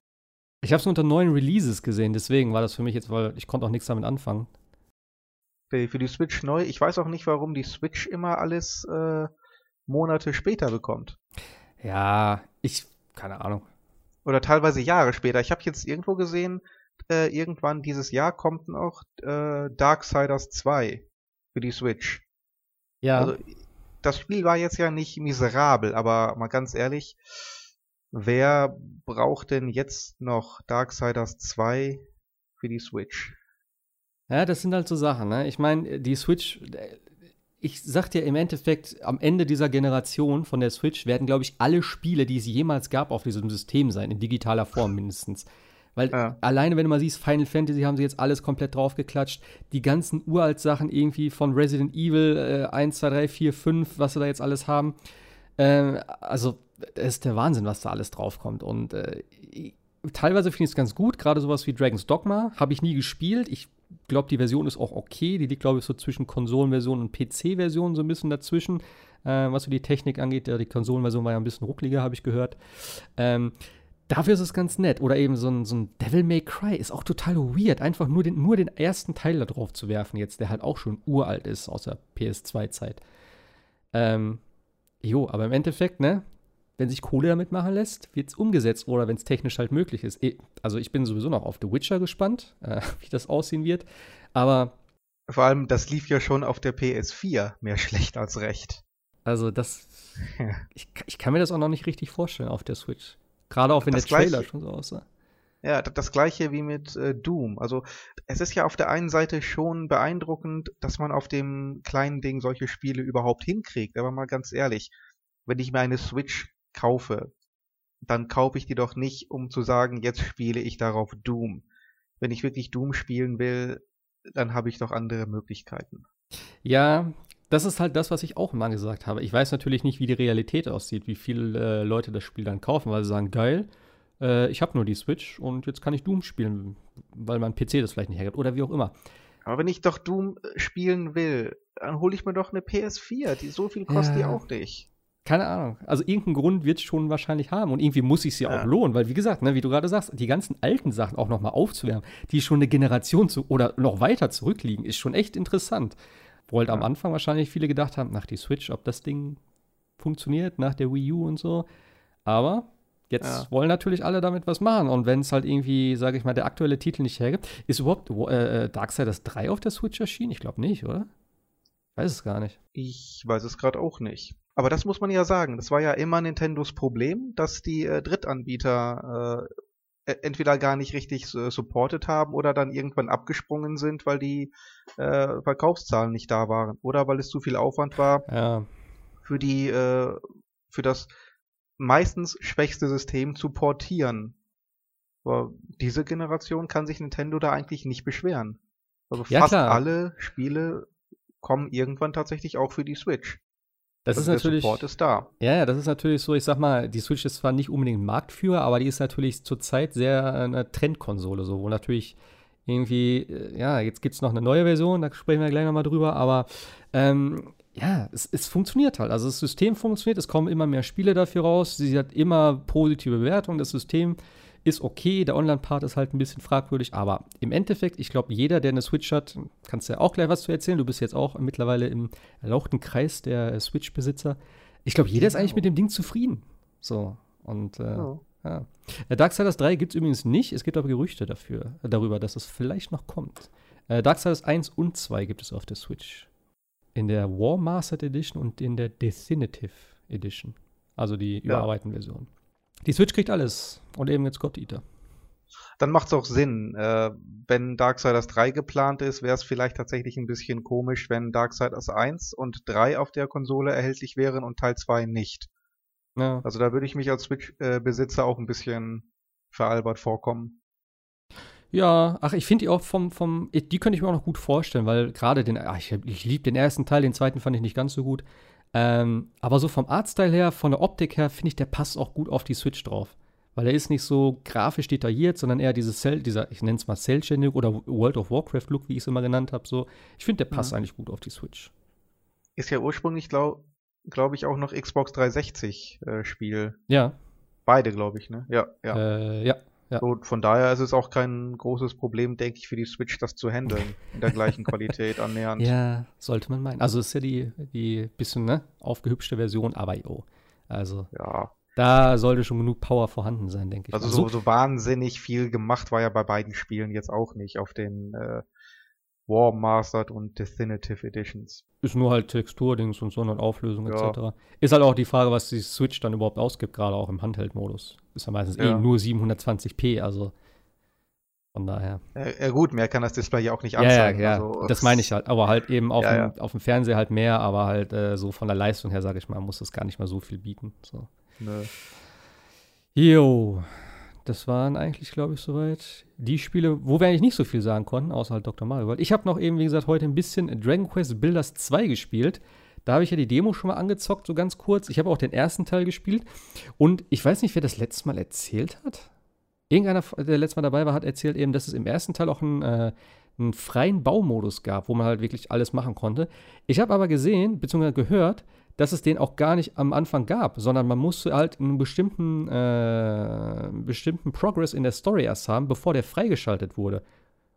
A: Ich habe es unter neuen Releases gesehen, deswegen war das für mich jetzt, weil ich konnte auch nichts damit anfangen
B: für die Switch neu. Ich weiß auch nicht, warum die Switch immer alles äh, Monate später bekommt.
A: Ja, ich, keine Ahnung.
B: Oder teilweise Jahre später. Ich habe jetzt irgendwo gesehen, äh, irgendwann dieses Jahr kommt noch äh, Darksiders 2 für die Switch.
A: Ja. Also,
B: das Spiel war jetzt ja nicht miserabel, aber mal ganz ehrlich, wer braucht denn jetzt noch Darksiders 2 für die Switch?
A: Ja, das sind halt so Sachen, ne? Ich meine, die Switch, ich sag dir im Endeffekt, am Ende dieser Generation von der Switch werden, glaube ich, alle Spiele, die es jemals gab, auf diesem System sein, in digitaler Form mindestens. Weil ja. alleine, wenn du mal siehst, Final Fantasy haben sie jetzt alles komplett draufgeklatscht. Die ganzen uralt Sachen irgendwie von Resident Evil äh, 1, 2, 3, 4, 5, was sie da jetzt alles haben. Äh, also, das ist der Wahnsinn, was da alles draufkommt. Und äh, teilweise finde ich es ganz gut, gerade sowas wie Dragon's Dogma. Habe ich nie gespielt. Ich glaube, die Version ist auch okay. Die liegt, glaube ich, so zwischen Konsolenversion und PC-Version so ein bisschen dazwischen, äh, was so die Technik angeht. Ja, die Konsolenversion war ja ein bisschen ruckliger, habe ich gehört. Ähm, dafür ist es ganz nett. Oder eben so ein, so ein Devil May Cry ist auch total weird, einfach nur den, nur den ersten Teil da drauf zu werfen jetzt, der halt auch schon uralt ist aus der PS2-Zeit. Ähm, jo, aber im Endeffekt, ne, wenn sich Kohle damit machen lässt, wird es umgesetzt oder wenn es technisch halt möglich ist. Also ich bin sowieso noch auf The Witcher gespannt, äh, wie das aussehen wird. Aber.
B: Vor allem, das lief ja schon auf der PS4 mehr schlecht als recht.
A: Also das. Ja. Ich, ich, kann mir das auch noch nicht richtig vorstellen auf der Switch. Gerade auch wenn das der Trailer gleiche, schon so aussah.
B: Ja, das gleiche wie mit äh, Doom. Also es ist ja auf der einen Seite schon beeindruckend, dass man auf dem kleinen Ding solche Spiele überhaupt hinkriegt. Aber mal ganz ehrlich, wenn ich mir eine Switch kaufe, dann kaufe ich die doch nicht, um zu sagen, jetzt spiele ich darauf Doom. Wenn ich wirklich Doom spielen will, dann habe ich doch andere Möglichkeiten.
A: Ja, das ist halt das, was ich auch immer gesagt habe. Ich weiß natürlich nicht, wie die Realität aussieht, wie viele äh, Leute das Spiel dann kaufen, weil sie sagen, geil, äh, ich habe nur die Switch und jetzt kann ich Doom spielen, weil mein PC das vielleicht nicht hergibt oder wie auch immer.
B: Aber wenn ich doch Doom äh, spielen will, dann hole ich mir doch eine PS4. Die so viel kostet ja. die auch nicht.
A: Keine Ahnung. Also irgendeinen Grund wird es schon wahrscheinlich haben. Und irgendwie muss ich sie ja. auch lohnen, weil wie gesagt, ne, wie du gerade sagst, die ganzen alten Sachen auch nochmal aufzuwärmen, die schon eine Generation zu oder noch weiter zurückliegen, ist schon echt interessant. Wo halt ja. am Anfang wahrscheinlich viele gedacht haben, nach die Switch, ob das Ding funktioniert, nach der Wii U und so. Aber jetzt ja. wollen natürlich alle damit was machen. Und wenn es halt irgendwie, sage ich mal, der aktuelle Titel nicht hergibt, ist überhaupt äh, äh Darksiders 3 auf der Switch erschienen? Ich glaube nicht, oder? Weiß es gar nicht.
B: Ich weiß es gerade auch nicht. Aber das muss man ja sagen. Das war ja immer Nintendos Problem, dass die äh, Drittanbieter äh, e-, entweder gar nicht richtig äh, supported haben oder dann irgendwann abgesprungen sind, weil die äh, Verkaufszahlen nicht da waren oder weil es zu viel Aufwand war.
A: Ja.
B: für die, äh, für das meistens schwächste System zu portieren. Aber diese Generation kann sich Nintendo da eigentlich nicht beschweren. Also
A: Ja,
B: fast
A: klar.
B: alle Spiele kommen irgendwann tatsächlich auch für die Switch.
A: Das
B: also
A: ist natürlich.
B: Der Support ist da.
A: Ja, ja, das ist natürlich so, ich sag mal, die Switch ist zwar nicht unbedingt Marktführer, aber die ist natürlich zurzeit sehr eine Trendkonsole, so, wo natürlich irgendwie, äh, ja, jetzt gibt es noch eine neue Version, da sprechen wir gleich nochmal drüber, aber ähm, ja, es, es funktioniert halt. Also das System funktioniert, es kommen immer mehr Spiele dafür raus, sie hat immer positive Bewertungen, das System ist okay, der Online-Part ist halt ein bisschen fragwürdig, aber im Endeffekt, ich glaube, jeder, der eine Switch hat, kannst ja auch gleich was zu erzählen. Du bist jetzt auch mittlerweile im erlauchten Kreis der äh, Switch-Besitzer. Ich glaube, jeder ist eigentlich mit dem Ding zufrieden. So, und äh,
B: Ja.
A: ja. Äh, Darksiders 3 gibt es übrigens nicht. Es gibt aber Gerüchte dafür, äh, darüber, dass es vielleicht noch kommt. Äh, Darksiders 1 und 2 gibt es auf der Switch. In der War Mastered Edition und in der Definitive Edition. Also die überarbeiteten Version. Die Switch kriegt alles. Und eben jetzt God Eater.
B: Dann macht es auch Sinn. Äh, wenn Darksiders 3 geplant ist, wäre es vielleicht tatsächlich ein bisschen komisch, wenn Darksiders 1 und 3 auf der Konsole erhältlich wären und Teil 2 nicht.
A: Ja.
B: Also da würde ich mich als Switch-Besitzer auch ein bisschen veralbert vorkommen.
A: Ja, ach, ich finde die auch vom, vom, die könnte ich mir auch noch gut vorstellen, weil gerade den, ach, ich, ich liebe den ersten Teil, den zweiten fand ich nicht ganz so gut. Ähm, aber so vom Artstyle her, von der Optik her, finde ich, der passt auch gut auf die Switch drauf. Weil er ist nicht so grafisch detailliert, sondern eher dieses Cell, dieser, ich nenne es mal Cell-Shading oder World of Warcraft-Look, wie ich es immer genannt habe. So. Ich finde, der passt
B: Mhm.
A: eigentlich gut auf die Switch.
B: Ist ja ursprünglich, glaube glaub ich, auch noch Xbox 360-Spiel.
A: Ja,
B: Beide, glaube ich, ne? Ja, ja.
A: äh, ja. Ja.
B: So, von daher ist es auch kein großes Problem, denke ich, für die Switch das zu handeln. In der gleichen Qualität annähernd.
A: Ja, sollte man meinen. Also ist ja die, die bisschen ne, aufgehübschte Version, aber jo. Also
B: Ja.
A: da sollte schon genug Power vorhanden sein, denke ich.
B: Also so, so wahnsinnig viel gemacht war ja bei beiden Spielen jetzt auch nicht auf den äh, War Mastered und Definitive Editions.
A: Ist nur halt Texturdings und so und Auflösung
B: Ja.
A: etc. Ist halt auch die Frage, was die Switch dann überhaupt ausgibt, gerade auch im Handheld-Modus. Ist ja meistens eh
B: Ja.
A: nur 720p, also von daher.
B: Äh, gut, mehr kann das Display ja auch nicht
A: Ja, ja,
B: anzeigen.
A: ja.
B: Also,
A: das meine ich halt. Aber halt eben auf,
B: Ja,
A: dem, auf dem Fernseher halt mehr, aber halt äh, so von der Leistung her, sage ich mal, muss das gar nicht mal so viel bieten. So.
B: Nö.
A: Jo, das waren eigentlich, glaube ich, soweit die Spiele, wo wir eigentlich nicht so viel sagen konnten, außer halt Dr. Mario World. Ich habe noch eben, wie gesagt, heute ein bisschen Dragon Quest Builders 2 gespielt. Da habe ich ja die Demo schon mal angezockt, so ganz kurz. Ich habe auch den ersten Teil gespielt. Und ich weiß nicht, wer das letzte Mal erzählt hat. Irgendeiner, der letztes Mal dabei war, hat erzählt eben, dass es im ersten Teil auch einen, äh, einen freien Baumodus gab, wo man halt wirklich alles machen konnte. Ich habe aber gesehen, beziehungsweise gehört, dass es den auch gar nicht am Anfang gab, sondern man musste halt einen bestimmten, äh, bestimmten Progress in der Story erst haben, bevor der freigeschaltet wurde.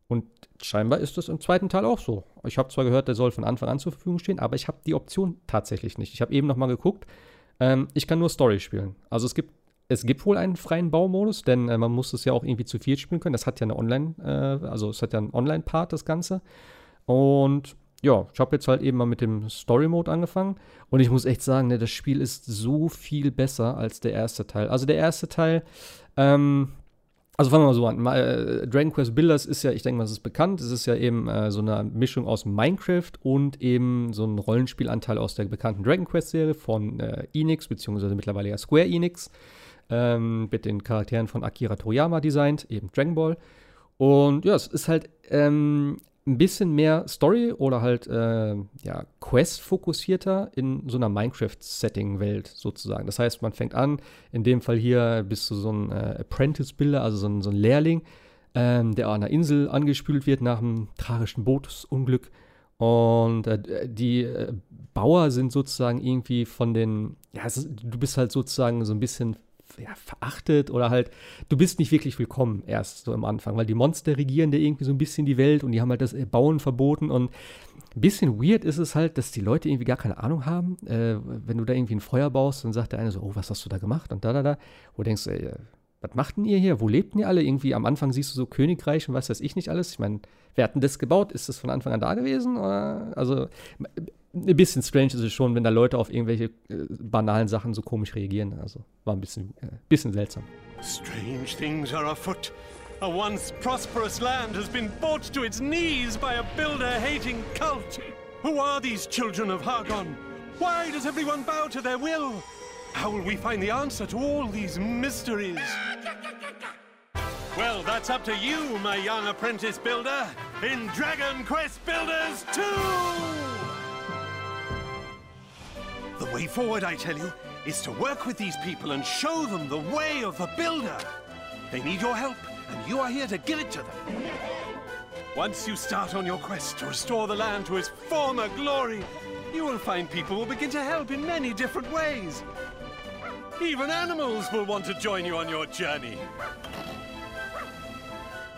A: Und scheinbar ist das im zweiten Teil auch so. Ich habe zwar gehört, der soll von Anfang an zur Verfügung stehen, aber ich habe die Option tatsächlich nicht. Ich habe eben noch mal geguckt. Ähm, ich kann nur Story spielen. Also es gibt, es gibt wohl einen freien Baumodus, denn äh, man muss es ja auch irgendwie zu viert spielen können. Das hat ja eine Online, äh, also es hat ja einen Online-Part, das Ganze. Und ja, ich habe jetzt halt eben mal mit dem Story-Mode angefangen. Und ich muss echt sagen, ne, das Spiel ist so viel besser als der erste Teil. Also der erste Teil, ähm, also fangen wir mal so an. Äh, Dragon Quest Builders ist ja, ich denke mal, es ist bekannt. Es ist ja eben äh, so eine Mischung aus Minecraft und eben so ein Rollenspielanteil aus der bekannten Dragon Quest-Serie von äh, Enix, beziehungsweise mittlerweile ja Square Enix. Ähm, mit den Charakteren von Akira Toriyama designt, eben Dragon Ball. Und ja, es ist halt ähm, ein bisschen mehr Story oder halt äh, ja, Quest-fokussierter in so einer Minecraft-Setting-Welt sozusagen. Das heißt, man fängt an, in dem Fall hier bist du so ein äh, Apprentice-Builder, also so ein, so ein Lehrling, ähm, der an einer Insel angespült wird nach einem tragischen Bootsunglück. Und äh, die äh, Bauer sind sozusagen irgendwie von den, ja, ist, du bist halt sozusagen so ein bisschen ja, verachtet oder halt, du bist nicht wirklich willkommen erst so am Anfang, weil die Monster regieren da irgendwie so ein bisschen die Welt und die haben halt das äh, Bauen verboten und ein bisschen weird ist es halt, dass die Leute irgendwie gar keine Ahnung haben. Äh, wenn du da irgendwie ein Feuer baust, dann sagt der eine so, oh, was hast du da gemacht und da, da, da. Wo du denkst, ey, was macht denn ihr hier? Wo lebt denn ihr alle? Irgendwie am Anfang siehst du so Königreich und was weiß ich nicht alles. Ich meine, wer hat denn das gebaut? Ist das von Anfang an da gewesen? Oder? Also, ein bisschen strange ist es schon, wenn da Leute auf irgendwelche äh, banalen Sachen so komisch reagieren. Also, war ein bisschen, äh, bisschen seltsam.
C: Strange things are afoot. A once prosperous land has been brought to its knees by a builder hating cult. Who are these children of Hargon? Why does everyone bow to their will? How will we find the answer to all these mysteries? Well, that's up to you, my young apprentice builder, in Dragon Quest Builders 2! The way forward, I tell you, is to work with these people and show them the way of the builder. They need your help, and you are here to give it to them. Once you start on your quest to restore the land to its former glory, you will find people will begin to help in many different ways. Even animals will want to join you on your journey.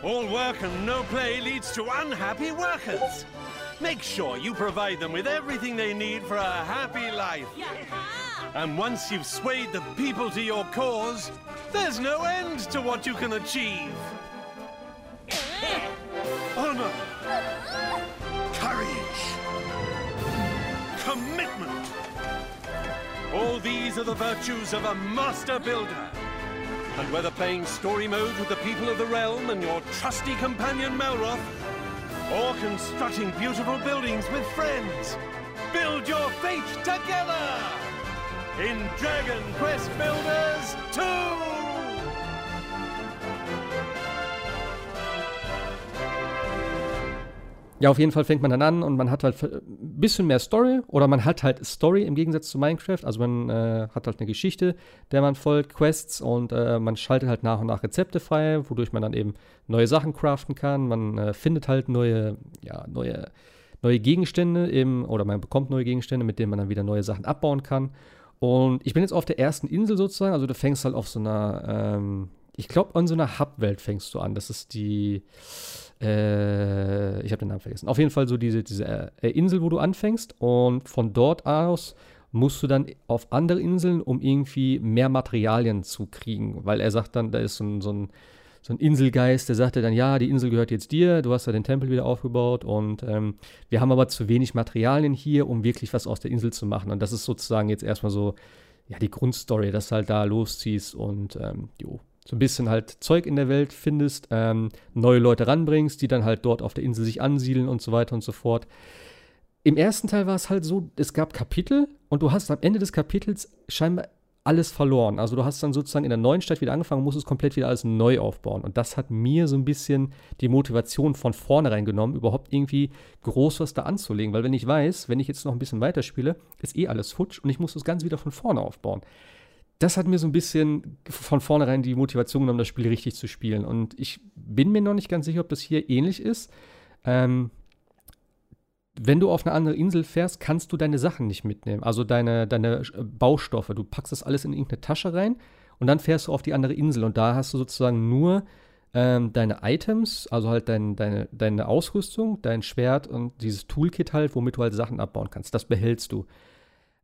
C: All work and no play leads to unhappy workers. Make sure you provide them with everything they need for a happy life. And once you've swayed the people to your cause, there's no end to what you can achieve. Honor, courage, commitment. All these are the virtues of a master builder. And whether playing story mode with the people of the realm and your trusty companion Melroth, or constructing beautiful buildings with friends, build your fate together in Dragon Quest Builders 2!
A: Ja, auf jeden Fall fängt man dann an und man hat halt ein bisschen mehr Story oder man hat halt Story im Gegensatz zu Minecraft. Also man äh, hat halt eine Geschichte, der man folgt, Quests und äh, man schaltet halt nach und nach Rezepte frei, wodurch man dann eben neue Sachen craften kann. Man äh, findet halt neue, ja, neue, neue Gegenstände eben oder man bekommt neue Gegenstände, mit denen man dann wieder neue Sachen abbauen kann. Und ich bin jetzt auf der ersten Insel sozusagen, also du fängst halt auf so einer, ähm, ich glaube, an so einer Hub-Welt fängst du an. Das ist die, äh, ich habe den Namen vergessen. Auf jeden Fall so diese, diese äh, Insel, wo du anfängst. Und von dort aus musst du dann auf andere Inseln, um irgendwie mehr Materialien zu kriegen. Weil er sagt dann, da ist so ein, so ein, so ein Inselgeist, der sagte dann, ja, die Insel gehört jetzt dir, du hast ja den Tempel wieder aufgebaut und ähm, wir haben aber zu wenig Materialien hier, um wirklich was aus der Insel zu machen. Und das ist sozusagen jetzt erstmal so, ja, die Grundstory, dass du halt da losziehst und ähm, jo, so ein bisschen halt Zeug in der Welt findest, ähm, neue Leute ranbringst, die dann halt dort auf der Insel sich ansiedeln und so weiter und so fort. Im ersten Teil war es halt so, es gab Kapitel und du hast am Ende des Kapitels scheinbar alles verloren. Also du hast dann sozusagen in der neuen Stadt wieder angefangen und musstest komplett wieder alles neu aufbauen. Und das hat mir so ein bisschen die Motivation von vornherein genommen, überhaupt irgendwie groß was da anzulegen. Weil wenn ich weiß, wenn ich jetzt noch ein bisschen weiterspiele, ist eh alles futsch und ich muss das Ganze wieder von vorne aufbauen das hat mir so ein bisschen von vornherein die Motivation genommen, das Spiel richtig zu spielen. Und ich bin mir noch nicht ganz sicher, ob das hier ähnlich ist. Ähm, wenn du auf eine andere Insel fährst, kannst du deine Sachen nicht mitnehmen. Also deine, deine Baustoffe. Du packst das alles in irgendeine Tasche rein und dann fährst du auf die andere Insel. Und da hast du sozusagen nur ähm, deine Items, also halt dein, deine, deine Ausrüstung, dein Schwert und dieses Toolkit halt, womit du halt Sachen abbauen kannst. Das behältst du.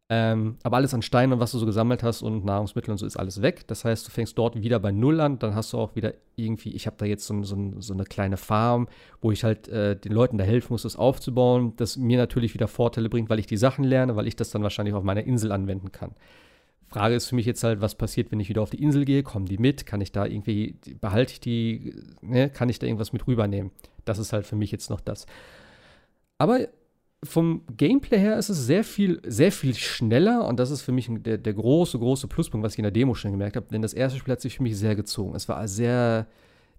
A: Ähm, aber alles an Steinen und was du so gesammelt hast und Nahrungsmittel und so ist alles weg. Das heißt, du fängst dort wieder bei Null an. Dann hast du auch wieder irgendwie, ich habe da jetzt so, so, so, eine kleine Farm, wo ich halt äh, den Leuten da helfen muss, das aufzubauen. Das mir natürlich wieder Vorteile bringt, weil ich die Sachen lerne, weil ich das dann wahrscheinlich auf meiner Insel anwenden kann. Frage ist für mich jetzt halt, was passiert, wenn ich wieder auf die Insel gehe? Kommen die mit? Kann ich da irgendwie, behalte ich die, ne? kann ich da irgendwas mit rübernehmen? Das ist halt für mich jetzt noch das. Aber vom Gameplay her ist es sehr viel, sehr viel schneller und das ist für mich der, der große, große Pluspunkt, was ich in der Demo schon gemerkt habe, denn das erste Spiel hat sich für mich sehr gezogen. Es war sehr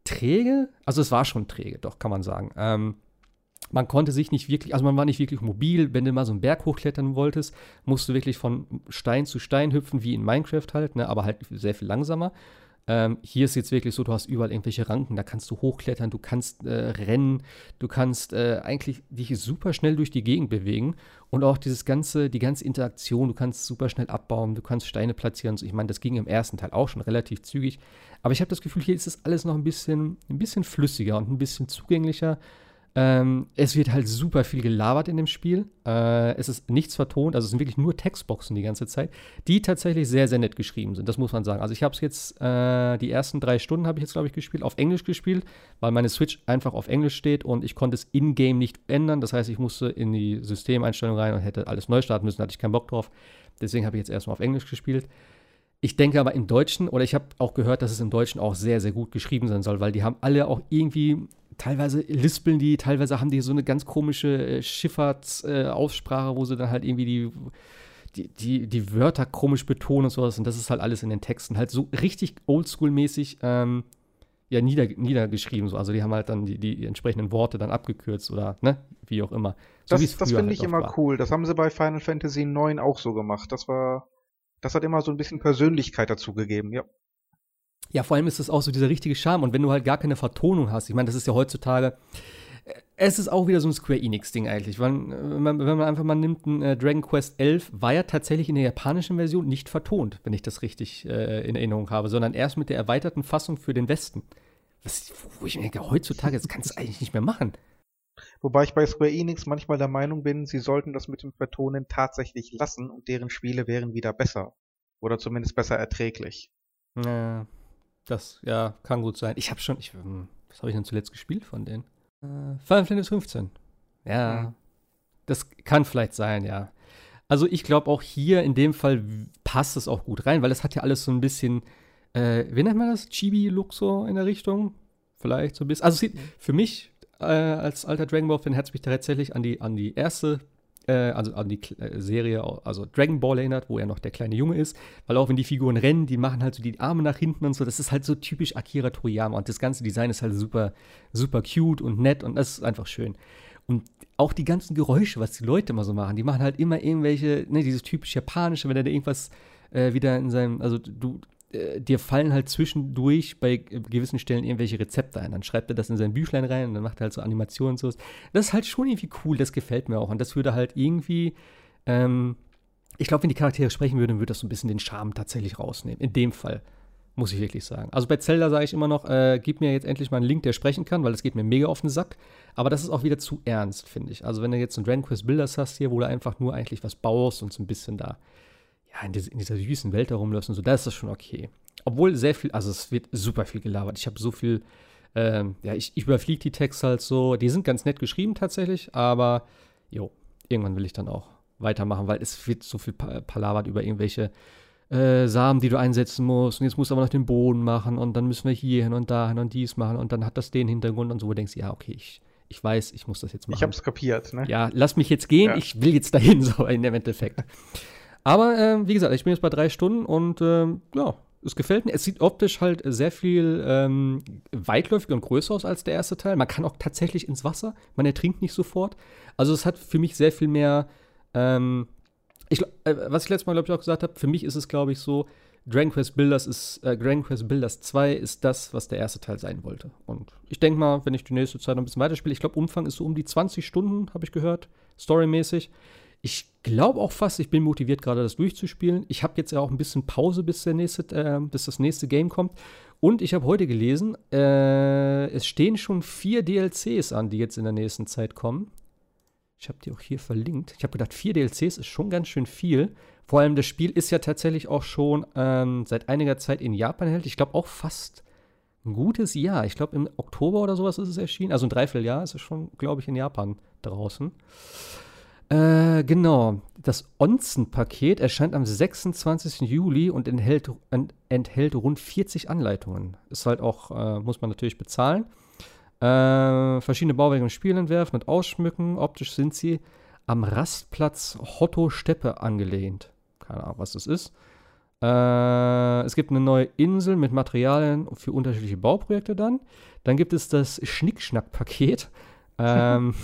A: träge, also es war schon träge, doch, kann man sagen. Ähm, man konnte sich nicht wirklich, also man war nicht wirklich mobil. Wenn du mal so einen Berg hochklettern wolltest, musst du wirklich von Stein zu Stein hüpfen, wie in Minecraft halt, ne, aber halt sehr viel langsamer. Ähm, hier ist jetzt wirklich so, du hast überall irgendwelche Ranken, da kannst du hochklettern, du kannst äh, rennen, du kannst äh, eigentlich dich super schnell durch die Gegend bewegen und auch dieses ganze, die ganze Interaktion, du kannst super schnell abbauen, du kannst Steine platzieren. Ich meine, das ging im ersten Teil auch schon relativ zügig, aber ich habe das Gefühl, hier ist das alles noch ein bisschen, ein bisschen flüssiger und ein bisschen zugänglicher. Ähm, es wird halt super viel gelabert in dem Spiel. Äh, es ist nichts vertont, also es sind wirklich nur Textboxen die ganze Zeit, die tatsächlich sehr, sehr nett geschrieben sind. Das muss man sagen. Also ich habe es jetzt, äh, die ersten drei Stunden habe ich jetzt, glaube ich, gespielt, auf Englisch gespielt, weil meine Switch einfach auf Englisch steht und ich konnte es in-game nicht ändern. Das heißt, ich musste in die Systemeinstellung rein und hätte alles neu starten müssen, da hatte ich keinen Bock drauf. Deswegen habe ich jetzt erstmal auf Englisch gespielt. Ich denke aber im Deutschen, oder ich habe auch gehört, dass es im Deutschen auch sehr, sehr gut geschrieben sein soll, weil die haben alle auch irgendwie teilweise lispeln die, teilweise haben die so eine ganz komische äh, Schifffahrtsaussprache, äh, wo sie dann halt irgendwie die, die, die, die Wörter komisch betonen und sowas. Und das ist halt alles in den Texten halt so richtig oldschool-mäßig ähm, ja, nieder, niedergeschrieben. So. Also die haben halt dann die, die entsprechenden Worte dann abgekürzt oder ne, wie auch immer. So
B: das das finde
A: halt
B: ich immer
A: war.
B: cool. Das haben sie bei Final Fantasy IX auch so gemacht. Das war, das hat immer so ein bisschen Persönlichkeit dazu gegeben, ja.
A: Ja, vor allem ist es auch so dieser richtige Charme. Und wenn du halt gar keine Vertonung hast, ich meine, das ist ja heutzutage, es ist auch wieder so ein Square Enix-Ding eigentlich. Wenn, wenn, man, wenn man einfach mal nimmt, ein äh, Dragon Quest 11 war ja tatsächlich in der japanischen Version nicht vertont, wenn ich das richtig äh, in Erinnerung habe, sondern erst mit der erweiterten Fassung für den Westen. Was, wo ich mir denke, heutzutage, das kannst du eigentlich nicht mehr machen.
B: Wobei ich bei Square Enix manchmal der Meinung bin, sie sollten das mit dem Vertonen tatsächlich lassen und deren Spiele wären wieder besser. Oder zumindest besser erträglich.
A: Ja, das, ja, kann gut sein. Ich habe schon, ich, hm, was habe ich denn zuletzt gespielt von denen? Äh, Final Fantasy 15. Ja,
B: Mhm.
A: das kann vielleicht sein, ja. Also ich glaube auch hier in dem Fall passt es auch gut rein, weil es hat ja alles so ein bisschen, äh, wie nennt man das? Chibi-Look so in der Richtung? Vielleicht so ein bisschen. Also sieht für mich äh, als alter Dragon Ball-Fan hat es mich tatsächlich an die, an die erste, also an die äh, Serie, also Dragon Ball erinnert, wo er noch der kleine Junge ist. Weil auch wenn die Figuren rennen, die machen halt so die Arme nach hinten und so. Das ist halt so typisch Akira Toriyama. Und das ganze Design ist halt super, super cute und nett und das ist einfach schön. Und auch die ganzen Geräusche, was die Leute immer so machen, die machen halt immer irgendwelche, ne, dieses typisch japanische, wenn er da irgendwas äh, wieder in seinem, also du, äh, dir fallen halt zwischendurch bei gewissen Stellen irgendwelche Rezepte ein. Dann schreibt er das in sein Büchlein rein und dann macht er halt so Animationen und so. Das ist halt schon irgendwie cool, das gefällt mir auch. Und das würde halt irgendwie, ähm, ich glaube, wenn die Charaktere sprechen würden, würde das so ein bisschen den Charme tatsächlich rausnehmen. In dem Fall. Muss ich wirklich sagen. Also bei Zelda sage ich immer noch, äh, gib mir jetzt endlich mal einen Link, der sprechen kann, weil das geht mir mega auf den Sack. Aber das ist auch wieder zu ernst, finde ich. Also wenn du jetzt einen Dragon Quest Builders hast hier, wo du einfach nur eigentlich was baust und so ein bisschen da, ja, in, diese, in dieser süßen Welt herumläufst und so, da ist das schon okay. Obwohl sehr viel, also es wird super viel gelabert. Ich habe so viel, ähm, ja, ich, ich überfliege die Texte halt so. Die sind ganz nett geschrieben tatsächlich, aber jo, irgendwann will ich dann auch weitermachen, weil es wird so viel pa- palabert über irgendwelche äh, Samen, die du einsetzen musst. Und jetzt musst du aber noch den Boden machen und dann müssen wir hier hin und dahin und dies machen und dann hat das den Hintergrund und so, wo du denkst, ja, okay, ich, ich weiß, ich muss das jetzt machen.
B: Ich hab's kapiert, ne?
A: Ja, lass mich jetzt gehen,
B: Ja.
A: ich will jetzt dahin, so in dem Endeffekt. Aber ähm, wie gesagt, ich bin jetzt bei drei Stunden und ähm, ja, es gefällt mir. Es sieht optisch halt sehr viel ähm, weitläufiger und größer aus als der erste Teil. Man kann auch tatsächlich ins Wasser, man ertrinkt nicht sofort. Also es hat für mich sehr viel mehr, ähm, ich, äh, was ich letztes Mal, glaube ich, auch gesagt habe, für mich ist es, glaube ich, so, Dragon Quest Builders ist, äh, Dragon Quest Builders 2 ist das, was der erste Teil sein wollte. Und ich denke mal, wenn ich die nächste Zeit noch ein bisschen weiterspiele, ich glaube, Umfang ist so um die 20 Stunden, habe ich gehört, storymäßig. Ich glaube auch fast, ich bin motiviert, gerade das durchzuspielen. Ich habe jetzt ja auch ein bisschen Pause, bis, der nächste, äh, bis das nächste Game kommt. Und ich habe heute gelesen, äh, es stehen schon vier DLCs an, die jetzt in der nächsten Zeit kommen. Ich habe die auch hier verlinkt. Ich habe gedacht, vier DLCs ist schon ganz schön viel. Vor allem das Spiel ist ja tatsächlich auch schon ähm, seit einiger Zeit in Japan erhältlich. Ich glaube auch fast ein gutes Jahr. Ich glaube im Oktober oder sowas ist es erschienen. Also ein Dreivierteljahr ist es schon, glaube ich, in Japan draußen. Äh, genau. Das Onsen-Paket erscheint am 26. Juli und enthält, ent, enthält rund 40 Anleitungen. Ist halt auch, äh, muss man natürlich bezahlen. Äh, verschiedene Bauwerke im Spiel entwerfen und ausschmücken. Optisch sind sie am Rastplatz Hotto Steppe angelehnt. Keine Ahnung, was das ist. Äh, es gibt eine neue Insel mit Materialien für unterschiedliche Bauprojekte dann. Dann gibt es das Schnickschnack-Paket. ähm,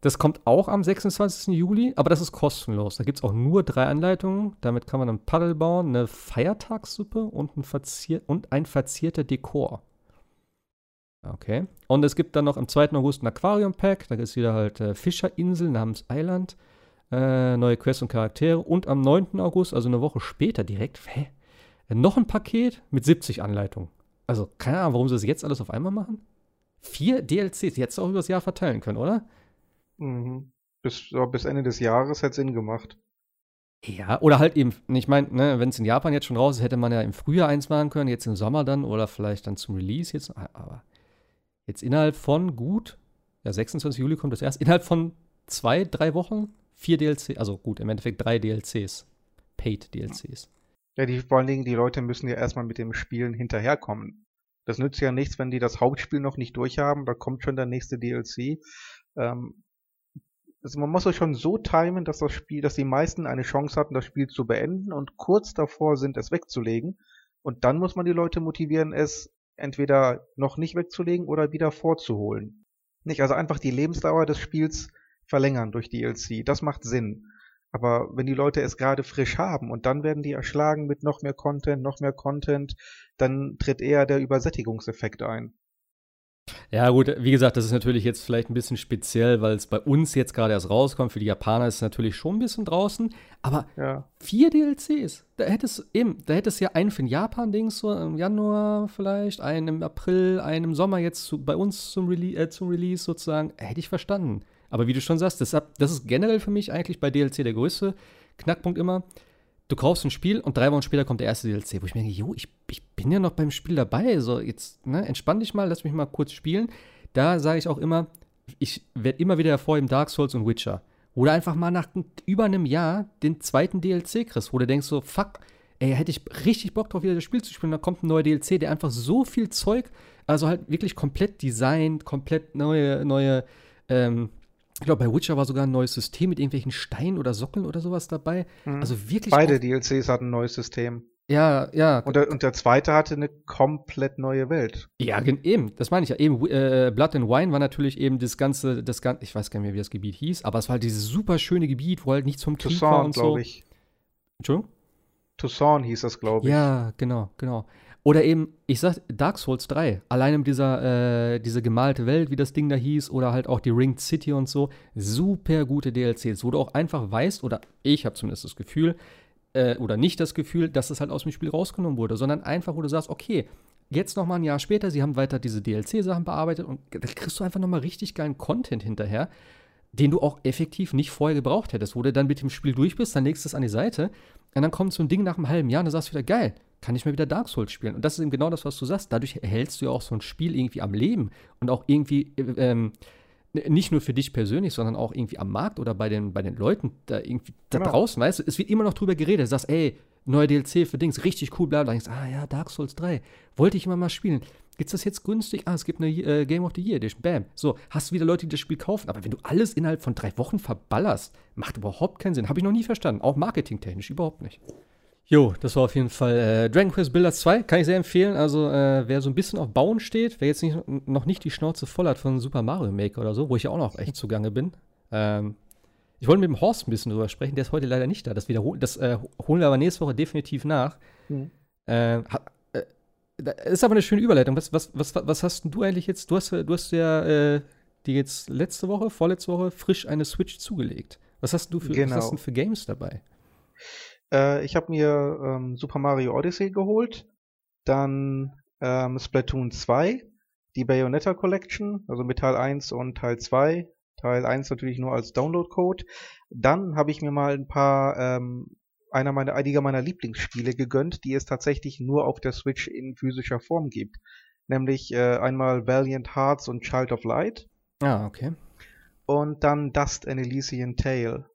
A: das kommt auch am 26. Juli, aber das ist kostenlos. Da gibt es auch nur drei Anleitungen. Damit kann man ein Paddel bauen, eine Feiertagssuppe und ein, verzier und ein verzierter Dekor. Okay. Und es gibt dann noch am 2. August ein Aquarium-Pack. Da ist wieder halt äh, Fischerinsel namens Island. Äh, neue Quests und Charaktere. Und am 9. August, also eine Woche später direkt, hä? Noch ein Paket mit 70 Anleitungen. Also, keine Ahnung, warum sie das jetzt alles auf einmal machen. Vier DLCs, du auch übers Jahr verteilen können, oder?
B: Mhm. Bis, bis Ende des Jahres hätte Sinn gemacht.
A: Ja, oder halt eben, ich meine, ne, wenn es in Japan jetzt schon raus ist, hätte man ja im Frühjahr eins machen können, jetzt im Sommer dann oder vielleicht dann zum Release jetzt. Aber jetzt innerhalb von gut, ja, 26. Juli kommt das erst, innerhalb von zwei, drei Wochen vier DLC, also gut, im Endeffekt drei DLCs. Paid DLCs.
B: Ja, die, vor allen Dingen, die Leute müssen ja erstmal mit dem Spielen hinterherkommen. Das nützt ja nichts, wenn die das Hauptspiel noch nicht durchhaben, da kommt schon der nächste DLC. Ähm, also man muss es schon so timen, dass das Spiel, dass die meisten eine Chance hatten, das Spiel zu beenden und kurz davor sind, es wegzulegen. Und dann muss man die Leute motivieren, es entweder noch nicht wegzulegen oder wieder vorzuholen. Nicht, also einfach die Lebensdauer des Spiels verlängern durch DLC. Das macht Sinn. Aber wenn die Leute es gerade frisch haben und dann werden die erschlagen mit noch mehr Content, noch mehr Content, dann tritt eher der Übersättigungseffekt ein.
A: Ja, gut, wie gesagt, das ist natürlich jetzt vielleicht ein bisschen speziell, weil es bei uns jetzt gerade erst rauskommt. Für die Japaner ist es natürlich schon ein bisschen draußen. Aber
B: Ja.
A: vier DLCs, da hättest eben, da hättest ja einen für den Japan-Dings so im Januar vielleicht, einen im April, einen im Sommer jetzt zu, bei uns zum, Rele äh, zum Release sozusagen. Hätte ich verstanden. Aber wie du schon sagst, das, das ist generell für mich eigentlich bei DLC der größte Knackpunkt immer. Du kaufst ein Spiel und drei Wochen später kommt der erste DLC, wo ich mir denke, jo, ich, ich bin ja noch beim Spiel dabei. So, jetzt, ne, entspann dich mal, lass mich mal kurz spielen. Da sage ich auch immer, ich werde immer wieder hervorheben Dark Souls und Witcher. Du einfach mal nach über einem Jahr den zweiten DLC kriegst, wo du denkst so, fuck, ey, hätte ich richtig Bock drauf, wieder das Spiel zu spielen. Da kommt ein neuer DLC, der einfach so viel Zeug, also halt wirklich komplett designt, komplett neue, neue, ähm, ich glaube, bei Witcher war sogar ein neues System mit irgendwelchen Steinen oder Sockeln oder sowas dabei.
B: Mhm.
A: Also wirklich.
B: Beide DLCs hatten ein neues System.
A: Ja, ja.
B: Und der, und der zweite hatte eine komplett neue Welt.
A: Ja, eben, das meine ich ja. Eben, äh, Blood and Wine war natürlich eben das ganze, das ganze, ich weiß gar nicht mehr, wie das Gebiet hieß, aber es war halt dieses super schöne Gebiet, wo halt nichts vom Krieg war
B: Toussaint,
A: und so.
B: glaube ich.
A: Entschuldigung?
B: Toussaint hieß das, glaube ich.
A: Ja, genau, genau. Oder eben, ich sag Dark Souls 3, allein um dieser, äh, diese gemalte Welt, wie das Ding da hieß, oder halt auch die Ringed City und so, super gute DLCs, wo du auch einfach weißt, oder ich habe zumindest das Gefühl, äh, oder nicht das Gefühl, dass es halt aus dem Spiel rausgenommen wurde, sondern einfach, wo du sagst, okay, jetzt noch mal ein Jahr später, sie haben weiter diese DLC-Sachen bearbeitet und da kriegst du einfach noch mal richtig geilen Content hinterher, den du auch effektiv nicht vorher gebraucht hättest, wo du dann mit dem Spiel durch bist, dann legst du es an die Seite und dann kommt so ein Ding nach einem halben Jahr und dann sagst du wieder, geil, kann ich mal wieder Dark Souls spielen. Und das ist eben genau das, was du sagst. Dadurch erhältst du ja auch so ein Spiel irgendwie am Leben und auch irgendwie äh, ähm, nicht nur für dich persönlich, sondern auch irgendwie am Markt oder bei den, bei den Leuten da irgendwie da
B: Genau.
A: draußen, weißt du, es wird immer noch drüber geredet. Du sagst, ey, neuer DLC für Dings, richtig cool, bla bla. Denkst, ah ja, Dark Souls 3, wollte ich immer mal spielen. Gibt's das jetzt günstig? Ah, es gibt eine äh, Game of the Year Edition. Bam. So, hast du wieder Leute, die das Spiel kaufen. Aber wenn du alles innerhalb von drei Wochen verballerst, macht überhaupt keinen Sinn. Habe ich noch nie verstanden. Auch marketingtechnisch überhaupt nicht. Jo, das war auf jeden Fall äh, Dragon Quest Builders 2. Kann ich sehr empfehlen. Also, äh, wer so ein bisschen auf Bauen steht, wer jetzt nicht, noch nicht die Schnauze voll hat von Super Mario Maker oder so, wo ich ja auch noch echt zugange bin. Ähm, ich wollte mit dem Horst ein bisschen drüber sprechen. Der ist heute leider nicht da. Das, wiederhol das äh, holen wir aber nächste Woche definitiv nach.
B: Mhm.
A: Äh, ha, äh, ist aber eine schöne Überleitung. Was, was, was, was hast denn du eigentlich jetzt? Du hast, du hast ja äh, die jetzt letzte Woche, vorletzte Woche frisch eine Switch zugelegt. Was hast du für,
B: Genau.
A: was hast du für Games dabei?
B: Äh, ich habe mir ähm, Super Mario Odyssey geholt, dann ähm, Splatoon 2, die Bayonetta Collection, also mit Teil 1 und Teil 2. Teil 1 natürlich nur als Download-Code. Dann habe ich mir mal ein paar, ähm, einer meiner, einiger meiner Lieblingsspiele gegönnt, die es tatsächlich nur auf der Switch in physischer Form gibt. Nämlich äh, einmal Valiant Hearts und Child of Light
A: Ah, okay.
B: und dann Dust and Elysian Tale.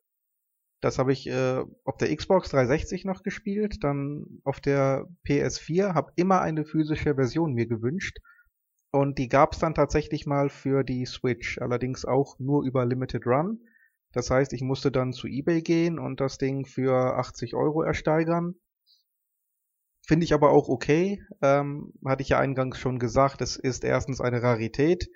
B: Das habe ich äh, auf der Xbox 360 noch gespielt, dann auf der PS4, habe immer eine physische Version mir gewünscht und die gab es dann tatsächlich mal für die Switch, allerdings auch nur über Limited Run. Das heißt, ich musste dann zu eBay gehen und das Ding für 80 Euro ersteigern. Finde ich aber auch okay. Ähm, hatte ich ja eingangs schon gesagt, es ist erstens eine Rarität.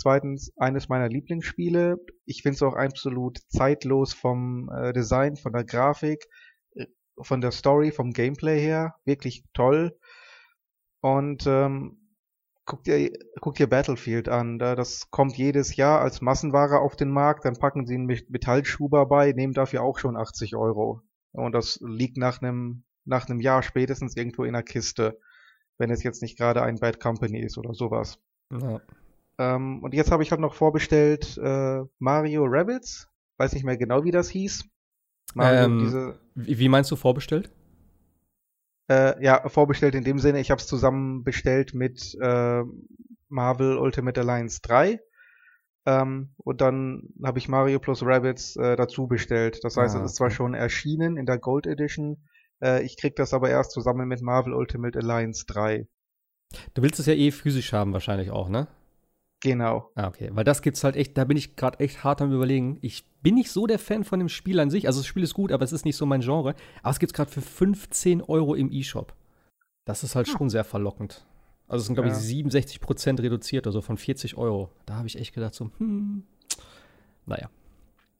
B: Zweitens eines meiner Lieblingsspiele. Ich finde es auch absolut zeitlos vom äh, Design, von der Grafik, äh, von der Story, vom Gameplay her. Wirklich toll. Und ähm, guck dir, guck dir Battlefield an. Da, das kommt jedes Jahr als Massenware auf den Markt. Dann packen sie einen Met- Metallschuber bei, nehmen dafür auch schon 80 Euro. Und das liegt nach einem nach einem Jahr spätestens irgendwo in der Kiste, wenn es jetzt nicht gerade ein Bad Company ist oder sowas.
A: Ja.
B: Ähm, und jetzt habe ich halt noch vorbestellt äh, Mario Rabbits. Weiß nicht mehr genau, wie das hieß. Mario,
A: Ähm,
B: diese,
A: Wie, wie meinst du vorbestellt?
B: äh, ja, vorbestellt in dem Sinne, ich habe es zusammen bestellt mit äh, Marvel Ultimate Alliance 3. Ähm, und dann habe ich Mario plus Rabbits äh, dazu bestellt. Das heißt,
A: Ah,
B: es ist zwar schon erschienen in der Gold Edition. Äh, ich krieg das aber erst zusammen mit Marvel Ultimate Alliance 3.
A: Du willst es ja eh physisch haben, wahrscheinlich auch, ne?
B: Genau.
A: Ah, okay. Weil das gibt's halt echt, da bin ich gerade echt hart am überlegen. Ich bin nicht so der Fan von dem Spiel an sich. Also das Spiel ist gut, aber es ist nicht so mein Genre. Aber es gibt's gerade für 15 Euro im E-Shop. Das ist halt
B: Ah.
A: schon sehr verlockend. Also es sind, glaube ich,
B: Ja.
A: 67 Prozent reduziert, also von 40 Euro. Da habe ich echt gedacht, so, hm, naja.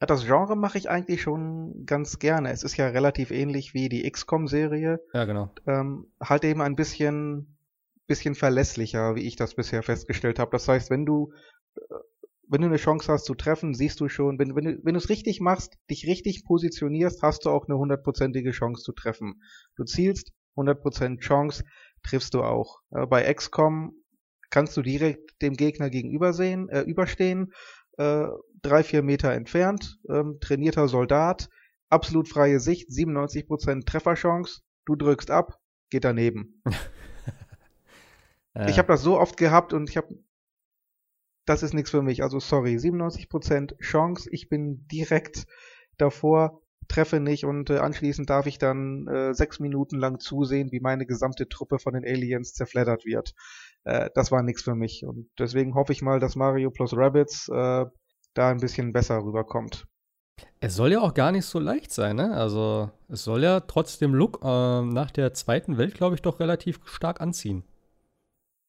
B: Ja, das Genre mache ich eigentlich schon ganz gerne. Es ist ja relativ ähnlich wie die XCOM-Serie.
A: Ja, genau.
B: Ähm, halt eben ein bisschen, bisschen verlässlicher, wie ich das bisher festgestellt habe. Das heißt, wenn du, äh, wenn du eine Chance hast zu treffen, siehst du schon, wenn, wenn du, wenn du es richtig machst, dich richtig positionierst, hast du auch eine hundertprozentige Chance zu treffen. Du zielst, 100% Chance, triffst du auch. Äh, bei XCOM kannst du direkt dem Gegner gegenüber sehen, äh, überstehen, äh, drei, vier Meter entfernt, ähm, trainierter Soldat, absolut freie Sicht, 97% Trefferchance, du drückst ab, geht daneben.
A: Äh,
B: Ich habe das so oft gehabt und ich habe, das ist nichts für mich. Also sorry, 97% Chance, ich bin direkt davor, treffe nicht und äh, anschließend darf ich dann äh, sechs Minuten lang zusehen, wie meine gesamte Truppe von den Aliens zerfleddert wird. Äh, das war nichts für mich und deswegen hoffe ich mal, dass Mario plus Rabbids äh, da ein bisschen besser rüberkommt.
A: Es soll ja auch gar nicht so leicht sein, ne? Also, es soll ja trotz dem Look ähm, nach der zweiten Welt, glaube ich, doch relativ stark anziehen.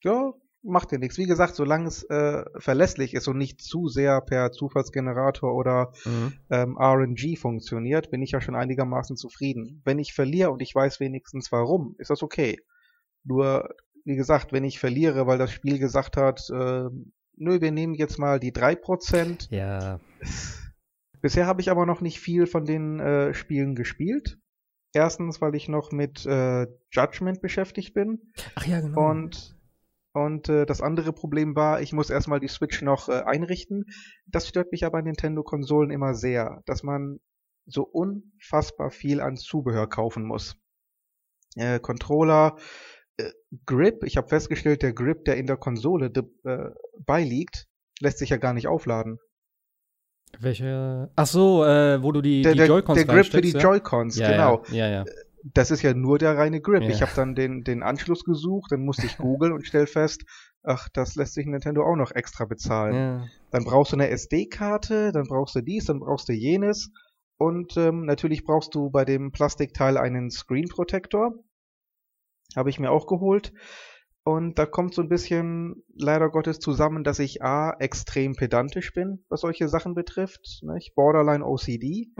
B: Ja, macht ja nichts. Wie gesagt, solange es äh, verlässlich ist und nicht zu sehr per Zufallsgenerator oder ähm, RNG funktioniert, bin ich ja schon einigermaßen zufrieden. Wenn ich verliere und ich weiß wenigstens warum, ist das okay. Nur, wie gesagt, wenn ich verliere, weil das Spiel gesagt hat, äh, nö, wir nehmen jetzt mal die 3%.
A: Ja.
B: Bisher habe ich aber noch nicht viel von den äh, Spielen gespielt. Erstens, weil ich noch mit äh, Judgment beschäftigt bin.
A: Ach ja, genau.
B: Und, und äh, das andere Problem war, ich muss erstmal die Switch noch äh, einrichten. Das stört mich aber an Nintendo-Konsolen immer sehr, dass man so unfassbar viel an Zubehör kaufen muss. Äh, Controller, äh, Grip, ich habe festgestellt, der Grip, der in der Konsole äh, beiliegt, lässt sich ja gar nicht aufladen.
A: Welche? Ach so, äh, wo du die,
B: Der,
A: die
B: der,
A: Joy-Cons
B: der Grip für die
A: ja?
B: Joy-Cons,
A: ja,
B: genau.
A: Ja, ja, ja.
B: Das ist ja nur der reine Grip.
A: Ja.
B: Ich habe dann den, den Anschluss gesucht, dann musste ich googeln und stell fest, ach, das lässt sich Nintendo auch noch extra bezahlen.
A: ja.
B: Dann brauchst du eine SD-Karte, dann brauchst du dies, dann brauchst du jenes. Und ähm, natürlich brauchst du bei dem Plastikteil einen Screen Protector. Habe ich mir auch geholt. Und da kommt so ein bisschen leider Gottes zusammen, dass ich A, extrem pedantisch bin, was solche Sachen betrifft. Nicht? Borderline OCD.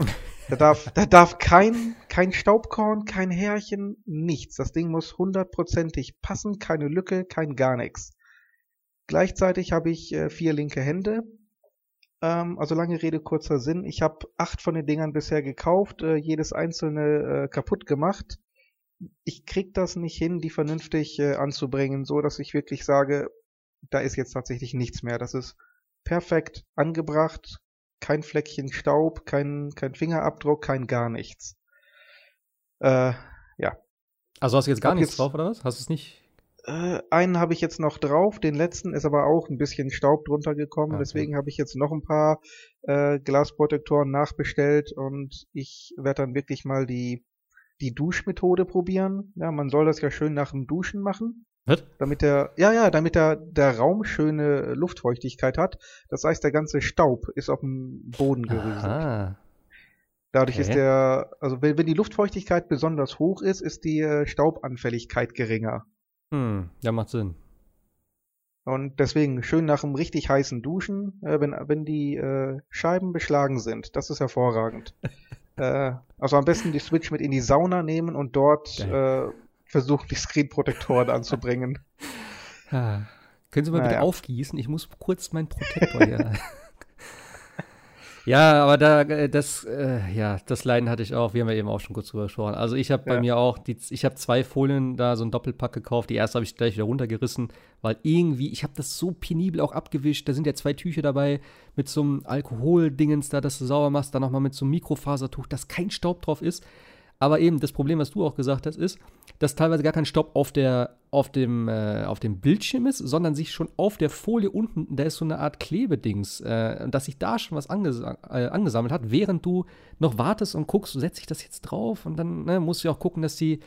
B: Da darf, da darf kein, kein Staubkorn, kein Härchen, nichts. Das Ding muss hundertprozentig passen, keine Lücke, kein gar nichts. Gleichzeitig habe ich äh, vier linke Hände. Ähm, also lange Rede, kurzer Sinn. Ich habe acht von den Dingern bisher gekauft, äh, jedes einzelne äh, kaputt gemacht. Ich krieg das nicht hin, die vernünftig äh, anzubringen, so dass ich wirklich sage, da ist jetzt tatsächlich nichts mehr. Das ist perfekt angebracht, kein Fleckchen Staub, kein, kein Fingerabdruck, kein gar nichts. Äh,
A: Also hast du jetzt gar nichts
B: jetzt-
A: drauf, oder was? Hast du es nicht?
B: Äh, einen habe ich jetzt noch drauf, den letzten ist aber auch ein bisschen Staub drunter gekommen,
A: Okay.
B: deswegen habe ich jetzt noch ein paar äh, Glasprotektoren nachbestellt und ich werde dann wirklich mal die, die Duschmethode probieren. Ja, man soll das ja schön nach dem Duschen machen,
A: Was?
B: damit der, ja, ja, damit der, der Raum schöne Luftfeuchtigkeit hat. Das heißt, der ganze Staub ist auf dem Boden gerieselt. Dadurch
A: Okay.
B: ist der, also wenn, wenn die Luftfeuchtigkeit besonders hoch ist, ist die äh, Staubanfälligkeit geringer.
A: Hm, ja, macht Sinn.
B: Und deswegen schön nach einem richtig heißen Duschen, äh, wenn, wenn die äh, Scheiben beschlagen sind. Das ist hervorragend. äh, also am besten die Switch mit in die Sauna nehmen und dort äh, versuchen, die Screen-Protektoren anzubringen.
A: Ah. Können Sie mal bitte
B: Naja.
A: aufgießen? Ich muss kurz meinen Protektor hier. ja, aber da, äh, das, äh, ja, das Leiden hatte ich auch. Wir haben ja eben auch schon kurz drüber gesprochen. Also ich habe bei
B: Ja.
A: mir auch, die, ich habe zwei Folien da, so ein Doppelpack gekauft. Die erste habe ich gleich wieder runtergerissen, weil irgendwie, ich habe das so penibel auch abgewischt. Da sind ja zwei Tücher dabei mit so einem Alkoholdingens da, dass du sauber machst. Dann nochmal mit so einem Mikrofasertuch, dass kein Staub drauf ist. Aber eben, das Problem, was du auch gesagt hast, ist, dass teilweise gar kein Staub auf, der, auf, dem, äh, auf dem Bildschirm ist, sondern sich schon auf der Folie unten, da ist so eine Art Klebedings, äh, dass sich da schon was angesa äh, angesammelt hat, während du noch wartest und guckst, setze ich das jetzt drauf und dann ne, musst du ja auch gucken, dass die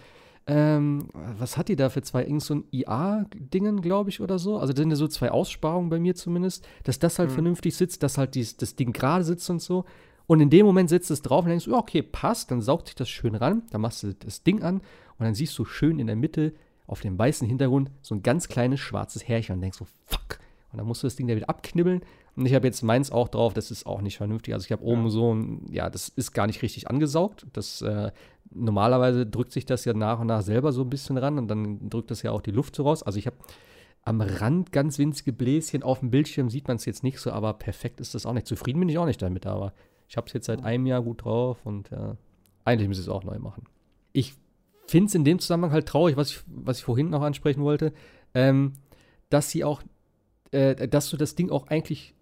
A: ähm, was hat die da für zwei? Irgend so ein IA-Dingen, glaube ich, oder so. Also das sind ja so zwei Aussparungen bei mir zumindest, dass das halt
B: Mhm.
A: vernünftig sitzt, dass halt dies, das Ding gerade sitzt und so. Und in dem Moment setzt es drauf und denkst, ja, okay, passt, dann saugt sich das schön ran, dann machst du das Ding an und dann siehst du schön in der Mitte auf dem weißen Hintergrund so ein ganz kleines schwarzes Härchen und denkst so, fuck. Und dann musst du das Ding da wieder abknibbeln. Und ich habe jetzt meins auch drauf, das ist auch nicht vernünftig. Also ich habe oben
B: Ja.
A: so ein, ja, das ist gar nicht richtig angesaugt. Das, äh, normalerweise drückt sich das ja nach und nach selber so ein bisschen ran und dann drückt das ja auch die Luft so raus. Also ich habe am Rand ganz winzige Bläschen auf dem Bildschirm, sieht man es jetzt nicht so, aber perfekt ist das auch nicht. Zufrieden bin ich auch nicht damit, aber ich habe es jetzt seit einem Jahr gut drauf und ja, eigentlich muss ich es auch neu machen. Ich finde es in dem Zusammenhang halt traurig, was ich, was ich vorhin noch ansprechen wollte, ähm, dass sie auch, äh, dass du das Ding auch eigentlich,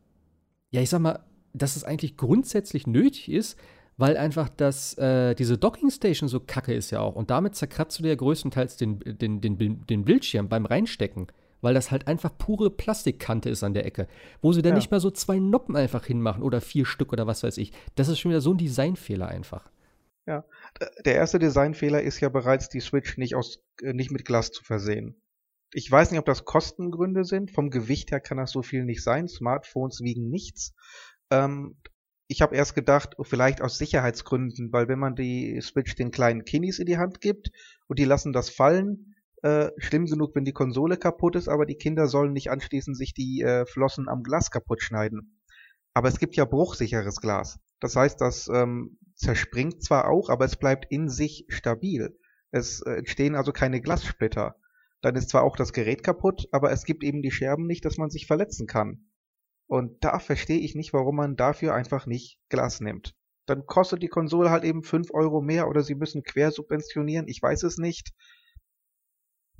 A: ja, ich sag mal, dass es eigentlich grundsätzlich nötig ist, weil einfach das, äh, diese Dockingstation so kacke ist ja auch. Und damit zerkratzt du dir ja größtenteils den, den, den, den Bildschirm beim Reinstecken. Weil das halt einfach pure Plastikkante ist an der Ecke. Wo sie dann
B: Ja.
A: nicht mal so zwei Noppen einfach hinmachen oder vier Stück oder was weiß ich. Das ist schon wieder so ein Designfehler einfach.
B: Der erste Designfehler ist ja bereits, die Switch nicht, aus, äh, nicht mit Glas zu versehen. Ich weiß nicht, ob das Kostengründe sind. Vom Gewicht her kann das so viel nicht sein. Smartphones wiegen nichts. Ähm, ich habe erst gedacht, oh, vielleicht aus Sicherheitsgründen, weil wenn man die Switch den kleinen Kiddies in die Hand gibt und die lassen das fallen, äh, schlimm genug, wenn die Konsole kaputt ist, aber die Kinder sollen nicht anschließend sich die äh, Flossen am Glas kaputt schneiden. Aber es gibt ja bruchsicheres Glas. Das heißt, das ähm, zerspringt zwar auch, aber es bleibt in sich stabil. Es äh, entstehen also keine Glassplitter. Dann ist zwar auch das Gerät kaputt, aber es gibt eben die Scherben nicht, dass man sich verletzen kann. Und da verstehe ich nicht, warum man dafür einfach nicht Glas nimmt. Dann kostet die Konsole halt eben 5 Euro mehr oder sie müssen quer subventionieren, ich weiß es nicht.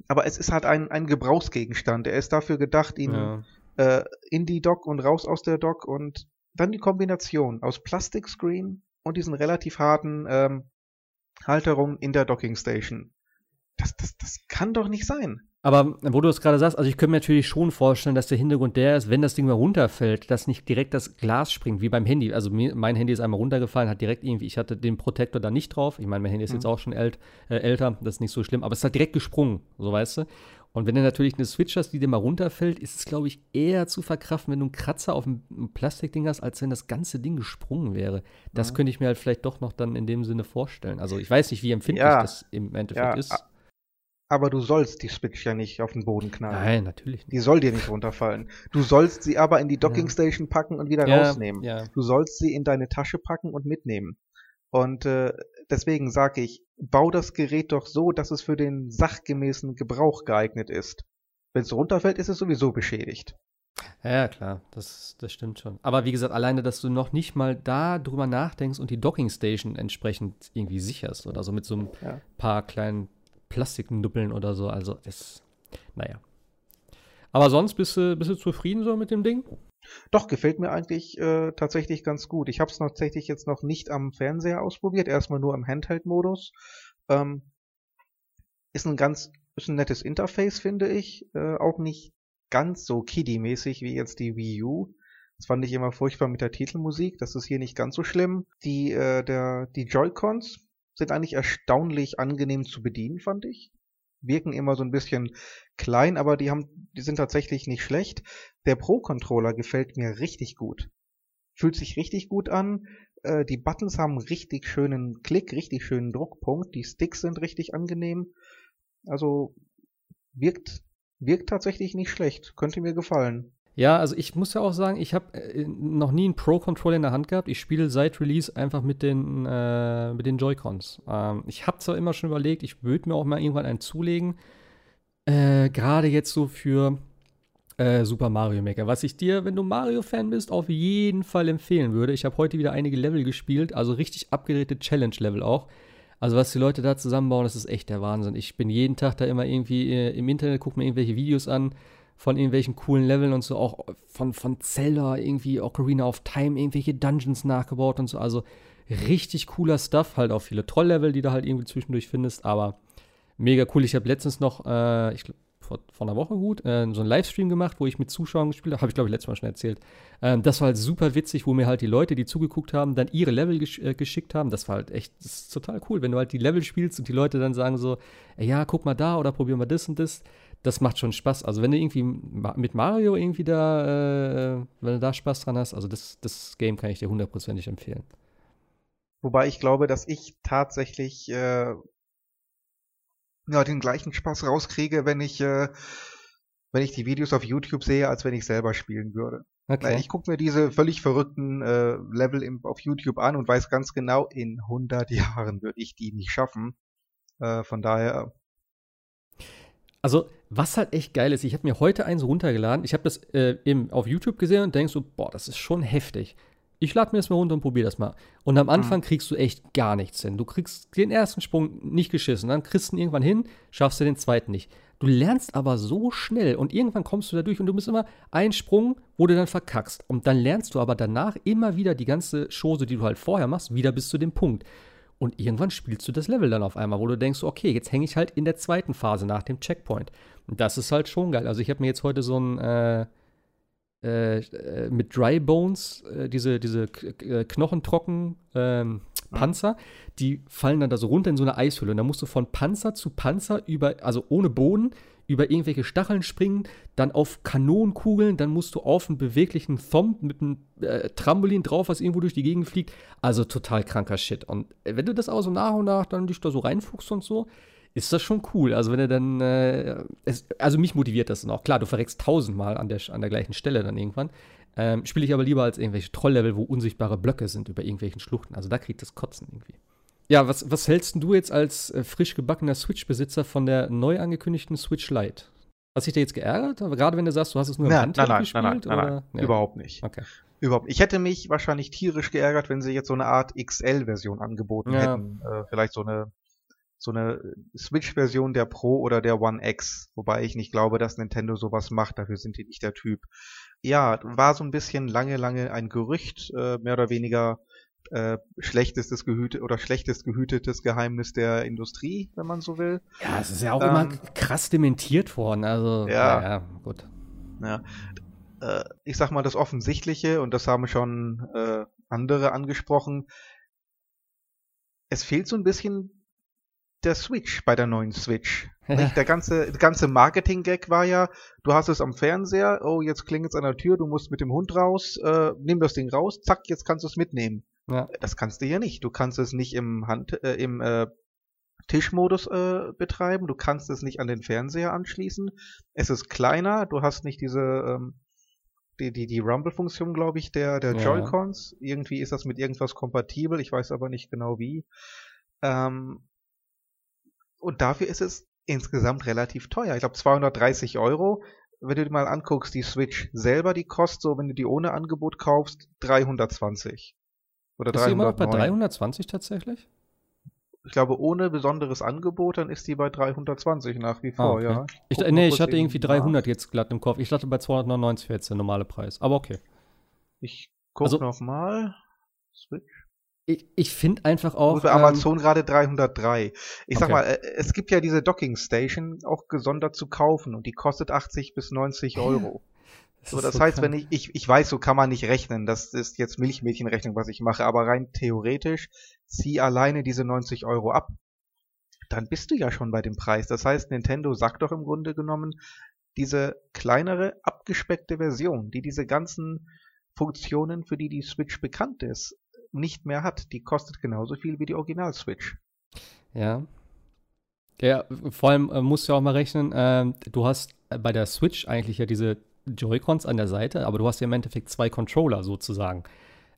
B: Aber es ist halt ein, ein Gebrauchsgegenstand. Er ist dafür gedacht, ihn
A: Ja.
B: äh, in die Dock und raus aus der Dock und dann die Kombination aus Plastikscreen und diesen relativ harten ähm, Halterungen in der Docking Station. Das, das, das kann doch nicht sein.
A: Aber wo du es gerade sagst, also ich könnte mir natürlich schon vorstellen, dass der Hintergrund der ist, wenn das Ding mal runterfällt, dass nicht direkt das Glas springt, wie beim Handy. Also mir, mein Handy ist einmal runtergefallen, hat direkt irgendwie, ich hatte den Protektor da nicht drauf. Ich meine, mein Handy ist jetzt auch schon ält, äh, älter, das ist nicht so schlimm, aber es halt direkt gesprungen, so weißt du. Und wenn du natürlich eine Switch hast, die dir mal runterfällt, ist es, glaube ich, eher zu verkraften, wenn du einen Kratzer auf dem einem Plastikding hast, als wenn das ganze Ding gesprungen wäre. Das könnte ich mir halt vielleicht doch noch dann in dem Sinne vorstellen. Also ich weiß nicht, wie empfindlich
B: Ja.
A: das im Endeffekt
B: Ja,
A: ist.
B: Aber du sollst die Switch ja nicht auf den Boden knallen.
A: Nein, natürlich nicht.
B: Die soll dir nicht runterfallen. Du sollst sie aber in die Docking Station packen und wieder rausnehmen.
A: Ja.
B: Du sollst sie in deine Tasche packen und mitnehmen. Und äh, deswegen sage ich, bau das Gerät doch so, dass es für den sachgemäßen Gebrauch geeignet ist. Wenn es runterfällt, ist es sowieso beschädigt.
A: Ja, klar, das, das stimmt schon. Aber wie gesagt, alleine, dass du noch nicht mal da drüber nachdenkst und die Docking Station entsprechend irgendwie sicherst oder so mit so ein
B: Ja.
A: paar kleinen Plastiknuppeln oder so. Also, das, naja. Aber sonst bist du, bist du zufrieden so mit dem Ding?
B: Doch, gefällt mir eigentlich äh, tatsächlich ganz gut. Ich habe es tatsächlich jetzt noch nicht am Fernseher ausprobiert, erstmal nur im Handheld-Modus. Ähm, ist ein ganz, ist ein nettes Interface, finde ich. Äh, auch nicht ganz so Kiddie-mäßig wie jetzt die Wii U. Das fand ich immer furchtbar mit der Titelmusik. Das ist hier nicht ganz so schlimm. Die, äh, die Joy-Cons sind eigentlich erstaunlich angenehm zu bedienen, fand ich. Wirken immer so ein bisschen klein, aber die haben, die sind tatsächlich nicht schlecht. Der Pro-Controller gefällt mir richtig gut. Fühlt sich richtig gut an. Äh, die Buttons haben richtig schönen Klick, richtig schönen Druckpunkt. Die Sticks sind richtig angenehm. Also wirkt, wirkt tatsächlich nicht schlecht. Könnte mir gefallen.
A: Ja, also ich muss ja auch sagen, ich habe äh, noch nie einen Pro-Controller in der Hand gehabt. Ich spiele seit Release einfach mit den, äh, den Joy-Cons. Ähm, ich habe zwar immer schon überlegt, ich würde mir auch mal irgendwann einen zulegen. Äh, Gerade jetzt so für äh, Super Mario Maker. Was ich dir, wenn du Mario-Fan bist, auf jeden Fall empfehlen würde. Ich habe heute wieder einige Level gespielt, also richtig abgedrehte Challenge-Level auch. Also was die Leute da zusammenbauen, das ist echt der Wahnsinn. Ich bin jeden Tag da immer irgendwie äh, im Internet, gucke mir irgendwelche Videos an von irgendwelchen coolen Leveln und so, auch von, von Zelda, irgendwie Ocarina of Time, irgendwelche Dungeons nachgebaut und so. Also richtig cooler Stuff, halt auch viele Troll-Level, die du halt irgendwie zwischendurch findest, aber mega cool. Ich habe letztens noch, äh, ich glaub, vor, vor einer Woche gut, äh, so einen Livestream gemacht, wo ich mit Zuschauern gespielt habe. Habe ich, glaube ich, letztes Mal schon erzählt. Ähm, das war halt super witzig, wo mir halt die Leute, die zugeguckt haben, dann ihre Level gesch äh, geschickt haben. Das war halt echt, das ist total cool, wenn du halt die Level spielst und die Leute dann sagen so, ja, guck mal da oder probier mal das und das. Das macht schon Spaß. Also wenn du irgendwie mit Mario irgendwie da, äh, wenn du da Spaß dran hast, also das, das Game kann ich dir hundertprozentig empfehlen.
B: Wobei ich glaube, dass ich tatsächlich äh, ja, den gleichen Spaß rauskriege, wenn ich, äh, wenn ich die Videos auf YouTube sehe, als wenn ich selber spielen würde. Okay. Ich gucke mir diese völlig verrückten äh, Level im, auf YouTube an und weiß ganz genau, in 100 Jahren würde ich die nicht schaffen. Äh, von daher.
A: Also, was halt echt geil ist, ich habe mir heute eins runtergeladen. Ich habe das äh, eben auf YouTube gesehen und denkst so, boah, das ist schon heftig. Ich lade mir das mal runter und probiere das mal. Und am Anfang mhm. kriegst du echt gar nichts hin. Du kriegst den ersten Sprung nicht geschissen. Dann kriegst du ihn irgendwann hin, schaffst du den zweiten nicht. Du lernst aber so schnell und irgendwann kommst du da durch und du bist immer ein Sprung, wo du dann verkackst. Und dann lernst du aber danach immer wieder die ganze Chose, die du halt vorher machst, wieder bis zu dem Punkt. Und irgendwann spielst du das Level dann auf einmal, wo du denkst, okay, jetzt hänge ich halt in der zweiten Phase nach dem Checkpoint. Das ist halt schon geil. Also ich habe mir jetzt heute so ein äh, äh, äh, mit Dry Bones, äh, diese, diese äh, knochentrocken ähm, Panzer, die fallen dann da so runter in so eine Eishülle. Und da musst du von Panzer zu Panzer über, also ohne Boden, über irgendwelche Stacheln springen, dann auf Kanonenkugeln, dann musst du auf einen beweglichen Thumb mit einem äh, Trampolin drauf, was irgendwo durch die Gegend fliegt. Also total kranker Shit. Und wenn du das auch so nach und nach dann dich da so reinfuchst und so, ist das schon cool. Also wenn er dann, äh, es, also mich motiviert das dann auch. Klar, du verreckst tausendmal an der, an der gleichen Stelle dann irgendwann. Ähm, Spiele ich aber lieber als irgendwelche Trolllevel, wo unsichtbare Blöcke sind über irgendwelchen Schluchten. Also da kriegt das Kotzen irgendwie. Ja, was, was hältst du jetzt als äh, frisch gebackener Switch-Besitzer von der neu angekündigten Switch Lite? Hast dich da jetzt geärgert? Aber gerade wenn du sagst, du hast es nur im
B: nein, Handheld nein, gespielt? Nein, nein, nein, nein, nein. überhaupt nicht.
A: Okay.
B: Überhaupt. Ich hätte mich wahrscheinlich tierisch geärgert, wenn sie jetzt so eine Art XL-Version angeboten ja. hätten. Äh, vielleicht so eine so eine Switch-Version der Pro oder der One X, wobei ich nicht glaube, dass Nintendo sowas macht, dafür sind die nicht der Typ. Ja, war so ein bisschen lange, lange ein Gerücht, äh, mehr oder weniger äh, schlechtestes gehütet oder schlechtest gehütetes Geheimnis der Industrie, wenn man so will.
A: Ja, es ist ja auch ähm, immer krass dementiert worden, also
B: ja, ja gut. Ja, äh, ich sag mal das Offensichtliche und das haben schon äh, andere angesprochen. Es fehlt so ein bisschen der Switch bei der neuen Switch. Ja. Der ganze, ganze Marketing-Gag war ja, du hast es am Fernseher, oh, jetzt klingelt es an der Tür, du musst mit dem Hund raus, äh, nimm das Ding raus, zack, jetzt kannst du es mitnehmen. Ja. Das kannst du ja nicht. Du kannst es nicht im Hand, äh, im äh, Tischmodus äh, betreiben, du kannst es nicht an den Fernseher anschließen. Es ist kleiner, du hast nicht diese ähm, die, die, die Rumble-Funktion, glaube ich, der, der ja. Joy-Cons. Irgendwie ist das mit irgendwas kompatibel, ich weiß aber nicht genau wie. Ähm, und dafür ist es insgesamt relativ teuer. Ich glaube 230 Euro. Wenn du dir mal anguckst, die Switch selber, die kostet so, wenn du die ohne Angebot kaufst, 320.
A: Oder ist 309. die immer noch bei 320 tatsächlich?
B: Ich glaube, ohne besonderes Angebot, dann ist die bei 320 nach wie vor, ah, okay. ja.
A: Ich, nee, ich hatte irgendwie 300 jetzt glatt im Kopf. Ich dachte bei 299 wäre jetzt der normale Preis. Aber okay.
B: Ich gucke also, nochmal.
A: Switch ich, ich finde einfach auch.
B: Für Amazon ähm, gerade 303. Ich sag mal, äh, es gibt ja diese Docking Station auch gesondert zu kaufen und die kostet 80 bis 90 Euro. Das so, das so heißt, krank. wenn ich, ich, ich weiß, so kann man nicht rechnen. Das ist jetzt Milchmädchenrechnung, was ich mache, aber rein theoretisch zieh alleine diese 90 Euro ab. Dann bist du ja schon bei dem Preis. Das heißt, Nintendo sagt doch im Grunde genommen, diese kleinere, abgespeckte Version, die diese ganzen Funktionen, für die die Switch bekannt ist, nicht mehr hat. Die kostet genauso viel wie die Original-Switch.
A: Ja. Ja, vor allem äh, musst du auch mal rechnen, äh, du hast bei der Switch eigentlich ja diese Joy-Cons an der Seite, aber du hast ja im Endeffekt zwei Controller sozusagen.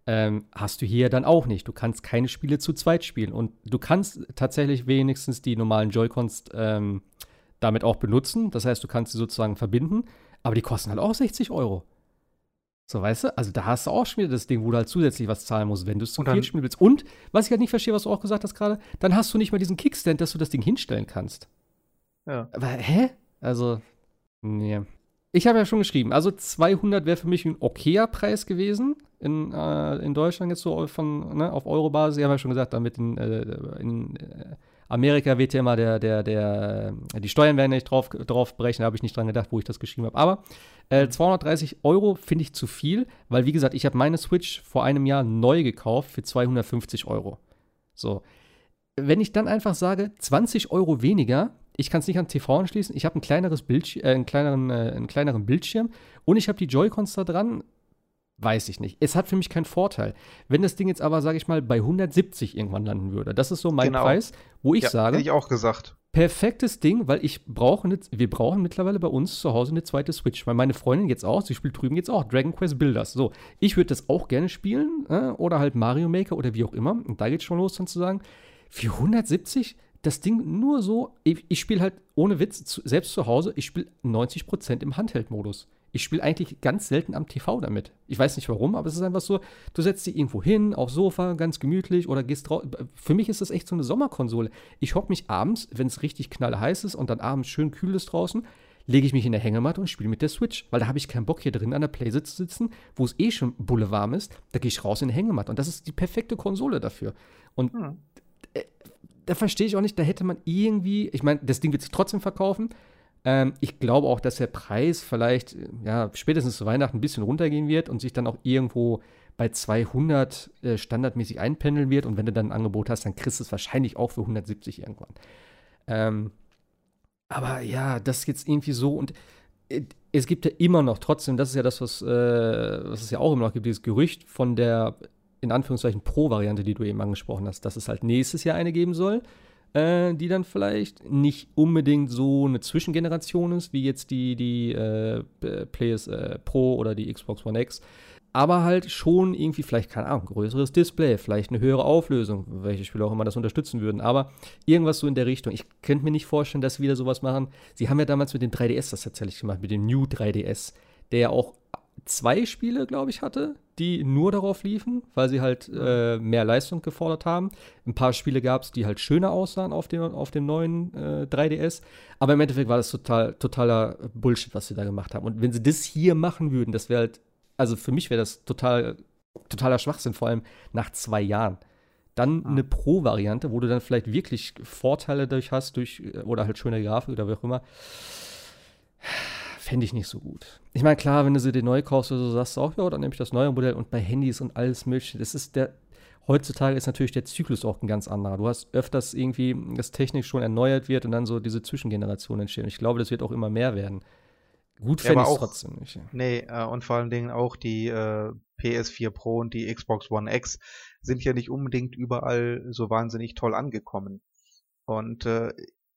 A: Ähm, hast du hier dann auch nicht. Du kannst keine Spiele zu zweit spielen. Und du kannst tatsächlich wenigstens die normalen Joy-Cons ähm, damit auch benutzen. Das heißt, du kannst sie sozusagen verbinden, aber die kosten halt auch 60 Euro. So, weißt du? Also da hast du auch schon wieder das Ding, wo du halt zusätzlich was zahlen musst, wenn du es zum Viert spielen willst. Und, was ich halt nicht verstehe, was du auch gesagt hast gerade, dann hast du nicht mal diesen Kickstand, dass du das Ding hinstellen kannst.
B: Ja.
A: Aber, hä? Also, nee. Ich habe ja schon geschrieben, also 200 wäre für mich ein okayer Preis gewesen in, äh, in Deutschland jetzt so von, ne, auf Euro-Basis. Ich habe ja schon gesagt, damit in, äh, in äh, Amerika wird ja immer der, der, der, die Steuern werden nicht drauf, drauf brechen, da habe ich nicht dran gedacht, wo ich das geschrieben habe. Aber äh, 230 Euro finde ich zu viel, weil wie gesagt, ich habe meine Switch vor einem Jahr neu gekauft für 250 Euro. So. Wenn ich dann einfach sage, 20 Euro weniger, ich kann es nicht an TV anschließen, ich habe ein kleineres Bildschirm, äh, einen, kleineren, äh, einen kleineren Bildschirm und ich habe die Joy-Cons da dran, weiß ich nicht. Es hat für mich keinen Vorteil. Wenn das Ding jetzt aber, sage ich mal, bei 170 irgendwann landen würde, das ist so mein
B: Genau.
A: Preis, wo ich
B: ja,
A: sage,
B: Hätte ich auch gesagt.
A: perfektes Ding, weil ich brauche eine, wir brauchen mittlerweile bei uns zu Hause eine zweite Switch. Weil meine Freundin jetzt auch, sie spielt drüben jetzt auch Dragon Quest Builders. So, ich würde das auch gerne spielen äh, oder halt Mario Maker oder wie auch immer. Und da geht's schon los, dann zu sagen, für 170 das Ding nur so, ich, ich spiele halt ohne Witz, zu, selbst zu Hause, ich spiele 90% im Handheld-Modus. Ich spiele eigentlich ganz selten am TV damit. Ich weiß nicht warum, aber es ist einfach so, du setzt dich irgendwo hin, aufs Sofa, ganz gemütlich oder gehst raus. Für mich ist das echt so eine Sommerkonsole. Ich hocke mich abends, wenn es richtig knallheiß ist und dann abends schön kühl ist draußen, lege ich mich in der Hängematte und spiele mit der Switch, weil da habe ich keinen Bock hier drin an der Playsee zu sitzen, wo es eh schon bulle warm ist. Da gehe ich raus in die Hängematte und das ist die perfekte Konsole dafür. Und
B: Hm.
A: da verstehe ich auch nicht, da hätte man irgendwie, ich meine, das Ding wird sich trotzdem verkaufen. Ähm, ich glaube auch, dass der Preis vielleicht, äh, ja, spätestens zu Weihnachten ein bisschen runtergehen wird und sich dann auch irgendwo bei 200 äh, standardmäßig einpendeln wird. Und wenn du dann ein Angebot hast, dann kriegst du es wahrscheinlich auch für 170 irgendwann. Ähm, aber ja, das ist jetzt irgendwie so und äh, es gibt ja immer noch trotzdem, das ist ja das, was, äh, was es ja auch immer noch gibt, dieses Gerücht von der, in Anführungszeichen, Pro-Variante, die du eben angesprochen hast, dass es halt nächstes Jahr eine geben soll, äh, die dann vielleicht nicht unbedingt so eine Zwischengeneration ist, wie jetzt die, die äh, PS äh, Pro oder die Xbox One X, aber halt schon irgendwie vielleicht, keine Ahnung, größeres Display, vielleicht eine höhere Auflösung, welche Spiele auch immer das unterstützen würden, aber irgendwas so in der Richtung. Ich könnte mir nicht vorstellen, dass sie wieder sowas machen. Sie haben ja damals mit dem 3DS das tatsächlich gemacht, mit dem New 3DS, der ja auch zwei Spiele, glaube ich, hatte, die nur darauf liefen, weil sie halt äh, mehr Leistung gefordert haben. Ein paar Spiele gab es, die halt schöner aussahen auf dem, auf dem neuen äh, 3DS. Aber im Endeffekt war das total, totaler Bullshit, was sie da gemacht haben. Und wenn sie das hier machen würden, das wäre halt, also für mich wäre das total, totaler Schwachsinn, vor allem nach zwei Jahren. Dann eine Pro-Variante, wo du dann vielleicht wirklich Vorteile durch hast, durch, oder halt schöne Grafik oder wie auch immer. Fände ich nicht so gut. Ich meine, klar, wenn du sie dir neu kaufst oder so, sagst du auch, ja, dann nehme ich das neue Modell und bei Handys und alles mögliche. Das ist der, heutzutage ist natürlich der Zyklus auch ein ganz anderer. Du hast öfters irgendwie, dass Technik schon erneuert wird und dann so diese Zwischengenerationen entstehen. Ich glaube, das wird auch immer mehr werden. Gut
B: Ja,
A: fände
B: aber
A: ich trotzdem nicht.
B: Nee, äh, und vor allen Dingen auch die äh, PS4 Pro und die Xbox One X sind ja nicht unbedingt überall so wahnsinnig toll angekommen. Und äh,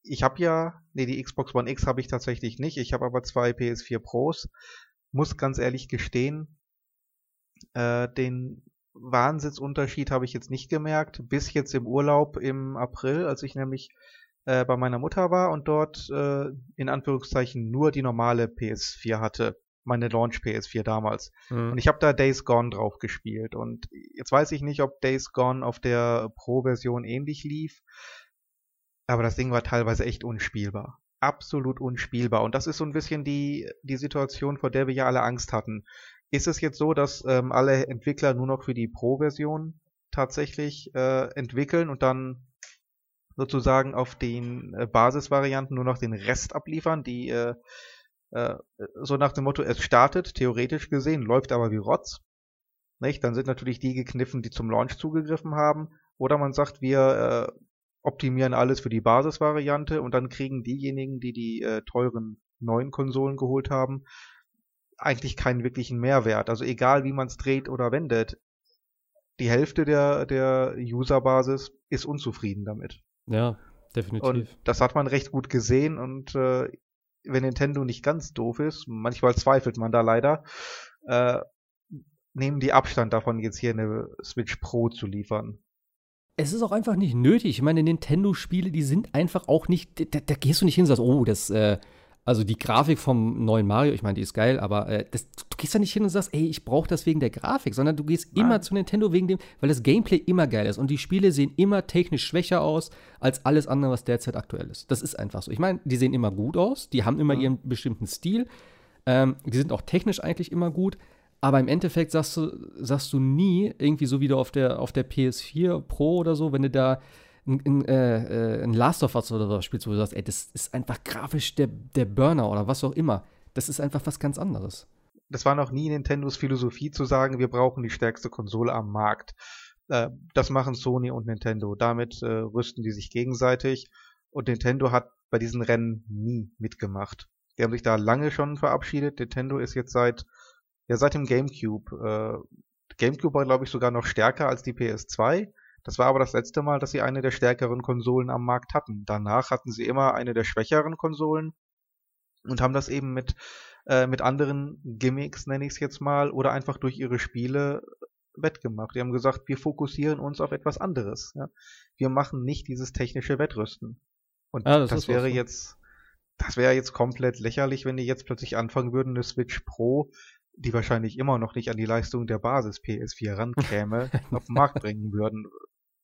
B: ich habe ja, nee, die Xbox One X habe ich tatsächlich nicht. Ich habe aber zwei PS4 Pros. Muss ganz ehrlich gestehen, äh, den Wahnsinnsunterschied habe ich jetzt nicht gemerkt, bis jetzt im Urlaub im April, als ich nämlich äh, bei meiner Mutter war und dort äh, in Anführungszeichen nur die normale PS4 hatte, meine Launch PS4 damals.
A: Mhm.
B: Und ich habe da Days Gone drauf gespielt. Und jetzt weiß ich nicht, ob Days Gone auf der Pro-Version ähnlich lief. Aber das Ding war teilweise echt unspielbar. Absolut unspielbar. Und das ist so ein bisschen die, die Situation, vor der wir ja alle Angst hatten. Ist es jetzt so, dass ähm, alle Entwickler nur noch für die Pro-Version tatsächlich äh, entwickeln und dann sozusagen auf den äh, Basisvarianten nur noch den Rest abliefern, die äh, äh, so nach dem Motto, es startet, theoretisch gesehen, läuft aber wie Rotz. Nicht? Dann sind natürlich die gekniffen, die zum Launch zugegriffen haben. Oder man sagt, wir äh, optimieren alles für die Basisvariante und dann kriegen diejenigen, die die äh, teuren neuen Konsolen geholt haben, eigentlich keinen wirklichen Mehrwert. Also egal, wie man es dreht oder wendet, die Hälfte der, der Userbasis ist unzufrieden damit.
A: Ja, definitiv.
B: Und das hat man recht gut gesehen und äh, wenn Nintendo nicht ganz doof ist, manchmal zweifelt man da leider, äh, nehmen die Abstand davon, jetzt hier eine Switch Pro zu liefern.
A: Es ist auch einfach nicht nötig. Ich meine, Nintendo-Spiele, die sind einfach auch nicht. Da, da gehst du nicht hin und sagst, oh, das, äh, also die Grafik vom neuen Mario, ich meine, die ist geil, aber äh, das, du gehst da nicht hin und sagst, ey, ich brauche das wegen der Grafik, sondern du gehst
B: Nein.
A: immer zu Nintendo wegen dem, weil das Gameplay immer geil ist und die Spiele sehen immer technisch schwächer aus als alles andere, was derzeit aktuell ist. Das ist einfach so. Ich meine, die sehen immer gut aus, die haben immer
B: Mhm.
A: ihren bestimmten Stil, ähm, die sind auch technisch eigentlich immer gut. Aber im Endeffekt sagst du, sagst du nie, irgendwie so wie du auf der, auf der PS4 Pro oder so, wenn du da ein, ein, äh, ein Last of Us oder so spielst, wo du sagst, ey, das ist einfach grafisch der, der Burner oder was auch immer. Das ist einfach was ganz anderes.
B: Das war noch nie Nintendos Philosophie zu sagen, wir brauchen die stärkste Konsole am Markt. Äh, das machen Sony und Nintendo. Damit äh, rüsten die sich gegenseitig. Und Nintendo hat bei diesen Rennen nie mitgemacht. Die haben sich da lange schon verabschiedet. Nintendo ist jetzt seit, ja, seit dem GameCube. Äh, GameCube war, glaube ich, sogar noch stärker als die PS2. Das war aber das letzte Mal, dass sie eine der stärkeren Konsolen am Markt hatten. Danach hatten sie immer eine der schwächeren Konsolen und haben das eben mit, äh, mit anderen Gimmicks, nenne ich es jetzt mal, oder einfach durch ihre Spiele wettgemacht. Die haben gesagt, wir fokussieren uns auf etwas anderes. Ja? Wir machen nicht dieses technische Wettrüsten. Und
A: Ja, das
B: das, wäre
A: so.
B: jetzt, das wäre jetzt komplett lächerlich, wenn die jetzt plötzlich anfangen würden, eine Switch Pro, die wahrscheinlich immer noch nicht an die Leistung der Basis PS4 rankäme, auf den Markt bringen würden.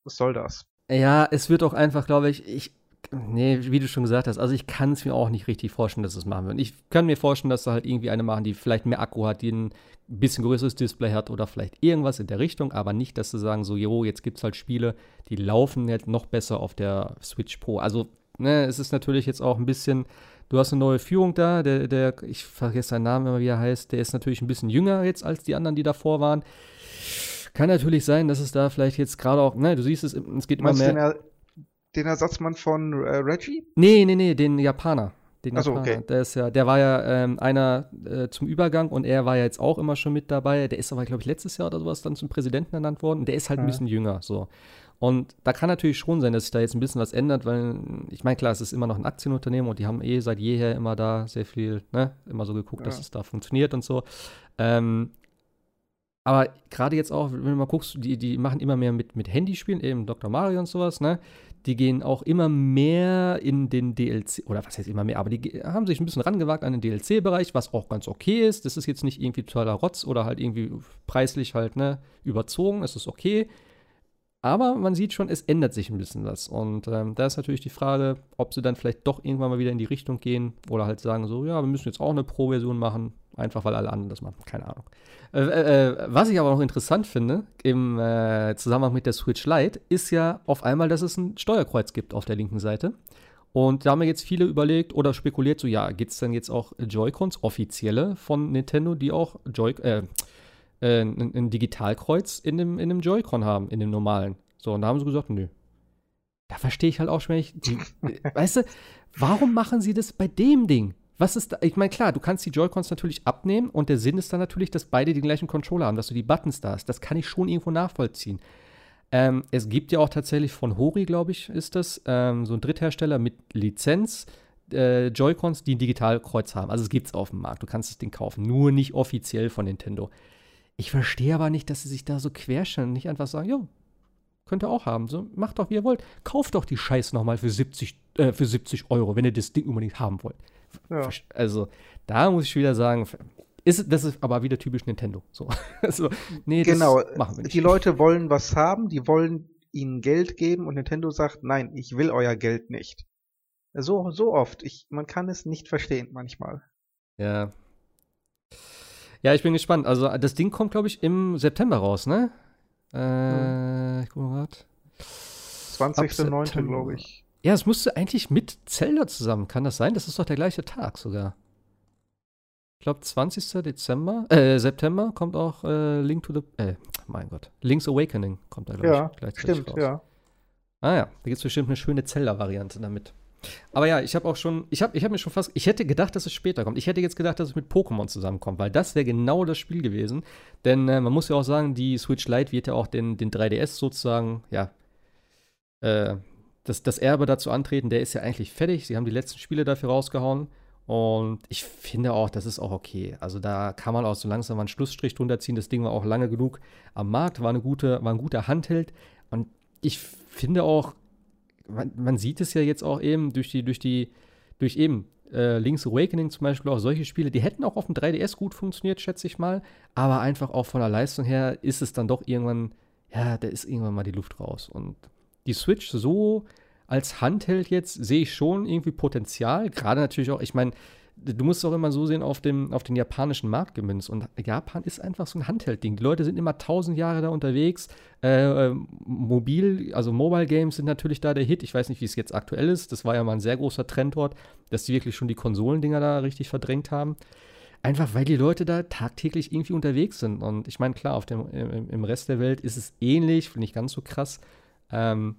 B: Was soll das?
A: Ja, es wird auch einfach, glaube ich, ich, nee, wie du schon gesagt hast, also ich kann es mir auch nicht richtig vorstellen, dass es machen würden. Ich kann mir vorstellen, dass sie halt irgendwie eine machen, die vielleicht mehr Akku hat, die ein bisschen größeres Display hat oder vielleicht irgendwas in der Richtung, aber nicht, dass sie sagen, so, jo, jetzt gibt es halt Spiele, die laufen jetzt noch besser auf der Switch Pro. Also, ne, es ist natürlich jetzt auch ein bisschen, du hast eine neue Führung da, der, der, ich vergesse seinen Namen immer, wie er heißt, der ist natürlich ein bisschen jünger jetzt als die anderen, die davor waren. Kann natürlich sein, dass es da vielleicht jetzt gerade auch, ne, du siehst es, es geht immer
B: Meinst
A: mehr.
B: den, er den Ersatzmann von äh, Reggie?
A: Nee, nee, nee, den Japaner. Den
B: so,
A: Japaner.
B: okay.
A: Der ist ja, der war ja ähm, einer äh, zum Übergang und er war ja jetzt auch immer schon mit dabei. Der ist aber, glaube ich, letztes Jahr oder sowas dann zum Präsidenten ernannt worden. Und der ist halt ein
B: Ja.
A: bisschen jünger, so. Und da kann natürlich schon sein, dass sich da jetzt ein bisschen was ändert, weil ich meine, klar, es ist immer noch ein Aktienunternehmen und die haben eh seit jeher immer da sehr viel, ne, immer so geguckt, dass
B: Ja.
A: es da funktioniert und so. Ähm, aber gerade jetzt auch, wenn du mal guckst, die, die machen immer mehr mit, mit Handyspielen, eben Dr. Mario und sowas, ne? Die gehen auch immer mehr in den DLC, oder was heißt immer mehr, aber die haben sich ein bisschen rangewagt an den DLC-Bereich, was auch ganz okay ist. Das ist jetzt nicht irgendwie totaler Rotz oder halt irgendwie preislich halt, ne, überzogen, es ist okay. Aber man sieht schon, es ändert sich ein bisschen was. Und ähm, da ist natürlich die Frage, ob sie dann vielleicht doch irgendwann mal wieder in die Richtung gehen oder halt sagen so, ja, wir müssen jetzt auch eine Pro-Version machen, einfach weil alle anderen das machen. Keine Ahnung. Äh, äh, was ich aber noch interessant finde, im äh, Zusammenhang mit der Switch Lite, ist ja auf einmal, dass es ein Steuerkreuz gibt auf der linken Seite. Und da haben jetzt viele überlegt oder spekuliert, so ja, gibt es dann jetzt auch Joy-Cons, offizielle von Nintendo, die auch Joy äh, äh, ein, ein Digitalkreuz in dem, in dem Joy-Con haben, in dem normalen. So, und da haben sie gesagt, nö. Da verstehe ich halt auch schon, wenn ich, die, weißt du, warum machen sie das bei dem Ding? Was ist da? Ich meine, klar, du kannst die Joy-Cons natürlich abnehmen und der Sinn ist dann natürlich, dass beide den gleichen Controller haben, dass du die Buttons da hast. Das kann ich schon irgendwo nachvollziehen. Ähm, es gibt ja auch tatsächlich von Hori, glaube ich, ist das, ähm, so ein Dritthersteller mit Lizenz, äh, Joy-Cons, die ein Digitalkreuz haben. Also es gibt es auf dem Markt, du kannst das Ding kaufen, nur nicht offiziell von Nintendo. Ich verstehe aber nicht, dass sie sich da so querstellen und nicht einfach sagen, jo, könnt ihr auch haben. So, macht doch, wie ihr wollt. Kauft doch die Scheiße nochmal für 70, äh, für 70 Euro, wenn ihr das Ding unbedingt haben wollt.
B: Ja.
A: Also, da muss ich wieder sagen, ist, das ist aber wieder typisch Nintendo. So, also, nee,
B: Genau, die Leute wollen was haben, die wollen ihnen Geld geben und Nintendo sagt, nein, ich will euer Geld nicht. So, so oft. Ich, man kann es nicht verstehen manchmal.
A: Ja. Ja, ich bin gespannt. Also, das Ding kommt, glaube ich, im September raus, ne? Äh, ich guck mal grad.
B: 20.09.
A: September.
B: glaube ich.
A: Ja, es musste eigentlich mit Zelda zusammen. Kann das sein? Das ist doch der gleiche Tag sogar. Ich glaube, 20. Dezember, äh, September kommt auch äh, Link to the, äh, mein Gott, Link's Awakening kommt da, glaube
B: Ja,
A: ich, gleichzeitig
B: stimmt,
A: raus.
B: ja.
A: Ah ja, da gibt es bestimmt eine schöne Zelda-Variante damit. Aber ja, ich habe auch schon, ich habe ich hab mir schon fast, ich hätte gedacht, dass es später kommt. Ich hätte jetzt gedacht, dass es mit Pokémon zusammenkommt, weil das wäre genau das Spiel gewesen. Denn äh, man muss ja auch sagen, die Switch Lite wird ja auch den, den 3DS sozusagen, ja, äh, das, das Erbe dazu antreten. Der ist ja eigentlich fertig. Sie haben die letzten Spiele dafür rausgehauen. Und ich finde auch, das ist auch okay. Also da kann man auch so langsam mal einen Schlussstrich drunter ziehen. Das Ding war auch lange genug am Markt, war, eine gute, war ein guter Handheld. Und ich finde auch, man, man sieht es ja jetzt auch eben durch die, durch die, durch eben äh, Link's Awakening zum Beispiel auch solche Spiele, die hätten auch auf dem 3DS gut funktioniert, schätze ich mal. Aber einfach auch von der Leistung her ist es dann doch irgendwann, ja, da ist irgendwann mal die Luft raus. Und die Switch so als Handheld jetzt sehe ich schon irgendwie Potenzial. Gerade natürlich auch, ich meine, du musst auch immer so sehen auf, dem, auf den japanischen Markt gemünzt. Und Japan ist einfach so ein Handheld-Ding. Die Leute sind immer tausend Jahre da unterwegs. Äh, mobil, also Mobile Games sind natürlich da der Hit. Ich weiß nicht, wie es jetzt aktuell ist. Das war ja mal ein sehr großer Trend dort, dass die wirklich schon die Konsolendinger da richtig verdrängt haben. Einfach weil die Leute da tagtäglich irgendwie unterwegs sind. Und ich meine, klar, auf dem, im, im Rest der Welt ist es ähnlich, nicht ganz so krass. Ähm,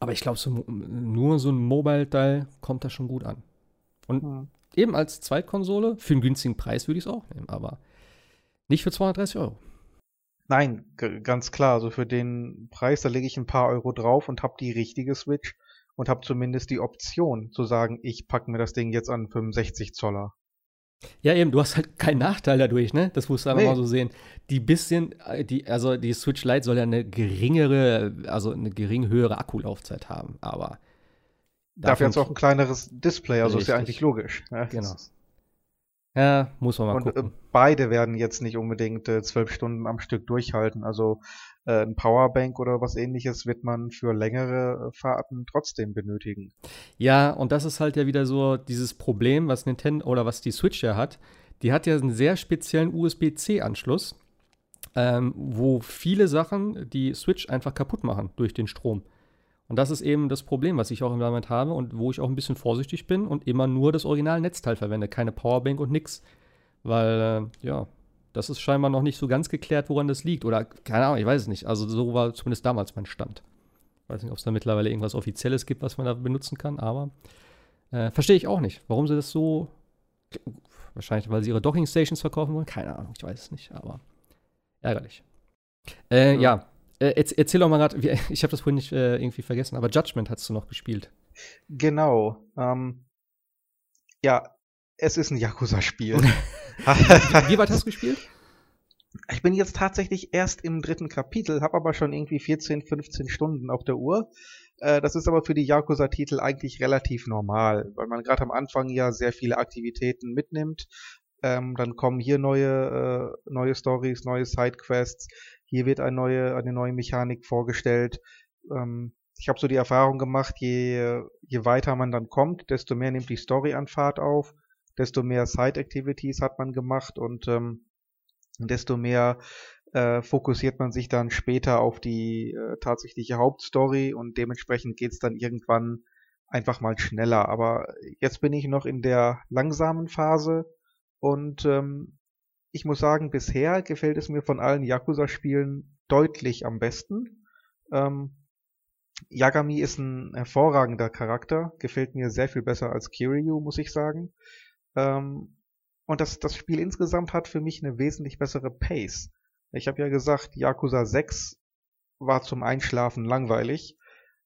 A: aber ich glaube, so, nur so ein Mobile-Teil kommt da schon gut an. Und mhm. Eben als Zweitkonsole, für einen günstigen Preis würde ich es auch nehmen, aber nicht für 230 Euro.
B: Nein, ganz klar. Also für den Preis, da lege ich ein paar Euro drauf und habe die richtige Switch und habe zumindest die Option zu sagen, ich packe mir das Ding jetzt an 65 Zoller.
A: Ja, eben, du hast halt keinen Nachteil dadurch, ne? Das musst du einfach nee. mal so sehen. Die bisschen, äh, die, also die Switch Lite soll ja eine geringere, also eine gering höhere Akkulaufzeit haben, aber.
B: Dafür jetzt auch ein kleineres Display, also richtig. ist ja eigentlich logisch.
A: Ne? Genau. Ja, muss man mal
B: Und,
A: gucken.
B: Äh, beide werden jetzt nicht unbedingt äh, zwölf Stunden am Stück durchhalten. Also äh, ein Powerbank oder was ähnliches wird man für längere äh, Fahrten trotzdem benötigen.
A: Ja, und das ist halt ja wieder so dieses Problem, was Nintendo oder was die Switch ja hat. Die hat ja einen sehr speziellen USB-C-Anschluss, ähm, wo viele Sachen die Switch einfach kaputt machen durch den Strom. Und das ist eben das Problem, was ich auch im Moment habe und wo ich auch ein bisschen vorsichtig bin und immer nur das Original-Netzteil verwende, keine Powerbank und nix. Weil, äh, ja, das ist scheinbar noch nicht so ganz geklärt, woran das liegt. Oder, keine Ahnung, ich weiß es nicht. Also so war zumindest damals mein Stand. Ich weiß nicht, ob es da mittlerweile irgendwas Offizielles gibt, was man da benutzen kann, aber äh, verstehe ich auch nicht, warum sie das so. Wahrscheinlich, weil sie ihre Docking-Stations verkaufen wollen. Keine Ahnung, ich weiß es nicht, aber ärgerlich. Äh, ja. ja. Äh, erzähl doch mal gerade, ich habe das vorhin nicht äh, irgendwie vergessen, aber Judgment hast du noch gespielt.
B: Genau. Ähm, ja, es ist ein Yakuza-Spiel.
A: Wie weit hast du gespielt?
B: Ich bin jetzt tatsächlich erst im dritten Kapitel, habe aber schon irgendwie 14, 15 Stunden auf der Uhr. Äh, das ist aber für die Yakuza-Titel eigentlich relativ normal, weil man gerade am Anfang ja sehr viele Aktivitäten mitnimmt. Ähm, dann kommen hier neue, äh, neue Stories, neue Sidequests. Hier wird eine neue, eine neue Mechanik vorgestellt. Ähm, ich habe so die Erfahrung gemacht, je, je weiter man dann kommt, desto mehr nimmt die Story an Fahrt auf, desto mehr Side-Activities hat man gemacht und ähm, desto mehr äh, fokussiert man sich dann später auf die äh, tatsächliche Hauptstory und dementsprechend geht's dann irgendwann einfach mal schneller. Aber jetzt bin ich noch in der langsamen Phase und ähm, ich muss sagen, bisher gefällt es mir von allen Yakuza-Spielen deutlich am besten. Ähm, Yagami ist ein hervorragender Charakter, gefällt mir sehr viel besser als Kiryu, muss ich sagen. Ähm, und das, das Spiel insgesamt hat für mich eine wesentlich bessere Pace. Ich habe ja gesagt, Yakuza 6 war zum Einschlafen langweilig,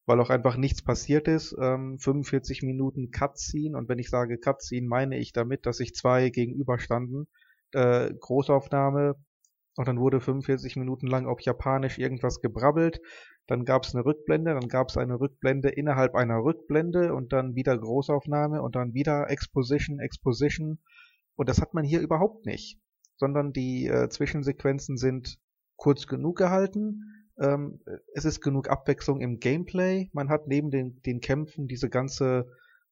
B: weil auch einfach nichts passiert ist. Ähm, 45 Minuten Cutscene und wenn ich sage Cutscene, meine ich damit, dass sich zwei gegenüberstanden äh, Großaufnahme und dann wurde 45 Minuten lang auf Japanisch irgendwas gebrabbelt. Dann gab es eine Rückblende, dann gab es eine Rückblende innerhalb einer Rückblende und dann wieder Großaufnahme und dann wieder Exposition, Exposition. Und das hat man hier überhaupt nicht, sondern die äh, Zwischensequenzen sind kurz genug gehalten. Ähm, es ist genug Abwechslung im Gameplay. Man hat neben den, den Kämpfen diese ganze,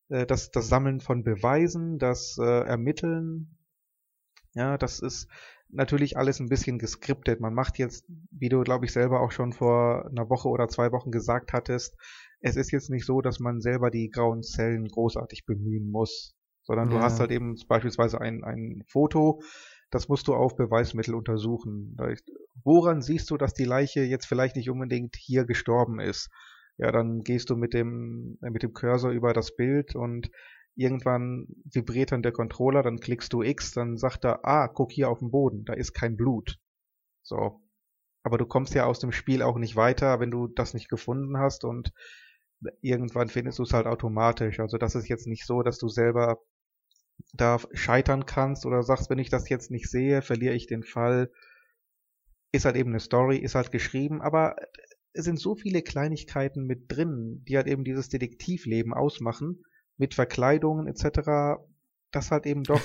B: äh, das, das Sammeln von Beweisen, das äh, Ermitteln, ja, das ist natürlich alles ein bisschen geskriptet. Man macht jetzt, wie du, glaube ich, selber auch schon vor einer Woche oder zwei Wochen gesagt hattest, es ist jetzt nicht so, dass man selber die grauen Zellen großartig bemühen muss, sondern ja. du hast halt eben beispielsweise ein, ein Foto, das musst du auf Beweismittel untersuchen. Woran siehst du, dass die Leiche jetzt vielleicht nicht unbedingt hier gestorben ist? Ja, dann gehst du mit dem, mit dem Cursor über das Bild und Irgendwann vibriert dann der Controller, dann klickst du X, dann sagt er, ah, guck hier auf den Boden, da ist kein Blut. So. Aber du kommst ja aus dem Spiel auch nicht weiter, wenn du das nicht gefunden hast und irgendwann findest du es halt automatisch. Also das ist jetzt nicht so, dass du selber da scheitern kannst oder sagst, wenn ich das jetzt nicht sehe, verliere ich den Fall. Ist halt eben eine Story, ist halt geschrieben, aber es sind so viele Kleinigkeiten mit drin, die halt eben dieses Detektivleben ausmachen, mit Verkleidungen etc., dass halt eben doch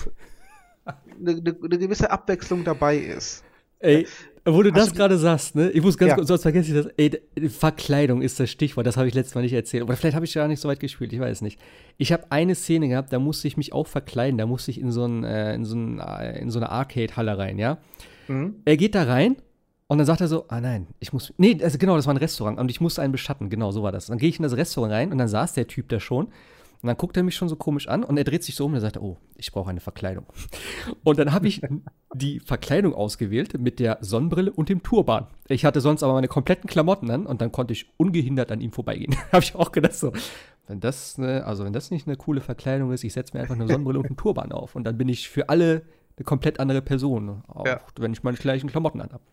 B: eine, eine, eine gewisse Abwechslung dabei ist.
A: Ey, wo du
B: Hast
A: das gerade sagst, ne? Ich muss ganz
B: Ja.
A: kurz, sonst vergesse ich das. Ey, Verkleidung ist das Stichwort, das habe ich letztes Mal nicht erzählt. Oder vielleicht habe ich gar nicht so weit gespielt, ich weiß nicht. Ich habe eine Szene gehabt, da musste ich mich auch verkleiden, da musste ich in so, ein, äh, in so, ein, äh, in so eine Arcade-Halle rein, ja?
B: Mhm.
A: Er geht da rein und dann sagt er so, ah nein, ich muss, nee, also genau, das war ein Restaurant und ich musste einen beschatten, genau, so war das. Dann gehe ich in das Restaurant rein und dann saß der Typ da schon und dann guckt er mich schon so komisch an und er dreht sich so um und er sagt, oh, ich brauche eine Verkleidung. Und dann habe ich die Verkleidung ausgewählt mit der Sonnenbrille und dem Turban. Ich hatte sonst aber meine kompletten Klamotten an und dann konnte ich ungehindert an ihm vorbeigehen. habe ich auch gedacht so, wenn das, ne, also wenn das nicht eine coole Verkleidung ist, ich setze mir einfach eine Sonnenbrille und einen Turban auf und dann bin ich für alle eine komplett andere Person, auch
B: Ja.
A: wenn ich meine gleichen Klamotten anhabe.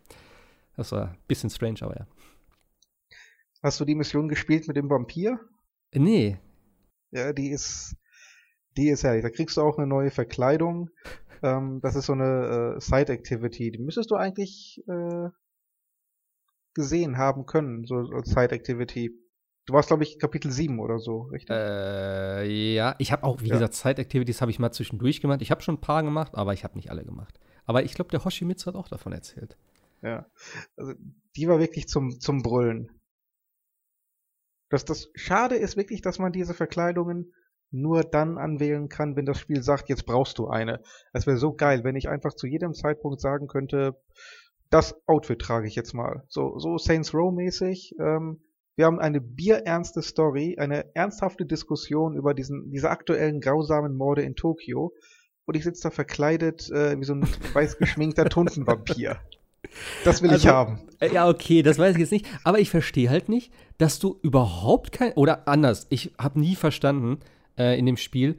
A: Das war ein bisschen strange, aber ja.
B: Hast du die Mission gespielt mit dem Vampir?
A: Nee,
B: Ja, die ist, die ist herrlich. Da kriegst du auch eine neue Verkleidung. Ähm, das ist so eine äh, Side-Activity. Die müsstest du eigentlich äh, gesehen haben können, so als Side-Activity. Du warst, glaube ich, Kapitel 7 oder so, richtig?
A: Äh, ja, ich habe auch, wie
B: Ja.
A: gesagt, Side-Activities habe ich mal zwischendurch gemacht. Ich habe schon ein paar gemacht, aber ich habe nicht alle gemacht. Aber ich glaube, der Hoshimitsu hat auch davon erzählt.
B: Ja. Also, die war wirklich zum, zum Brüllen. Das, das Schade ist wirklich, dass man diese Verkleidungen nur dann anwählen kann, wenn das Spiel sagt, jetzt brauchst du eine. Es wäre so geil, wenn ich einfach zu jedem Zeitpunkt sagen könnte, das Outfit trage ich jetzt mal. So, so Saints Row mäßig. Ähm, wir haben eine bierernste Story, eine ernsthafte Diskussion über diesen, diese aktuellen grausamen Morde in Tokio. Und ich sitze da verkleidet äh, wie so ein weiß geschminkter Tuntenvampir. Das will ich
A: Also,
B: haben.
A: Äh, Ja, okay, das weiß ich jetzt nicht. Aber ich verstehe halt nicht, dass du überhaupt kein. Oder anders, ich habe nie verstanden äh, in dem Spiel,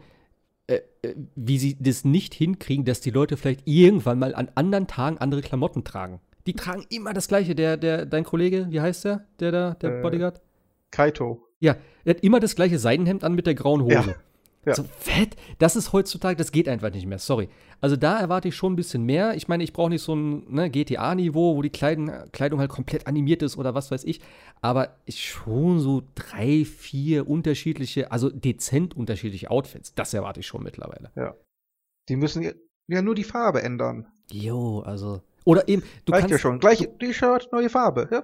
A: äh, äh, wie sie das nicht hinkriegen, dass die Leute vielleicht irgendwann mal an anderen Tagen andere Klamotten tragen. Die tragen immer das Gleiche. Der, der, dein Kollege, wie heißt der? Der da, der
B: Äh,
A: Bodyguard?
B: Kaito.
A: Ja, er hat immer das gleiche Seidenhemd an mit der grauen Hose.
B: Ja, ja.
A: So fett. Das ist heutzutage, das geht einfach nicht mehr. Sorry. Also da erwarte ich schon ein bisschen mehr. Ich meine, ich brauche nicht so ein ne, GTA-Niveau, wo die Kleidung, Kleidung halt komplett animiert ist oder was weiß ich. Aber ich schon so drei, vier unterschiedliche, also dezent unterschiedliche Outfits. Das erwarte ich schon mittlerweile.
B: Die müssen ja- ja nur die Farbe ändern.
A: Jo, also. Oder eben, du
B: Reicht
A: kannst,
B: ja schon. Gleich T-Shirt, neue Farbe. Ja,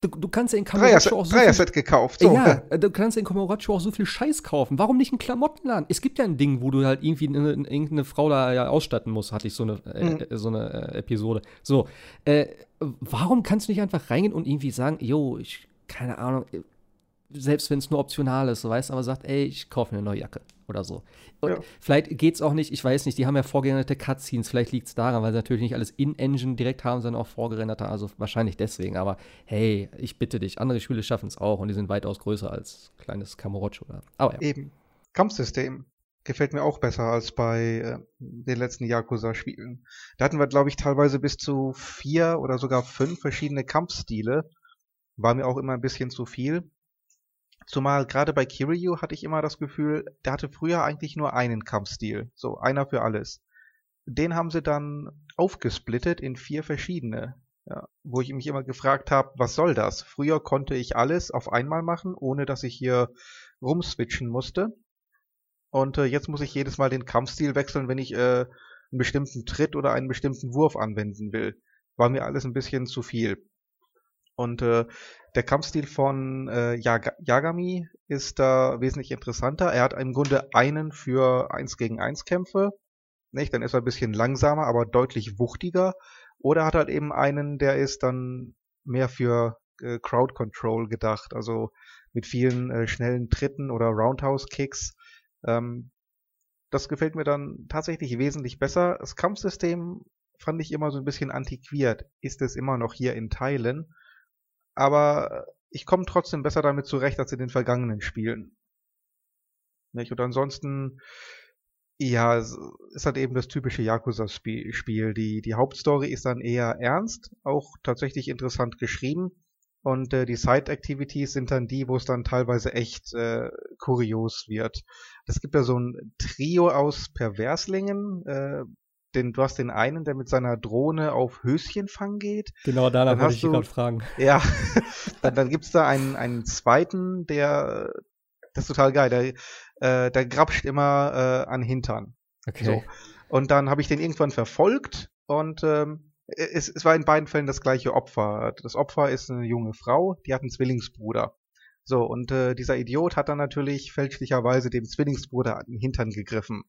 A: du, du kannst ja in
B: Dreier,
A: Kamurocho auch so viel
B: Dreier-Set gekauft. So.
A: Ja, äh, du kannst in Komoracho auch so viel Scheiß kaufen. Warum nicht einen Klamottenladen? Es gibt ja ein Ding, wo du halt irgendwie eine, eine, irgendeine Frau da ja ausstatten musst, hatte ich so eine,
B: Mhm.
A: äh, so eine äh, Episode. So, äh, warum kannst du nicht einfach reingehen und irgendwie sagen, jo, ich, keine Ahnung, äh, selbst wenn es nur optional ist, weißt aber sagt, ey, ich kaufe mir eine neue Jacke oder so. Und
B: Ja.
A: Vielleicht geht's auch nicht, ich weiß nicht, die haben ja vorgerenderte Cutscenes, vielleicht liegt's daran, weil sie natürlich nicht alles in-Engine direkt haben, sondern auch vorgerenderte, also wahrscheinlich deswegen. Aber hey, ich bitte dich, andere Spiele schaffen es auch und die sind weitaus größer als kleines Kamurocho. Oder? Aber ja.
B: Eben. Kampfsystem gefällt mir auch besser als bei äh, den letzten Yakuza-Spielen. Da hatten wir, glaube ich, teilweise bis zu vier oder sogar fünf verschiedene Kampfstile. War mir auch immer ein bisschen zu viel. Zumal gerade bei Kiryu hatte ich immer das Gefühl, der hatte früher eigentlich nur einen Kampfstil. So, einer für alles. Den haben sie dann aufgesplittet in vier verschiedene. Ja, wo ich mich immer gefragt habe, was soll das? Früher konnte ich alles auf einmal machen, ohne dass ich hier rumswitchen musste. Und äh, jetzt muss ich jedes Mal den Kampfstil wechseln, wenn ich äh, einen bestimmten Tritt oder einen bestimmten Wurf anwenden will. War mir alles ein bisschen zu viel. Und äh, der Kampfstil von äh, Yaga Yagami ist da wesentlich interessanter. Er hat im Grunde einen für 1 gegen 1 Kämpfe. Nicht? Dann ist er ein bisschen langsamer, aber deutlich wuchtiger. Oder hat halt eben einen, der ist dann mehr für äh, Crowd Control gedacht. Also mit vielen äh, schnellen Tritten oder Roundhouse Kicks. Ähm, das gefällt mir dann tatsächlich wesentlich besser. Das Kampfsystem fand ich immer so ein bisschen antiquiert. Ist es immer noch hier in Teilen. Aber ich komme trotzdem besser damit zurecht als in den vergangenen Spielen. Nicht? Und ansonsten, ja, ist halt eben das typische Yakuza-Spiel. Die, die Hauptstory ist dann eher ernst, auch tatsächlich interessant geschrieben. Und äh, die Side-Activities sind dann die, wo es dann teilweise echt äh, kurios wird. Es gibt ja so ein Trio aus Perverslingen. Äh, den, du hast den einen, der mit seiner Drohne auf Höschenfang geht.
A: Genau, danach
B: Dann
A: wollte ich gerade fragen.
B: Ja, dann, dann gibt's da einen, einen zweiten, der, das ist total geil, der, äh, der grapscht immer äh, an Hintern.
A: Okay.
B: So. Und dann habe ich den irgendwann verfolgt und ähm, es, es war in beiden Fällen das gleiche Opfer. Das Opfer ist eine junge Frau, die hat einen Zwillingsbruder. So, und äh, dieser Idiot hat dann natürlich fälschlicherweise dem Zwillingsbruder an den Hintern gegriffen.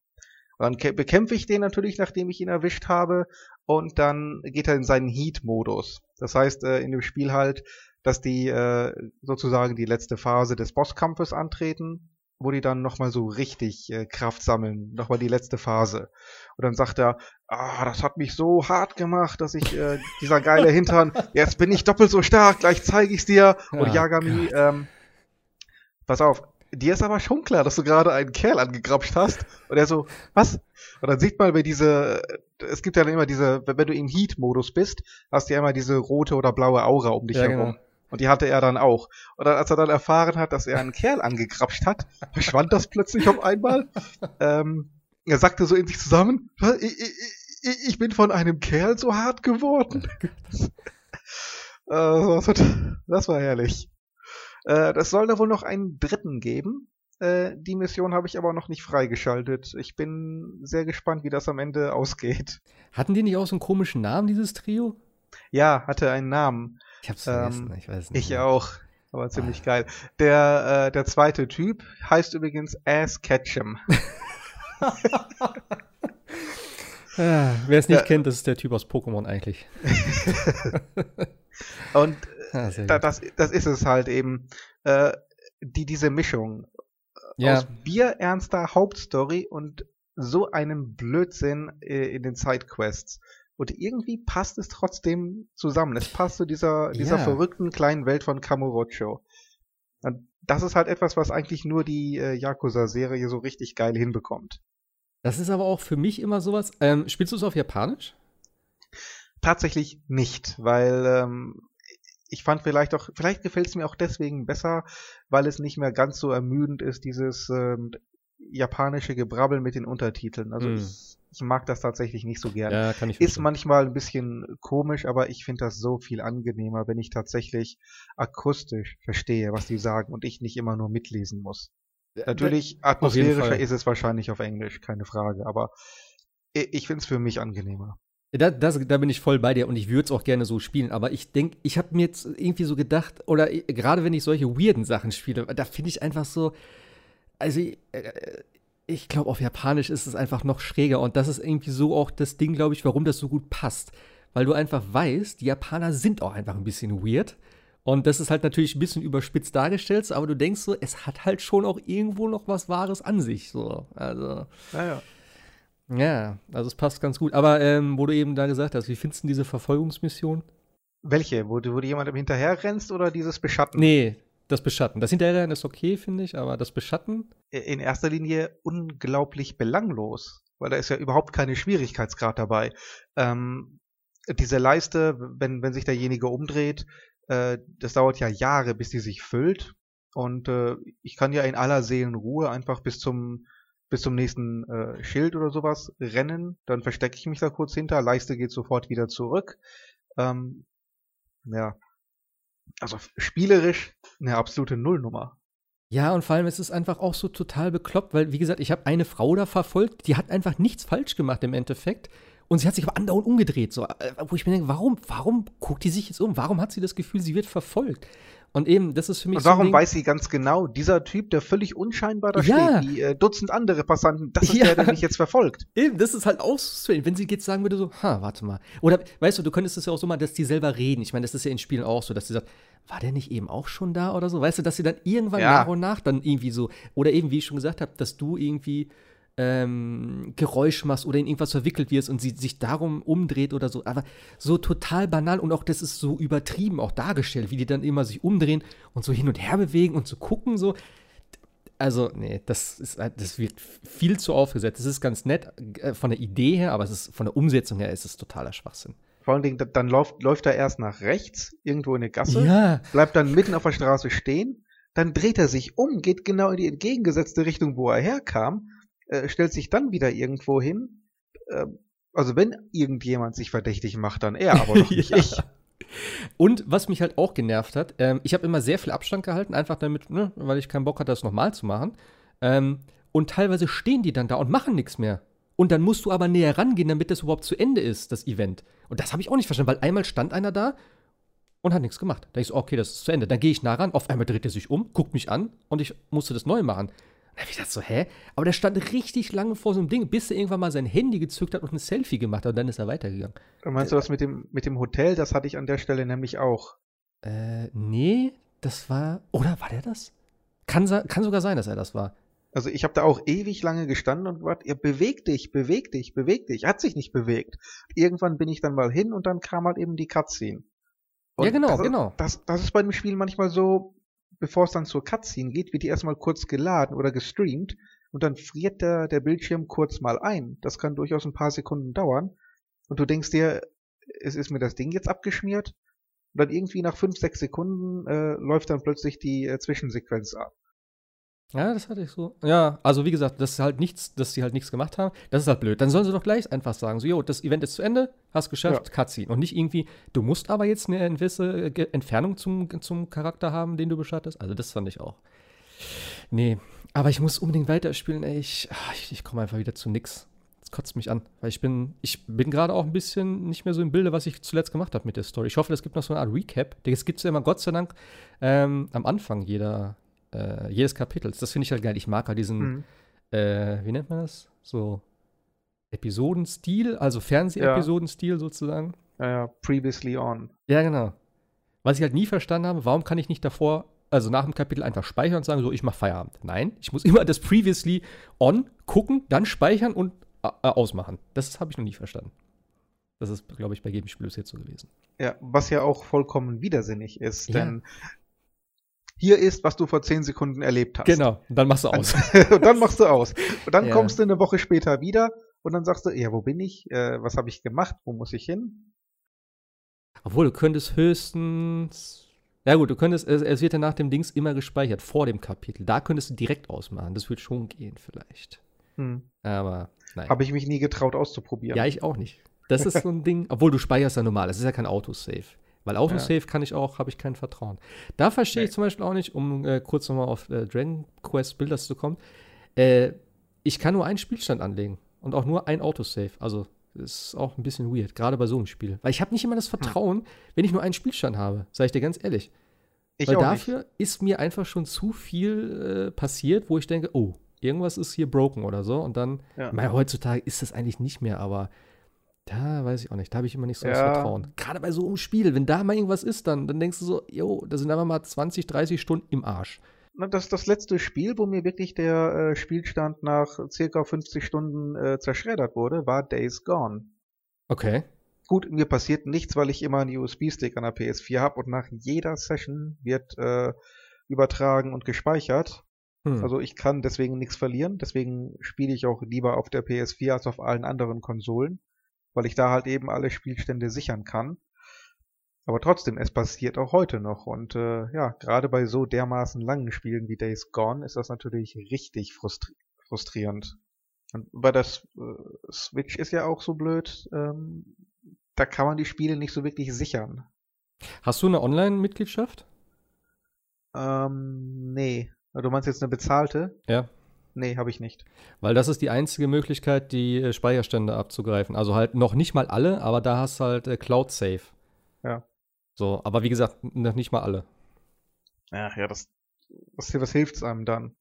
B: Dann bekämpfe ich den natürlich, nachdem ich ihn erwischt habe, und dann geht er in seinen Heat-Modus. Das heißt, äh, in dem Spiel halt, dass die äh, sozusagen die letzte Phase des Bosskampfes antreten wo die dann nochmal so richtig äh, Kraft sammeln, nochmal die letzte Phase. Und dann sagt er, ah, das hat mich so hart gemacht, dass ich, äh, dieser geile Hintern, jetzt bin ich doppelt so stark, gleich zeige ich's dir. Und oh, Yagami, Gott. ähm, pass auf, dir ist aber schon klar, dass du gerade einen Kerl angegrapscht hast. Und er so, was? Und dann sieht man, wenn diese, es gibt ja immer diese, wenn du im Heat-Modus bist, hast du ja immer diese rote oder blaue Aura um dich ja, herum. Genau. Und die hatte er dann auch. Und dann, als er dann erfahren hat, dass er einen Kerl angekrapscht hat, verschwand das plötzlich auf einmal. Ähm, er sagte so in sich zusammen, ich, ich, ich bin von einem Kerl so hart geworden. äh, das war herrlich. Äh, das soll da wohl noch einen dritten geben. Äh, die Mission habe ich aber noch nicht freigeschaltet. Ich bin sehr gespannt, wie das am Ende ausgeht.
A: Hatten die nicht auch so einen komischen Namen, dieses Trio?
B: Ja, hatte einen Namen.
A: Ich hab's vergessen, ähm, ich weiß nicht.
B: Ich mehr. auch. Aber ziemlich ah. geil. Der, äh, der zweite Typ heißt übrigens Ass Ketchum.
A: ja, Wer es nicht ja. kennt, das ist der Typ aus Pokémon eigentlich.
B: Und ah, da, das, das ist es halt eben. Äh, die, diese Mischung ja. aus bierernster Hauptstory und so einem Blödsinn äh, in den Sidequests. Und irgendwie passt es trotzdem zusammen. Es passt zu dieser, dieser ja. verrückten kleinen Welt von Kamurocho. Und das ist halt etwas, was eigentlich nur die äh, Yakuza-Serie so richtig geil hinbekommt.
A: Das ist aber auch für mich immer sowas. Ähm, spielst du es auf Japanisch?
B: Tatsächlich nicht, weil ähm, ich fand vielleicht auch, vielleicht gefällt es mir auch deswegen besser, weil es nicht mehr ganz so ermüdend ist, dieses ähm, japanische Gebrabbel mit den Untertiteln. Also mm. ich, ich, mag das tatsächlich nicht so gerne. Ja, kann ich ist manchmal ein bisschen komisch, aber ich finde das so viel angenehmer, wenn ich tatsächlich akustisch verstehe, was die sagen und ich nicht immer nur mitlesen muss. Natürlich, atmosphärischer ist es wahrscheinlich auf Englisch, keine Frage, aber ich, ich finde es für mich angenehmer.
A: Da, das, da bin ich voll bei dir und ich würde es auch gerne so spielen, aber ich denke, ich habe mir jetzt irgendwie so gedacht, oder gerade wenn ich solche weirden Sachen spiele, da finde ich einfach so, also äh, ich glaube, auf Japanisch ist es einfach noch schräger und das ist irgendwie so auch das Ding, glaube ich, warum das so gut passt. Weil du einfach weißt, die Japaner sind auch einfach ein bisschen weird. Und das ist halt natürlich ein bisschen überspitzt dargestellt, aber du denkst so, es hat halt schon auch irgendwo noch was Wahres an sich. So. Also.
B: Ja,
A: ja. also es passt ganz gut. Aber ähm, wo du eben da gesagt hast, wie findest du diese Verfolgungsmission?
B: Welche? Wo du, wo du jemandem hinterher rennst oder dieses Beschatten?
A: Nee, das Beschatten. Das Hinterherrennen ist okay, finde ich, aber das Beschatten?
B: In erster Linie unglaublich belanglos, weil da ist ja überhaupt keine Schwierigkeitsgrad dabei. Ähm, diese Leiste, wenn, wenn sich derjenige umdreht, äh, das dauert ja Jahre, bis die sich füllt. Und äh, ich kann ja in aller Seelenruhe einfach bis zum bis zum nächsten äh, Schild oder sowas rennen. Dann verstecke ich mich da kurz hinter. Leiste geht sofort wieder zurück. Ähm, ja, also spielerisch eine absolute Nullnummer.
A: Ja, und vor allem ist es einfach auch so total bekloppt, weil, wie gesagt, ich habe eine Frau da verfolgt, die hat einfach nichts falsch gemacht im Endeffekt. Und sie hat sich aber andauernd umgedreht, so, äh, wo ich mir denke, warum, warum guckt die sich jetzt um? Warum hat sie das Gefühl, sie wird verfolgt? Und eben, das ist für mich. Und
B: warum
A: so
B: weiß sie ganz genau, dieser Typ, der völlig unscheinbar da ja. steht, die äh, Dutzend andere Passanten, das ist ja. der, der mich jetzt verfolgt.
A: Eben, das ist halt auch strange. Wenn sie jetzt sagen würde, so, ha, warte mal. Oder, weißt du, du könntest es ja auch so mal, dass die selber reden. Ich meine, das ist ja in Spielen auch so, dass sie sagt, war der nicht eben auch schon da oder so? Weißt du, dass sie dann irgendwann ja. nach und nach dann irgendwie so, oder eben, wie ich schon gesagt habe, dass du irgendwie ähm, Geräusch machst oder in irgendwas verwickelt wirst und sie sich darum umdreht oder so. Aber so total banal und auch das ist so übertrieben auch dargestellt, wie die dann immer sich umdrehen und so hin und her bewegen und so gucken, so. Also, nee, das, ist, das wird viel zu aufgesetzt. Das ist ganz nett äh, von der Idee her, aber es ist, von der Umsetzung her ist es totaler Schwachsinn.
B: Vor allen Dingen, dann läuft, läuft er erst nach rechts, irgendwo in eine Gasse, ja. bleibt dann mitten auf der Straße stehen, dann dreht er sich um, geht genau in die entgegengesetzte Richtung, wo er herkam äh, stellt sich dann wieder irgendwo hin. Äh, also wenn irgendjemand sich verdächtig macht, dann er, aber doch nicht ja. ich.
A: Und was mich halt auch genervt hat, ähm, ich habe immer sehr viel Abstand gehalten, einfach damit, ne, weil ich keinen Bock hatte, das nochmal zu machen. Ähm, und teilweise stehen die dann da und machen nichts mehr. Und dann musst du aber näher rangehen, damit das überhaupt zu Ende ist, das Event. Und das habe ich auch nicht verstanden, weil einmal stand einer da und hat nichts gemacht. Da ich so, okay, das ist zu Ende. Dann gehe ich nah ran, auf einmal dreht er sich um, guckt mich an und ich musste das neu machen. Dann habe ich gedacht so, hä? Aber der stand richtig lange vor so einem Ding, bis er irgendwann mal sein Handy gezückt hat und ein Selfie gemacht hat und dann ist er weitergegangen.
B: Meinst du das mit dem, mit dem Hotel? Das hatte ich an der Stelle nämlich auch.
A: Äh, nee, das war. Oder war der das? Kann, kann sogar sein, dass er das war.
B: Also ich habe da auch ewig lange gestanden und wart, ihr bewegt dich, bewegt dich, bewegt dich. Hat sich nicht bewegt. Irgendwann bin ich dann mal hin und dann kam halt eben die Cutscene. Und
A: ja, genau,
B: das,
A: genau.
B: Das, das ist bei dem Spiel manchmal so, bevor es dann zur Cutscene geht, wird die erstmal kurz geladen oder gestreamt und dann friert der, der Bildschirm kurz mal ein. Das kann durchaus ein paar Sekunden dauern. Und du denkst dir, es ist mir das Ding jetzt abgeschmiert. Und dann irgendwie nach fünf, sechs Sekunden äh, läuft dann plötzlich die äh, Zwischensequenz ab.
A: Ja, das hatte ich so. Ja, also wie gesagt, dass sie halt nichts, dass sie halt nichts gemacht haben, das ist halt blöd. Dann sollen sie doch gleich einfach sagen, so, jo, das Event ist zu Ende, hast geschafft, ja. Cutscene. Und nicht irgendwie, du musst aber jetzt eine gewisse äh, Entfernung zum, zum Charakter haben, den du beschattest. Also das fand ich auch. Nee, aber ich muss unbedingt weiterspielen, ey. Ich, ah, ich, ich komme einfach wieder zu nix. Das kotzt mich an. Weil ich bin, ich bin gerade auch ein bisschen nicht mehr so im Bilde, was ich zuletzt gemacht habe mit der Story. Ich hoffe, es gibt noch so eine Art Recap. Das gibt es ja immer, Gott sei Dank, ähm, am Anfang jeder, äh, jedes Kapitels. Das finde ich halt geil. Ich mag halt diesen, mhm. äh, wie nennt man das? So Episodenstil, also Fernsehepisodenstil ja. sozusagen.
B: Ja, ja, previously on.
A: Ja, genau. Was ich halt nie verstanden habe, warum kann ich nicht davor, also nach dem Kapitel einfach speichern und sagen, so, ich mache Feierabend. Nein, ich muss immer das previously on gucken, dann speichern und äh, ausmachen. Das habe ich noch nie verstanden. Das ist, glaube ich, bei jedem Spiel bis jetzt so gewesen.
B: Ja, was ja auch vollkommen widersinnig ist, ja. denn hier ist, was du vor zehn Sekunden erlebt hast.
A: Genau, und dann machst du aus.
B: und dann machst du aus. Und dann ja. kommst du eine Woche später wieder und dann sagst du, ja, wo bin ich? Äh, was habe ich gemacht? Wo muss ich hin?
A: Obwohl, du könntest höchstens. Ja gut, du könntest, es, es wird ja nach dem Dings immer gespeichert, vor dem Kapitel. Da könntest du direkt ausmachen. Das würde schon gehen, vielleicht. Hm. Aber nein.
B: Habe ich mich nie getraut auszuprobieren.
A: Ja, ich auch nicht. Das ist so ein Ding, obwohl du speicherst ja normal, das ist ja kein Autosave. Weil Autosave ja. kann ich auch, habe ich kein Vertrauen. Da verstehe nee. ich zum Beispiel auch nicht, um äh, kurz nochmal auf äh, Dragon Quest Builders zu kommen. Äh, ich kann nur einen Spielstand anlegen und auch nur ein Autosave. Also ist auch ein bisschen weird, gerade bei so einem Spiel. Weil ich habe nicht immer das hm. Vertrauen, hm. wenn ich nur einen Spielstand habe, sage ich dir ganz ehrlich. Ich Weil dafür nicht. ist mir einfach schon zu viel äh, passiert, wo ich denke, oh, irgendwas ist hier broken oder so. Und dann, ja. meine, heutzutage ist das eigentlich nicht mehr, aber da weiß ich auch nicht. Da habe ich immer nicht so ja. das Vertrauen. Gerade bei so einem Spiel, wenn da mal irgendwas ist, dann, dann denkst du so, jo, da sind einfach mal 20, 30 Stunden im Arsch.
B: Das ist das letzte Spiel, wo mir wirklich der äh, Spielstand nach circa 50 Stunden äh, zerschreddert wurde, war Days Gone.
A: Okay.
B: Gut, mir passiert nichts, weil ich immer einen USB-Stick an der PS4 habe und nach jeder Session wird äh, übertragen und gespeichert. Hm. Also ich kann deswegen nichts verlieren. Deswegen spiele ich auch lieber auf der PS4 als auf allen anderen Konsolen weil ich da halt eben alle Spielstände sichern kann. Aber trotzdem, es passiert auch heute noch. Und äh, ja, gerade bei so dermaßen langen Spielen wie Days Gone ist das natürlich richtig frustri frustrierend. Und bei der äh, Switch ist ja auch so blöd, ähm, da kann man die Spiele nicht so wirklich sichern.
A: Hast du eine Online-Mitgliedschaft?
B: Ähm, nee. Du meinst jetzt eine bezahlte?
A: Ja.
B: Nee, habe ich nicht.
A: Weil das ist die einzige Möglichkeit, die äh, Speicherstände abzugreifen. Also halt noch nicht mal alle, aber da hast du halt äh, Cloud Safe.
B: Ja.
A: So, aber wie gesagt, noch nicht mal alle.
B: Ja, ja, das, was, was hilft es einem dann?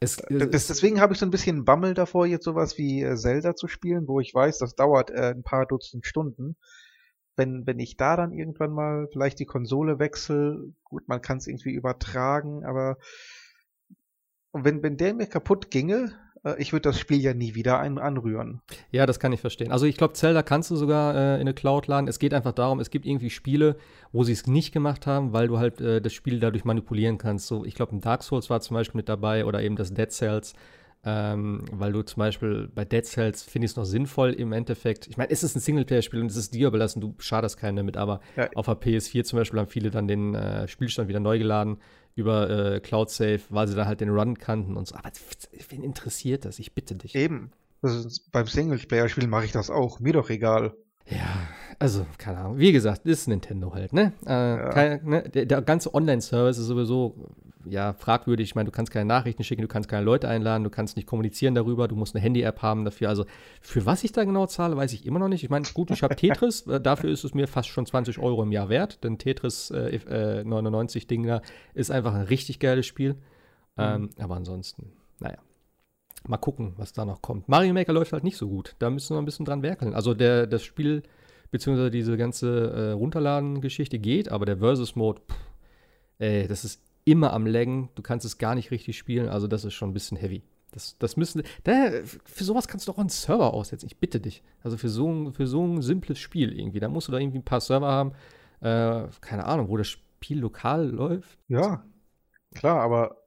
A: Es,
B: das, deswegen habe ich so ein bisschen Bammel davor, jetzt sowas wie äh, Zelda zu spielen, wo ich weiß, das dauert äh, ein paar Dutzend Stunden. Wenn, wenn ich da dann irgendwann mal vielleicht die Konsole wechsle, gut, man kann es irgendwie übertragen, aber und wenn, wenn der mir kaputt ginge, äh, ich würde das Spiel ja nie wieder anrühren.
A: Ja, das kann ich verstehen. Also ich glaube, Zelda kannst du sogar äh, in eine Cloud laden. Es geht einfach darum, es gibt irgendwie Spiele, wo sie es nicht gemacht haben, weil du halt äh, das Spiel dadurch manipulieren kannst. So, ich glaube, ein Dark Souls war zum Beispiel mit dabei oder eben das Dead Cells. Ähm, weil du zum Beispiel bei Dead Cells finde ich es noch sinnvoll im Endeffekt. Ich meine, es ist ein Singleplayer-Spiel und es ist dir überlassen, du schadest keinen damit, aber ja. auf der PS4 zum Beispiel haben viele dann den äh, Spielstand wieder neu geladen über äh, Cloud Save, weil sie da halt den Run kannten und so. Aber wen interessiert das? Ich bitte dich.
B: Eben. Ist, beim Singleplayer-Spiel mache ich das auch. Mir doch egal.
A: Ja, also, keine Ahnung. Wie gesagt, ist Nintendo halt, ne? Äh, ja. kein, ne? Der, der, ganze Online-Service ist sowieso ja, fragwürdig. Ich meine, du kannst keine Nachrichten schicken, du kannst keine Leute einladen, du kannst nicht kommunizieren darüber, du musst eine Handy-App haben dafür. Also für was ich da genau zahle, weiß ich immer noch nicht. Ich meine, gut, ich habe Tetris, äh, dafür ist es mir fast schon 20 Euro im Jahr wert, denn Tetris äh, äh, 99 Ding da ist einfach ein richtig geiles Spiel. Ähm, aber ansonsten, naja. Mal gucken, was da noch kommt. Mario Maker läuft halt nicht so gut. Da müssen wir ein bisschen dran werkeln. Also der, das Spiel, beziehungsweise diese ganze äh, Runterladen-Geschichte geht, aber der Versus-Mode, ey, das ist immer am Laggen. Du kannst es gar nicht richtig spielen. Also das ist schon ein bisschen heavy. Das, das müssen, da, für sowas kannst du doch auch einen Server aussetzen. Ich bitte dich. Also für so, ein, für so ein simples Spiel irgendwie. Da musst du da irgendwie ein paar Server haben. Äh, keine Ahnung, wo das Spiel lokal läuft.
B: Ja, klar, aber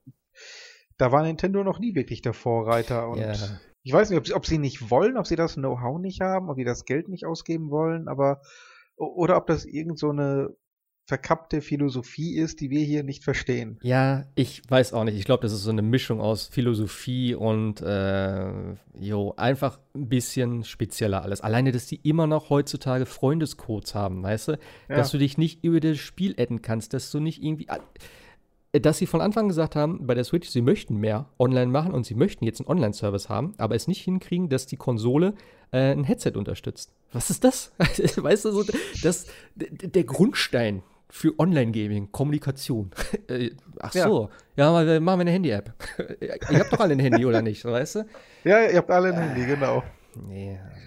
B: da war Nintendo noch nie wirklich der Vorreiter und
A: Ja.
B: ich weiß nicht, ob sie, ob sie nicht wollen, ob sie das Know-how nicht haben, ob sie das Geld nicht ausgeben wollen, aber oder ob das irgend so eine verkappte Philosophie ist, die wir hier nicht verstehen.
A: Ja, ich weiß auch nicht. Ich glaube, das ist so eine Mischung aus Philosophie und äh, jo, einfach ein bisschen spezieller alles. Alleine, dass die immer noch heutzutage Freundescodes haben, weißt du? Dass du dich nicht über das Spiel adden kannst, dass du nicht irgendwie. äh, Dass sie von Anfang an gesagt haben, bei der Switch, sie möchten mehr online machen und sie möchten jetzt einen Online-Service haben, aber es nicht hinkriegen, dass die Konsole äh, ein Headset unterstützt. Was ist das? weißt du, so, das, der Grundstein für Online-Gaming, Kommunikation. Äh, Ach
B: Ja.
A: so, ja, äh, machen wir eine Handy-App. Ihr habt doch alle ein Handy, oder nicht, weißt du?
B: Ja, ihr habt alle ein Handy, genau.
A: Nee, also,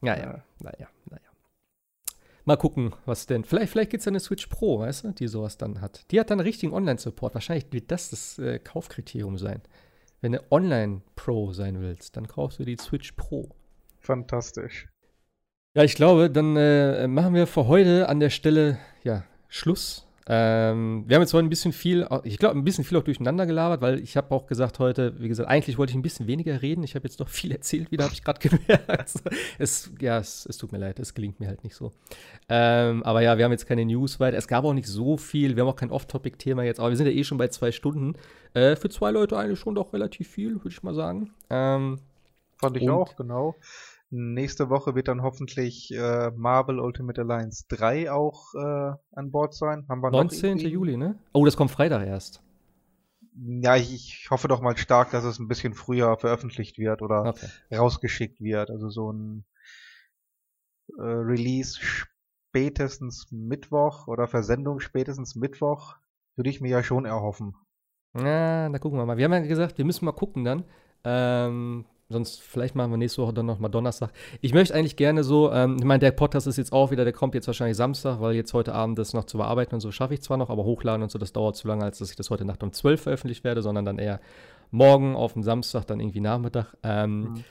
A: naja, naja, naja. Mal gucken, was denn. Vielleicht, vielleicht gibt es eine Switch Pro, weißt du, die sowas dann hat. Die hat dann richtigen Online-Support. Wahrscheinlich wird das das äh, Kaufkriterium sein. Wenn du Online-Pro sein willst, dann kaufst du die Switch Pro.
B: Fantastisch.
A: Ja, ich glaube, dann äh, machen wir für heute an der Stelle ja Schluss. Ähm, wir haben jetzt heute ein bisschen viel, ich glaube, ein bisschen viel auch durcheinander gelabert, weil ich habe auch gesagt heute, wie gesagt, eigentlich wollte ich ein bisschen weniger reden. Ich habe jetzt doch viel erzählt, wieder habe ich gerade gemerkt. Es, ja, es, es tut mir leid, es gelingt mir halt nicht so. Ähm, aber ja, wir haben jetzt keine News weiter. Es gab auch nicht so viel. Wir haben auch kein Off-Topic-Thema jetzt, aber wir sind ja eh schon bei zwei Stunden. Äh, für zwei Leute eigentlich schon doch relativ viel, würde ich mal sagen. Ähm,
B: Fand ich auch, genau. Nächste Woche wird dann hoffentlich äh, Marvel Ultimate Alliance 3 auch äh, an Bord sein. Haben wir noch
A: 19.
B: irgendwie-
A: Juli, ne? Oh, das kommt Freitag erst.
B: Ja, ich, ich hoffe doch mal stark, dass es ein bisschen früher veröffentlicht wird oder
A: Okay.
B: rausgeschickt wird. Also so ein äh, Release spätestens Mittwoch oder Versendung spätestens Mittwoch würde ich mir ja schon erhoffen.
A: Na, da gucken wir mal. Wir haben ja gesagt, wir müssen mal gucken dann. Ähm, sonst vielleicht machen wir nächste Woche dann noch mal Donnerstag. Ich möchte eigentlich gerne so, ähm, ich meine, der Podcast ist jetzt auch wieder, der kommt jetzt wahrscheinlich Samstag, weil jetzt heute Abend das noch zu bearbeiten und so schaffe ich zwar noch, aber hochladen und so, das dauert zu lange, als dass ich das heute Nacht um 12 veröffentlicht werde, sondern dann eher morgen auf den Samstag, dann irgendwie Nachmittag. Ähm,
B: Mhm.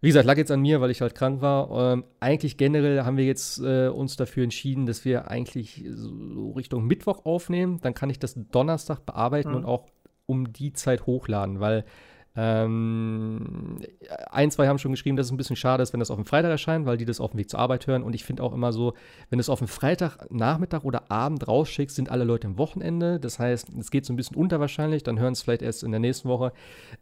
A: Wie gesagt, lag jetzt an mir, weil ich halt krank war. Ähm, eigentlich generell haben wir jetzt äh, uns dafür entschieden, dass wir eigentlich so Richtung Mittwoch aufnehmen. Dann kann ich das Donnerstag bearbeiten
B: Mhm.
A: und auch um die Zeit hochladen, weil ähm, ein, zwei haben schon geschrieben, dass es ein bisschen schade ist, wenn das auf dem Freitag erscheint, weil die das auf dem Weg zur Arbeit hören. Und ich finde auch immer so, wenn du es auf dem Freitag, Nachmittag oder Abend rausschickst, sind alle Leute am Wochenende. Das heißt, es geht so ein bisschen unter wahrscheinlich, dann hören es vielleicht erst in der nächsten Woche.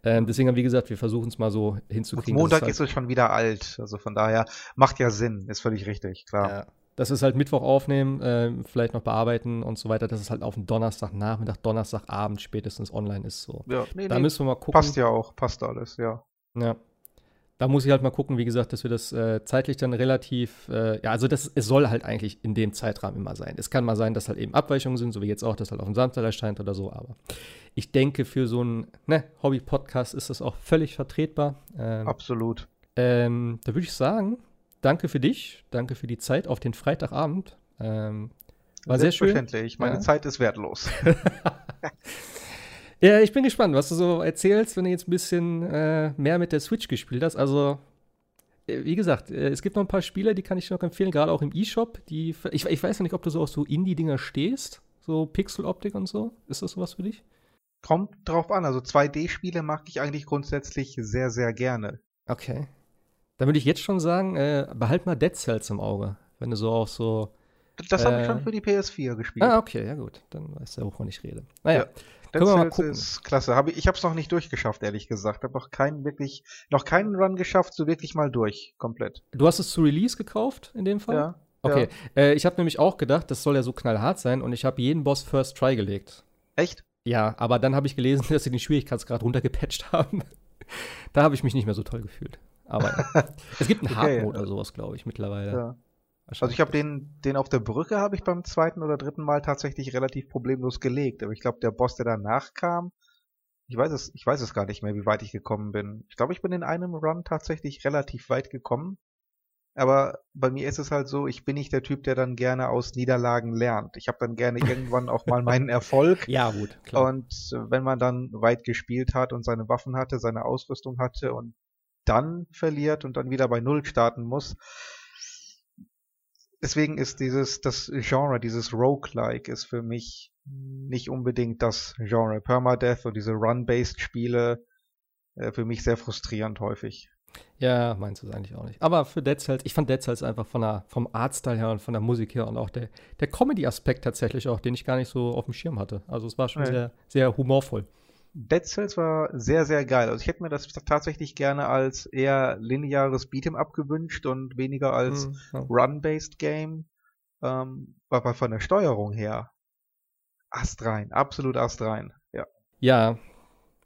A: Ähm, deswegen haben wir gesagt, wir versuchen es mal so
B: Und
A: hinzukriegen.
B: Montag
A: dass
B: ist es schon wieder alt. Also von daher macht ja Sinn, ist völlig richtig, klar.
A: Ja. Das ist halt Mittwoch aufnehmen, ähm, vielleicht noch bearbeiten und so weiter, dass es halt auf den Donnerstagnachmittag, Donnerstagabend spätestens online ist. So.
B: Ja, nee,
A: Da
B: nee,
A: müssen wir mal gucken.
B: passt ja auch, passt alles, ja.
A: Ja. Da muss ich halt mal gucken, wie gesagt, dass wir das äh, zeitlich dann relativ, äh, ja, also das, es soll halt eigentlich in dem Zeitrahmen immer sein. Es kann mal sein, dass halt eben Abweichungen sind, so wie jetzt auch, dass halt auf dem Samstag erscheint oder so, aber ich denke, für so einen ne, Hobby-Podcast ist das auch völlig vertretbar. Ähm,
B: Absolut.
A: ähm, da würde ich sagen, danke für dich, danke für die Zeit auf den Freitagabend. Ähm, war sehr schön.
B: Selbstverständlich. Meine
A: Ja.
B: Zeit ist wertlos.
A: Ja, ich bin gespannt, was du so erzählst, wenn du jetzt ein bisschen äh, mehr mit der Switch gespielt hast. Also, äh, wie gesagt, äh, es gibt noch ein paar Spiele, die kann ich dir noch empfehlen, gerade auch im E-Shop. Die, ich, ich weiß noch nicht, ob du so auf so Indie-Dinger stehst, so Pixel-Optik und so. Ist das sowas für dich?
B: Kommt drauf an. Also 2D-Spiele mag ich eigentlich grundsätzlich sehr, sehr gerne.
A: Okay. Dann würde ich jetzt schon sagen, äh, behalt mal Dead Cells im Auge, wenn du so auf so.
B: Das habe ich
A: Äh.
B: schon für die PS4 gespielt.
A: Ah, okay, ja gut, dann weißt du, wovon ich rede. Naja,
B: Ja.
A: können wir mal
B: Cells
A: gucken.
B: ist klasse. Hab ich ich habe es noch nicht durchgeschafft, ehrlich gesagt. Habe noch keinen wirklich, noch keinen Run geschafft, so wirklich mal durch, komplett.
A: du hast es zu Release gekauft in dem Fall?
B: Ja.
A: Okay, äh, ich habe nämlich auch gedacht, das soll ja so knallhart sein und ich habe jeden Boss First Try gelegt.
B: Echt?
A: Ja, aber dann habe ich gelesen, dass sie den Schwierigkeitsgrad runtergepatcht haben. da habe ich mich nicht mehr so toll gefühlt. Aber es gibt einen
B: Okay,
A: Hard-Mode
B: ja.
A: oder sowas, glaube ich, mittlerweile.
B: Ja. Also ich habe den, den auf der Brücke habe ich beim zweiten oder dritten Mal tatsächlich relativ problemlos gelegt. Aber ich glaube, der Boss, der danach kam, ich weiß es, ich weiß es gar nicht mehr, wie weit ich gekommen bin. Ich glaube, ich bin in einem Run tatsächlich relativ weit gekommen. Aber bei mir ist es halt so, ich bin nicht der Typ, der dann gerne aus Niederlagen lernt. Ich habe dann gerne irgendwann auch mal meinen Erfolg.
A: Ja, gut, klar.
B: Und wenn man dann weit gespielt hat und seine Waffen hatte, seine Ausrüstung hatte und dann verliert und dann wieder bei Null starten muss. Deswegen ist dieses, das Genre, dieses Roguelike ist für mich nicht unbedingt das Genre. Permadeath und diese Run-Based Spiele äh, für mich sehr frustrierend häufig.
A: Ja, meinst du es eigentlich auch nicht. Aber für Dead Cells, ich fand Dead Cells einfach von der, vom Artstyle her und von der Musik her und auch der, der Comedy-Aspekt tatsächlich auch, den ich gar nicht so auf dem Schirm hatte. Also es war schon
B: Nee.
A: sehr, sehr humorvoll.
B: Dead Cells war sehr, sehr geil. Also ich hätte mir das tatsächlich gerne als eher lineares Beat'em Up gewünscht und weniger als
A: Mhm.
B: Run-based Game. Ähm, aber von der Steuerung her astrein, absolut astrein. Ja,
A: Ja,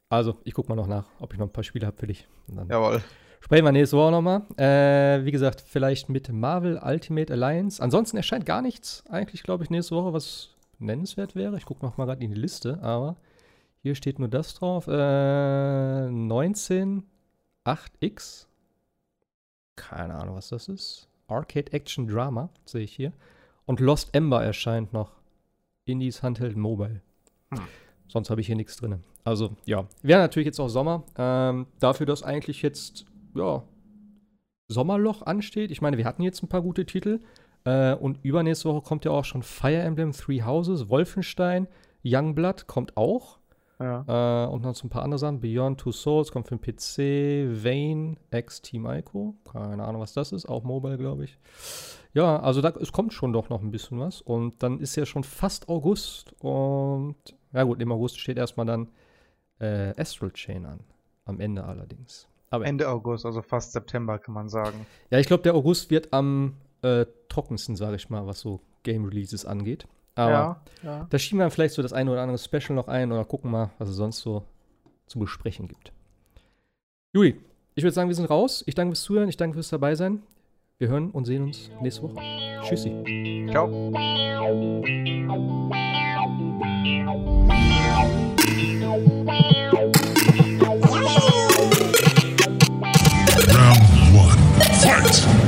A: also ich guck mal noch nach, ob ich noch ein paar Spiele habe für dich.
B: Jawohl.
A: sprechen wir nächste Woche nochmal. Äh, wie gesagt, vielleicht mit Marvel Ultimate Alliance. Ansonsten erscheint gar nichts eigentlich, glaube ich, nächste Woche, was nennenswert wäre. Ich gucke noch mal gerade in die Liste, aber hier steht nur das drauf. Äh, 19 8X. Keine Ahnung, was das ist. Arcade Action Drama, sehe ich hier. Und Lost Ember erscheint noch. Indies Handheld Mobile.
B: Hm.
A: Sonst habe ich hier nichts drin. Also, ja. Wäre natürlich jetzt auch Sommer. Ähm, dafür, dass eigentlich jetzt, ja, Sommerloch ansteht. Ich meine, wir hatten jetzt ein paar gute Titel. Äh, und übernächste Woche kommt ja auch schon Fire Emblem Three Houses, Wolfenstein, Youngblood kommt auch.
B: Ja.
A: Äh, und noch so ein paar andere Sachen. Beyond Two Souls kommt für den PC. Vane X Team Ico. Keine Ahnung, was das ist. Auch Mobile, glaube ich. Ja, also da, es kommt schon doch noch ein bisschen was. Und dann ist ja schon fast August. Und ja gut, im August steht erstmal dann äh, Astral Chain an. Am Ende allerdings. Aber
B: Ende August, also fast September kann man sagen.
A: ja, ich glaube, der August wird am äh, trockensten, sage ich mal, was so Game Releases angeht. Aber
B: ja, ja.
A: da schieben wir dann vielleicht so das eine oder andere Special noch ein oder gucken mal, was es sonst so zu besprechen gibt. Juli, ich würde sagen, wir sind raus. Ich danke fürs Zuhören, ich danke fürs dabei sein. Wir hören und sehen uns nächste Woche. Tschüssi.
B: Ciao.
D: Round one. Fight!